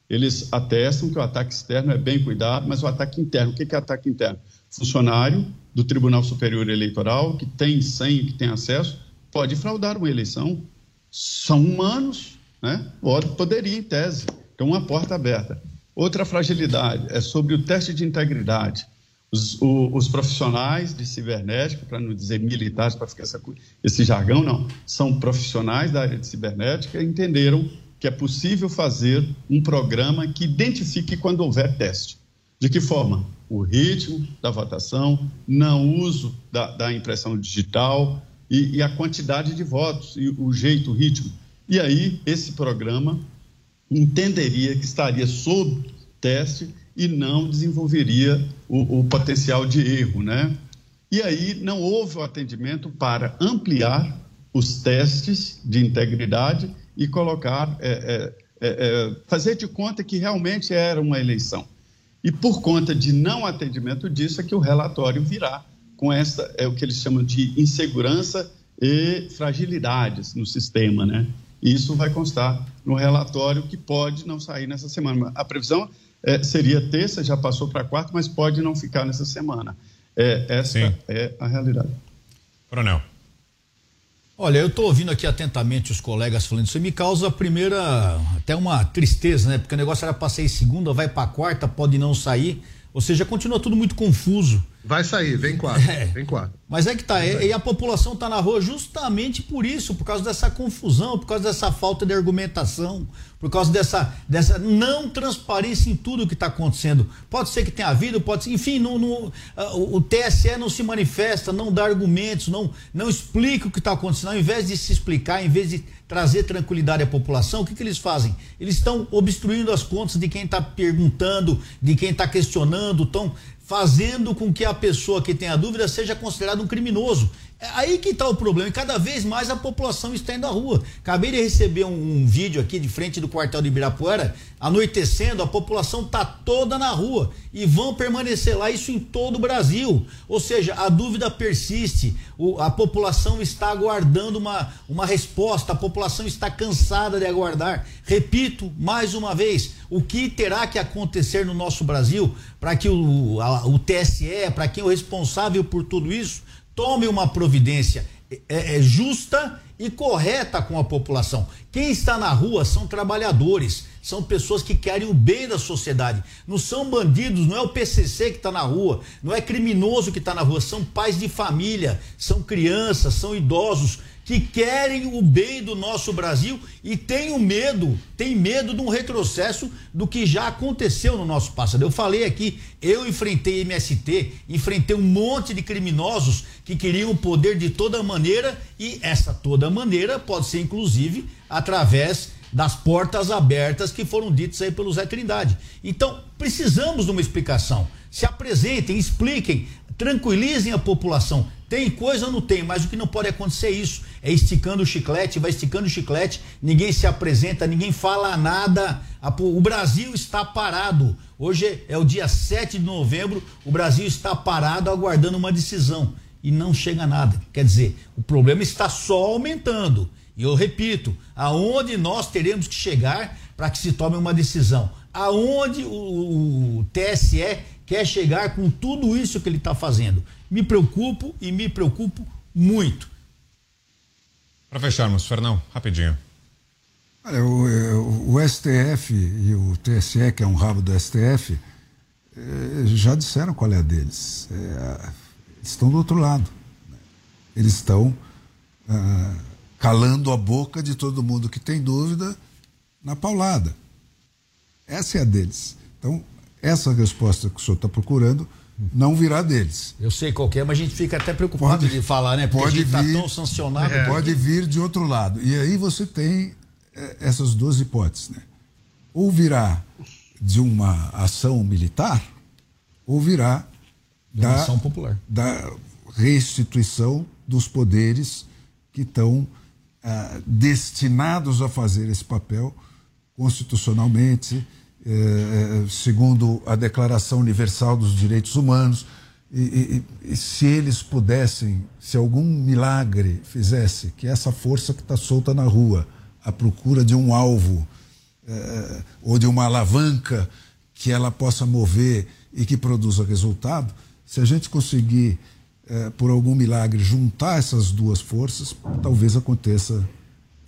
Speaker 5: Eles atestam que o ataque externo é bem cuidado, mas o ataque interno, o que é ataque interno? funcionário do Tribunal Superior Eleitoral, que tem senha, que tem acesso, pode fraudar uma eleição. São humanos, né? Poderia, em tese. Então, uma porta aberta. Outra fragilidade é sobre o teste de integridade. Os, o, os profissionais de cibernética, para não dizer militares, para ficar essa, esse jargão, não, são profissionais da área de cibernética entenderam que é possível fazer um programa que identifique quando houver teste. De que forma? o ritmo da votação, não uso da, da impressão digital e, e, a quantidade de votos e o jeito, o ritmo. E aí, esse programa entenderia que estaria sob teste e não desenvolveria o, o potencial de erro, né? E aí não houve o atendimento para ampliar os testes de integridade e colocar, é, é, é, fazer de conta que realmente era uma eleição. E por conta de não atendimento disso é que o relatório virá com essa, é o que eles chamam de insegurança e fragilidades no sistema, né? Isso vai constar no relatório que pode não sair nessa semana. A previsão é, seria terça, já passou para quarta, mas pode não ficar nessa semana. É, essa Sim. é a realidade.
Speaker 1: Coronel.
Speaker 4: Olha, eu estou ouvindo aqui atentamente os colegas falando isso e me causa a primeira, até uma tristeza, né? Porque o negócio era para sair segunda, vai para quarta, pode não sair. Ou seja, continua tudo muito confuso.
Speaker 6: Vai sair, vem quatro. É. Vem quatro.
Speaker 4: Mas é que tá, e, e a população está na rua justamente por isso, por causa dessa confusão, por causa dessa falta de argumentação, por causa dessa, dessa não transparência em tudo que está acontecendo. Pode ser que tenha havido, pode ser, enfim, não, não, uh, o TSE não se manifesta, não dá argumentos, não, não explica o que está acontecendo. Ao invés de se explicar, em vez de trazer tranquilidade à população, o que, que eles fazem? Eles estão obstruindo as contas de quem está perguntando, de quem está questionando, estão fazendo com que a pessoa que tem a dúvida seja considerada um criminoso. É aí que está o problema. E cada vez mais a população está indo à rua. Acabei de receber um, um, vídeo aqui de frente do quartel de Ibirapuera, anoitecendo, a população está toda na rua e vão permanecer lá, isso em todo o Brasil. Ou seja, a dúvida persiste, o, a população está aguardando uma, uma resposta, a população está cansada de aguardar. Repito mais uma vez, o que terá que acontecer no nosso Brasil para que o, a, o TSE, para quem é o responsável por tudo isso, tome uma providência é, é, justa e correta com a população. Quem está na rua são trabalhadores, são pessoas que querem o bem da sociedade. Não são bandidos, não é o PCC que está na rua, não é criminoso que está na rua, são pais de família, são crianças, são idosos que querem o bem do nosso Brasil e têm o medo, tem medo de um retrocesso do que já aconteceu no nosso passado. Eu falei aqui, eu enfrentei MST, enfrentei um monte de criminosos que queriam o poder de toda maneira e essa toda maneira pode ser inclusive através das portas abertas que foram ditas aí pelo Zé Trindade. Então, precisamos de uma explicação. Se apresentem, expliquem, tranquilizem a população. Tem coisa ou não tem, mas o que não pode acontecer é isso. É esticando o chiclete, vai esticando o chiclete, ninguém se apresenta, ninguém fala nada. O Brasil está parado. Hoje é o dia 7 de novembro, o Brasil está parado aguardando uma decisão. E não chega nada. Quer dizer, o problema está só aumentando. E eu repito, aonde nós teremos que chegar para que se tome uma decisão? Aonde o, o TSE quer chegar com tudo isso que ele está fazendo? me preocupo e me preocupo muito.
Speaker 1: Para fecharmos, Fernão, rapidinho.
Speaker 3: Olha, o, o, STF e o TSE, que é um rabo do STF, eh, já disseram qual é a deles. É, estão do outro lado. Eles estão ah, calando a boca de todo mundo que tem dúvida na paulada. Essa é a deles. Então, essa resposta que o senhor está procurando não virá deles.
Speaker 4: Eu sei qual é, mas a gente fica até preocupado pode, de falar, né? Porque pode a gente está tão sancionado.
Speaker 3: É, pode vir de outro lado. E aí você tem é, essas duas hipóteses, né? Ou virá de uma ação militar, ou virá da,
Speaker 4: ação popular.
Speaker 3: da restituição dos poderes que estão ah, destinados a fazer esse papel constitucionalmente eh, eh, segundo a Declaração Universal dos Direitos Humanos. E, e, e, se eles pudessem, se algum milagre fizesse que essa força que está solta na rua, à procura de um alvo eh, ou de uma alavanca que ela possa mover e que produza resultado, se a gente conseguir, por algum milagre, juntar essas duas forças, talvez aconteça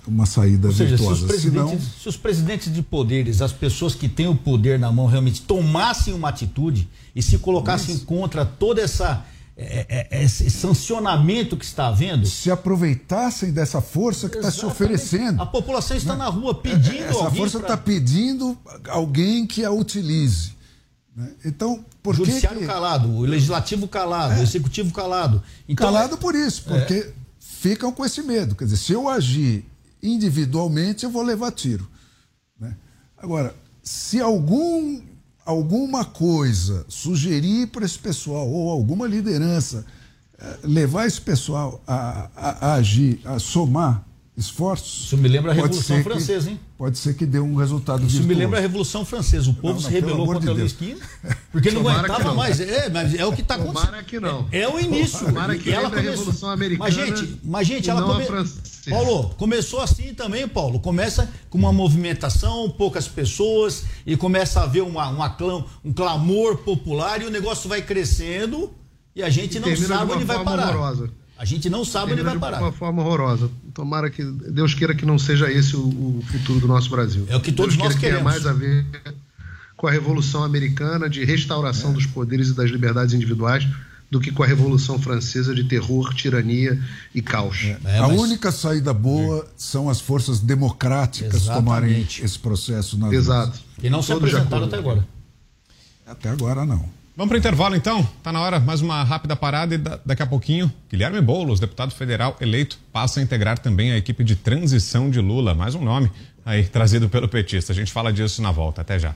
Speaker 3: uma saída
Speaker 4: Ou seja,
Speaker 3: virtuosa.
Speaker 4: Se os, presidentes, Senão... se os presidentes de poderes, as pessoas que têm o poder na mão realmente tomassem uma atitude e se colocassem Isso. contra toda essa é, é, é, esse sancionamento que está havendo.
Speaker 3: Se aproveitassem dessa força que está se oferecendo.
Speaker 4: A população está né? na rua pedindo
Speaker 3: Essa força está pra... pedindo alguém que a utilize. Né? Então, por
Speaker 4: o Judiciário
Speaker 3: que...
Speaker 4: calado, o legislativo calado, é. o executivo calado.
Speaker 3: Então, calado por isso, porque é. ficam com esse medo. Quer dizer, se eu agir individualmente eu vou levar tiro. Né? Agora, se algum, alguma coisa sugerir para esse pessoal, ou alguma liderança, eh, levar esse pessoal a, a- a agir, a somar esforços.
Speaker 4: Isso me lembra a Revolução
Speaker 3: ser que-
Speaker 4: Francesa, hein?
Speaker 3: Pode ser que dê um resultado
Speaker 4: Isso me
Speaker 3: virtuoso.
Speaker 4: lembra a Revolução Francesa. O povo
Speaker 3: Não,
Speaker 4: se
Speaker 3: não, pelo
Speaker 4: rebelou contra
Speaker 3: de
Speaker 4: Luiz. XV porque não aguentava
Speaker 6: não.
Speaker 4: mais. É, mas é o que está acontecendo.
Speaker 6: Tomara que não.
Speaker 4: É o início.
Speaker 6: Tomara que
Speaker 4: ela
Speaker 6: a
Speaker 4: começou-
Speaker 6: Revolução Americana
Speaker 4: Mas, gente, mas, gente ela
Speaker 6: não a
Speaker 4: come...
Speaker 6: francesa.
Speaker 4: Paulo, começou assim também, Paulo. Começa com uma movimentação, poucas pessoas, e começa a haver uma, uma clam- um clamor popular, e o negócio vai crescendo, e a gente
Speaker 6: E
Speaker 4: não sabe onde vai parar.
Speaker 6: horrorosa.
Speaker 4: A gente não sabe onde vai
Speaker 6: de
Speaker 4: parar.
Speaker 6: uma forma horrorosa. Tomara que Deus queira que não seja esse o, o futuro do nosso Brasil.
Speaker 4: É o que todos
Speaker 6: Deus
Speaker 4: nós
Speaker 6: queira que
Speaker 4: queremos.
Speaker 6: mais a ver com a Revolução Americana de restauração dos poderes e das liberdades individuais do que com a Revolução Francesa de terror, tirania e caos.
Speaker 4: É,
Speaker 3: a única saída boa são as forças democráticas
Speaker 4: Exatamente.
Speaker 3: tomarem esse processo nas
Speaker 6: Exato.
Speaker 4: E não se
Speaker 6: Todos de
Speaker 4: apresentaram até agora.
Speaker 3: Até agora não.
Speaker 1: Vamos para intervalo então? Tá na hora, mais uma rápida parada e da- daqui a pouquinho, Guilherme Boulos, deputado federal eleito, passa a integrar também a equipe de transição de Lula. Mais um nome aí trazido pelo petista. A gente fala disso na volta. Até já.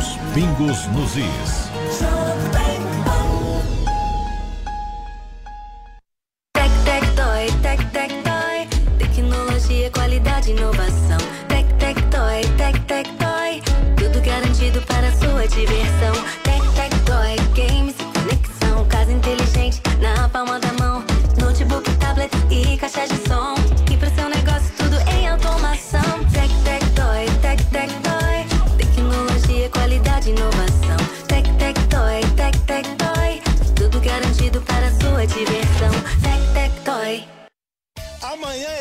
Speaker 10: Os pingos nos is.
Speaker 7: Tec, tec, toy, tec, tec, toy. Tecnologia, qualidade, inovação. Tec, tec, toy, tec, tec, toy. Tudo garantido para sua diversão. Tec, tec, toy, games conexão. Casa inteligente na palma da mão. Notebook, tablet e caixa de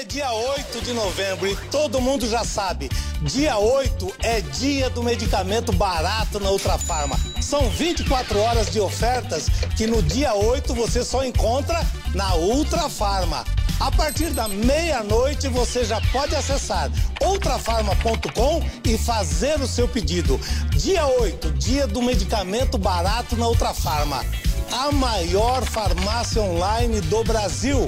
Speaker 15: dia 8 de novembro e todo mundo já sabe. Dia 8 é dia do medicamento barato na Ultrafarma. São 24 horas de ofertas que no dia 8 você só encontra na Ultrafarma. A partir da meia-noite você já pode acessar ultrafarma.com e fazer o seu pedido. Dia 8, dia do medicamento barato na Ultrafarma. A maior farmácia online do Brasil.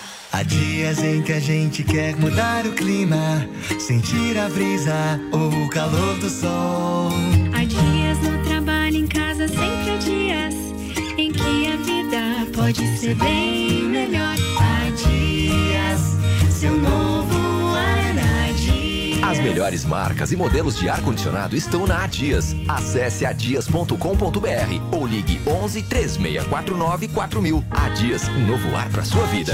Speaker 16: Há dias em que a gente quer mudar o clima, sentir a brisa ou o calor do sol.
Speaker 17: Há dias no trabalho, em casa, sempre há dias em que a vida pode ser bem melhor. Há dias, seu Dias.
Speaker 18: As melhores marcas e modelos de ar-condicionado estão na Adias. Acesse adias.com.br ou ligue 11 3649 4000. Adias, um novo ar para sua vida.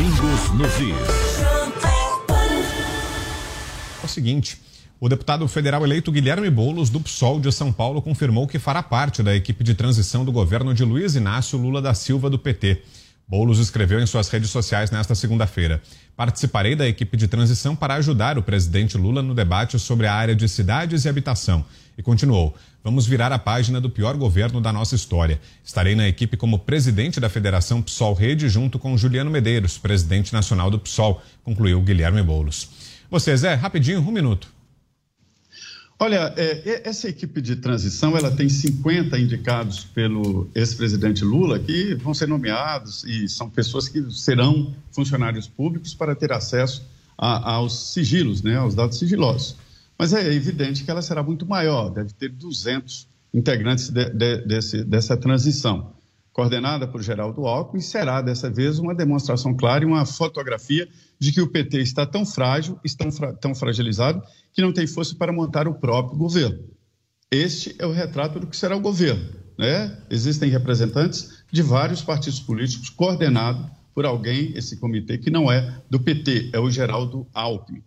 Speaker 19: Os pingos nos.
Speaker 1: É o seguinte. O deputado federal eleito Guilherme Boulos, do PSOL de São Paulo, confirmou que fará parte da equipe de transição do governo de Luiz Inácio Lula da Silva, do PT. Boulos escreveu em suas redes sociais nesta segunda-feira: Participarei da equipe de transição para ajudar o presidente Lula no debate sobre a área de cidades e habitação. E continuou: Vamos virar a página do pior governo da nossa história. Estarei na equipe como presidente da Federação PSOL Rede, junto com Juliano Medeiros, presidente nacional do PSOL, concluiu Guilherme Boulos. Você, Zé, rapidinho, um minuto.
Speaker 5: Olha, é, essa equipe de transição, ela tem 50 indicados pelo ex-presidente Lula que vão ser nomeados e são pessoas que serão funcionários públicos para ter acesso a, aos sigilos, né, aos dados sigilosos. Mas é evidente que ela será muito maior, deve ter 200 integrantes de, de, desse, dessa transição, coordenada por Geraldo Alckmin, será dessa vez uma demonstração clara e uma fotografia de que o PT está tão frágil, tão, tão fragilizado, que não tem força para montar o próprio governo. Este é o retrato do que será o governo. Né? Existem representantes de vários partidos políticos coordenados por alguém, esse comitê, que não é do PT, é o Geraldo Alckmin.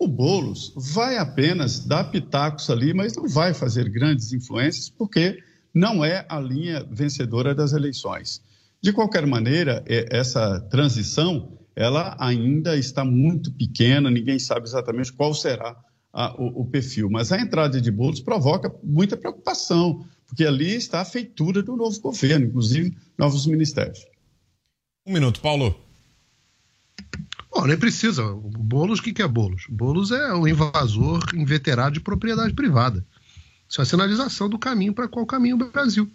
Speaker 5: O Boulos vai apenas dar pitacos ali, mas não vai fazer grandes influências, porque não é a linha vencedora das eleições. De qualquer maneira, essa transição ela ainda está muito pequena, ninguém sabe exatamente qual será a, o, o, perfil. Mas a entrada de Boulos provoca muita preocupação, porque ali está a feitura do novo governo, inclusive novos ministérios.
Speaker 1: Um minuto, Paulo.
Speaker 6: Bom, nem precisa. O Boulos, o que, é Boulos? Boulos é o invasor inveterado de propriedade privada. Isso é a sinalização do caminho para qual caminho o Brasil.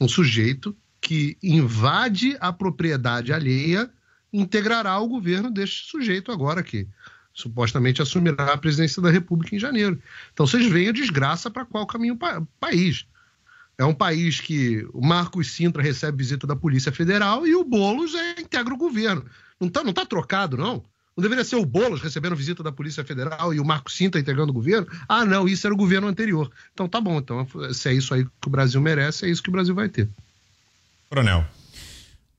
Speaker 6: Um sujeito que invade a propriedade alheia integrará o governo deste sujeito agora que supostamente assumirá a presidência da República em janeiro. Então vocês veem a desgraça para qual caminho o país. É um país que o Marcos Sintra recebe visita da Polícia Federal e o Boulos é, integra o governo. Não está não tá trocado, não? Não deveria ser o Boulos recebendo visita da Polícia Federal e o Marcos Sintra integrando o governo? Ah, não, isso era o governo anterior. Então tá bom, então se é isso aí que o Brasil merece, é isso que o Brasil vai ter.
Speaker 1: Coronel.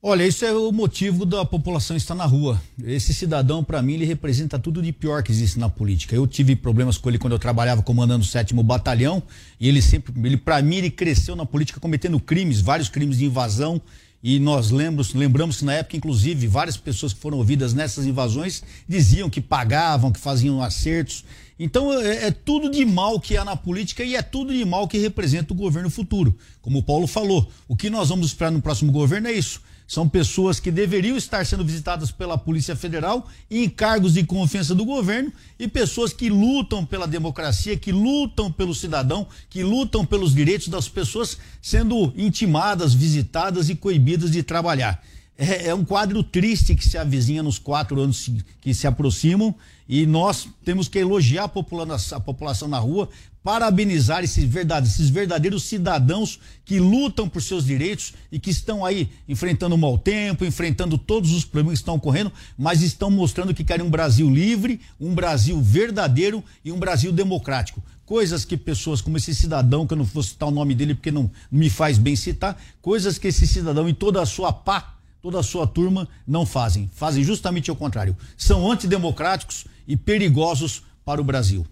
Speaker 4: Olha, isso é o motivo da população estar na rua. Esse cidadão, para mim, ele representa tudo de pior que existe na política. Eu tive problemas com ele quando eu trabalhava comandando o sétimo batalhão e ele sempre, ele para mim, ele cresceu na política cometendo crimes, vários crimes de invasão. E nós lembramos, lembramos que na época, inclusive, várias pessoas que foram ouvidas nessas invasões diziam que pagavam, que faziam acertos. Então é, é, tudo de mal que há na política e é tudo de mal que representa o governo futuro. Como o Paulo falou, o que nós vamos esperar no próximo governo é isso são pessoas que deveriam estar sendo visitadas pela Polícia Federal em cargos de confiança do governo e pessoas que lutam pela democracia, que lutam pelo cidadão, que lutam pelos direitos das pessoas sendo intimadas, visitadas e coibidas de trabalhar. É, é um quadro triste que se avizinha nos quatro anos que se aproximam e nós temos que elogiar a população, a população na rua, parabenizar esses verdadeiros, esses verdadeiros cidadãos que lutam por seus direitos e que estão aí enfrentando o mau tempo, enfrentando todos os problemas que estão ocorrendo, mas estão mostrando que querem um Brasil livre, um Brasil verdadeiro e um Brasil democrático. Coisas que pessoas como esse cidadão, que eu não vou citar o nome dele porque não me faz bem citar, coisas que esse cidadão e toda a sua pá, toda a sua turma não fazem. Fazem justamente o contrário. São antidemocráticos e perigosos para o Brasil.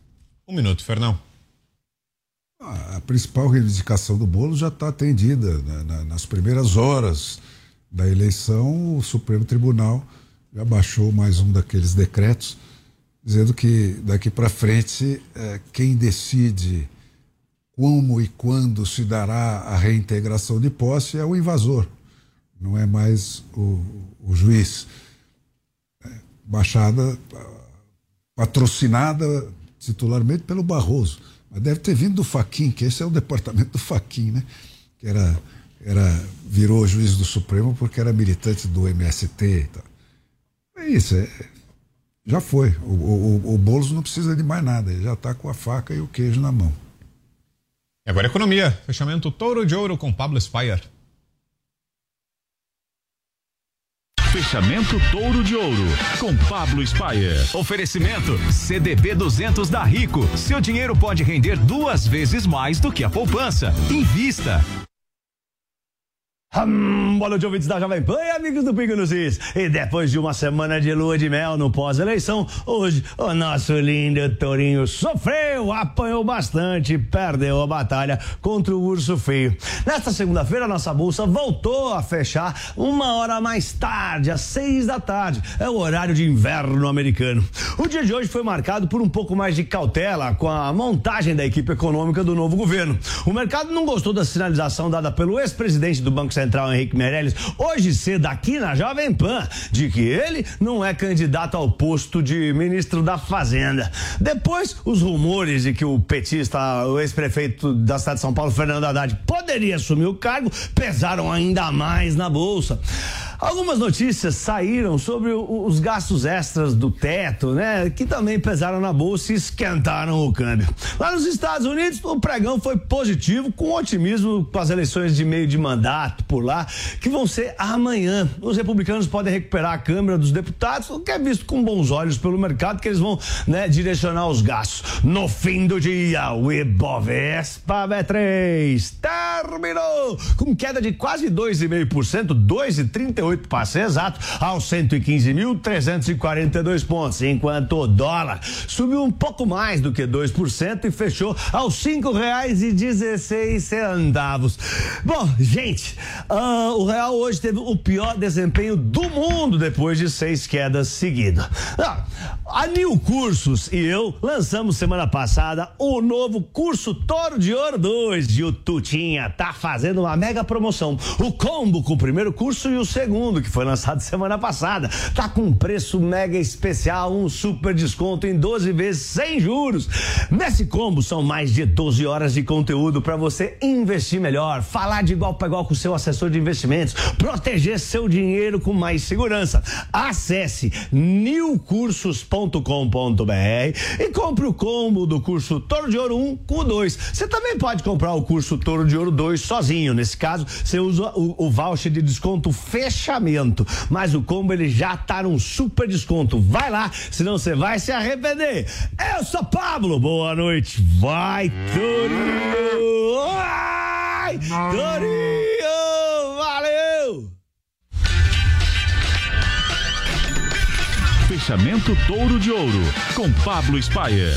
Speaker 1: Um minuto, Fernão.
Speaker 3: A principal reivindicação do bolo já está atendida. Né? Nas primeiras horas da eleição, o Supremo Tribunal já baixou mais um daqueles decretos, dizendo que daqui para frente, é, quem decide como e quando se dará a reintegração de posse é o invasor, não é mais o, o juiz. É, baixada, patrocinada titularmente pelo Barroso mas deve ter vindo do Faquin, que esse é o departamento do Faquin, né? Que era, era, virou juiz do Supremo porque era militante do MST e tal. É isso, é, já foi. O, o, o Boulos não precisa de mais nada, ele já está com a faca e o queijo na mão.
Speaker 1: E agora economia. Fechamento touro de ouro com Pablo Spire.
Speaker 10: Fechamento Touro de Ouro com Pablo Spayer.
Speaker 14: Oferecimento CDB 200 da Rico. Seu dinheiro pode render duas vezes mais do que a poupança. Invista.
Speaker 20: Hum, boa noite, ouvintes da Jovem Pan e amigos do Pingo nos Is. E depois de uma semana de lua de mel no pós-eleição, hoje o nosso lindo Torinho sofreu, apanhou bastante, perdeu a batalha contra o urso feio. Nesta segunda-feira, nossa bolsa voltou a fechar uma hora mais tarde, às seis da tarde. É o horário de inverno americano. O dia de hoje foi marcado por um pouco mais de cautela com a montagem da equipe econômica do novo governo. O mercado não gostou da sinalização dada pelo ex-presidente do Banco Central, Henrique Meirelles, hoje cedo aqui na Jovem Pan, de que ele não é candidato ao posto de ministro da Fazenda. Depois, os rumores de que o petista, o ex-prefeito da cidade de São Paulo, Fernando Haddad, poderia assumir o cargo, pesaram ainda mais na bolsa. Algumas notícias saíram sobre os gastos extras do teto, né? Que também pesaram na bolsa e esquentaram o câmbio. Lá nos Estados Unidos, o pregão foi positivo, com otimismo com as eleições de meio de mandato por lá, que vão ser amanhã. Os republicanos podem recuperar a Câmara dos Deputados, o que é visto com bons olhos pelo mercado, que eles vão né, direcionar os gastos. No fim do dia, o Ibovespa B3 terminou com queda de quase 2,5%, 2,38% para ser exato, aos 115.342 pontos, enquanto o dólar subiu um pouco mais do que 2% e fechou aos cinco reais e 16 centavos. Bom, gente, ah, o real hoje teve o pior desempenho do mundo depois de seis quedas seguidas. Ah, a New Cursos e eu lançamos semana passada o novo curso Toro de Ouro 2 e o Tutinha tá fazendo uma mega promoção. O combo com o primeiro curso e o segundo, que foi lançado semana passada, tá com um preço mega especial, um super desconto em 12 vezes sem juros. Nesse combo são mais de 12 horas de conteúdo para você investir melhor, falar de igual para igual com o seu assessor de investimentos, proteger seu dinheiro com mais segurança. Acesse newcursos.com.br e compre o combo do curso Toro de Ouro 1 com o 2. Você também pode comprar o curso Toro de Ouro 2 sozinho. Nesse caso, você usa o, o voucher de desconto fechamento. Mas o combo ele já tá num super desconto. Vai lá, senão você vai se arrepender. Eu sou Pablo, boa noite. Vai, Torinho! Vai, Torinho! Valeu!
Speaker 10: Fechamento Touro de Ouro, com Pablo Spayer.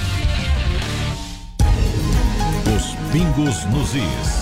Speaker 10: Os pingos nos is.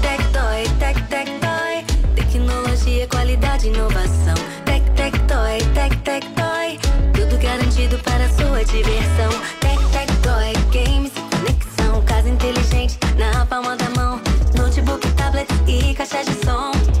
Speaker 7: tec, toy, tec, toy. Tecnologia, qualidade, inovação. Tec, tec, toy, tec, tec, toy. Tudo garantido para sua diversão. Tec, tec, toy, games conexão. Casa inteligente na palma da mão. Notebook, tablet e caixa de som.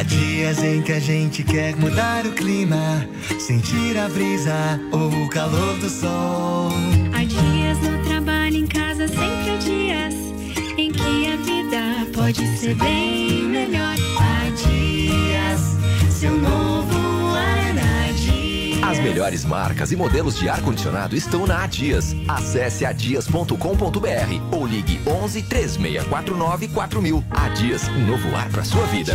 Speaker 16: Há dias em que a gente quer mudar o clima, sentir a brisa ou o calor do sol.
Speaker 17: Há dias no trabalho, em casa, sempre há dias em que a vida pode ser bem melhor. Há dias, seu novo.
Speaker 18: As melhores marcas e modelos de ar-condicionado estão na Adias. Acesse adias.com.br ou ligue 11 3649 4000. Adias, um novo ar para sua vida.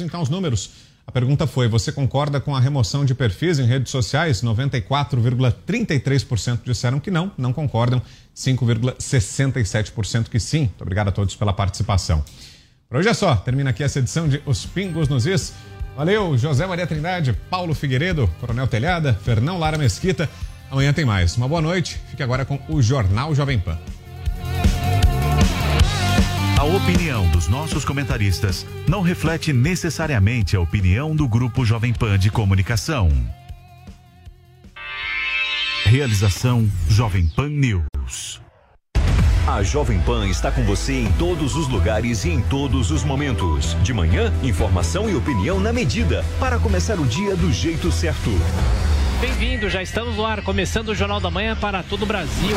Speaker 1: Então aos números. A pergunta foi: você concorda com a remoção de perfis em redes sociais? 94,33% disseram que não, não concordam. 5,67% que sim. Muito obrigado a todos pela participação. Por hoje é só. Termina aqui essa edição de Os Pingos nos Is. Valeu, José Maria Trindade, Paulo Figueiredo, Coronel Telhada, Fernão Lara Mesquita. Amanhã tem mais. Uma boa noite. Fique agora com o Jornal Jovem Pan.
Speaker 10: A opinião dos nossos comentaristas não reflete necessariamente a opinião do Grupo Jovem Pan de Comunicação. Realização Jovem Pan News.
Speaker 21: A Jovem Pan está com você em todos os lugares e em todos os momentos. De manhã, informação e opinião na medida, para começar o dia do jeito certo.
Speaker 22: Bem-vindo, já estamos no ar, começando o Jornal da Manhã para todo o Brasil.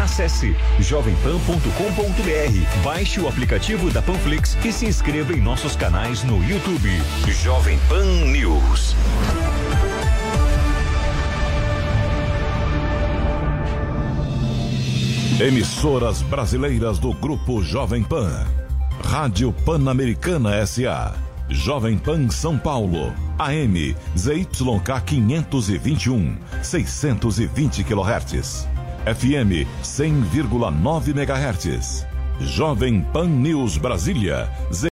Speaker 21: Acesse jovempan.com.br, baixe o aplicativo da Panflix e se inscreva em nossos canais no YouTube. Jovem Pan News.
Speaker 23: Emissoras brasileiras do Grupo Jovem Pan. Rádio Pan-Americana SA. Jovem Pan São Paulo. AM ZYK 521, 620 kHz. FM 100,9 MHz. Jovem Pan News Brasília.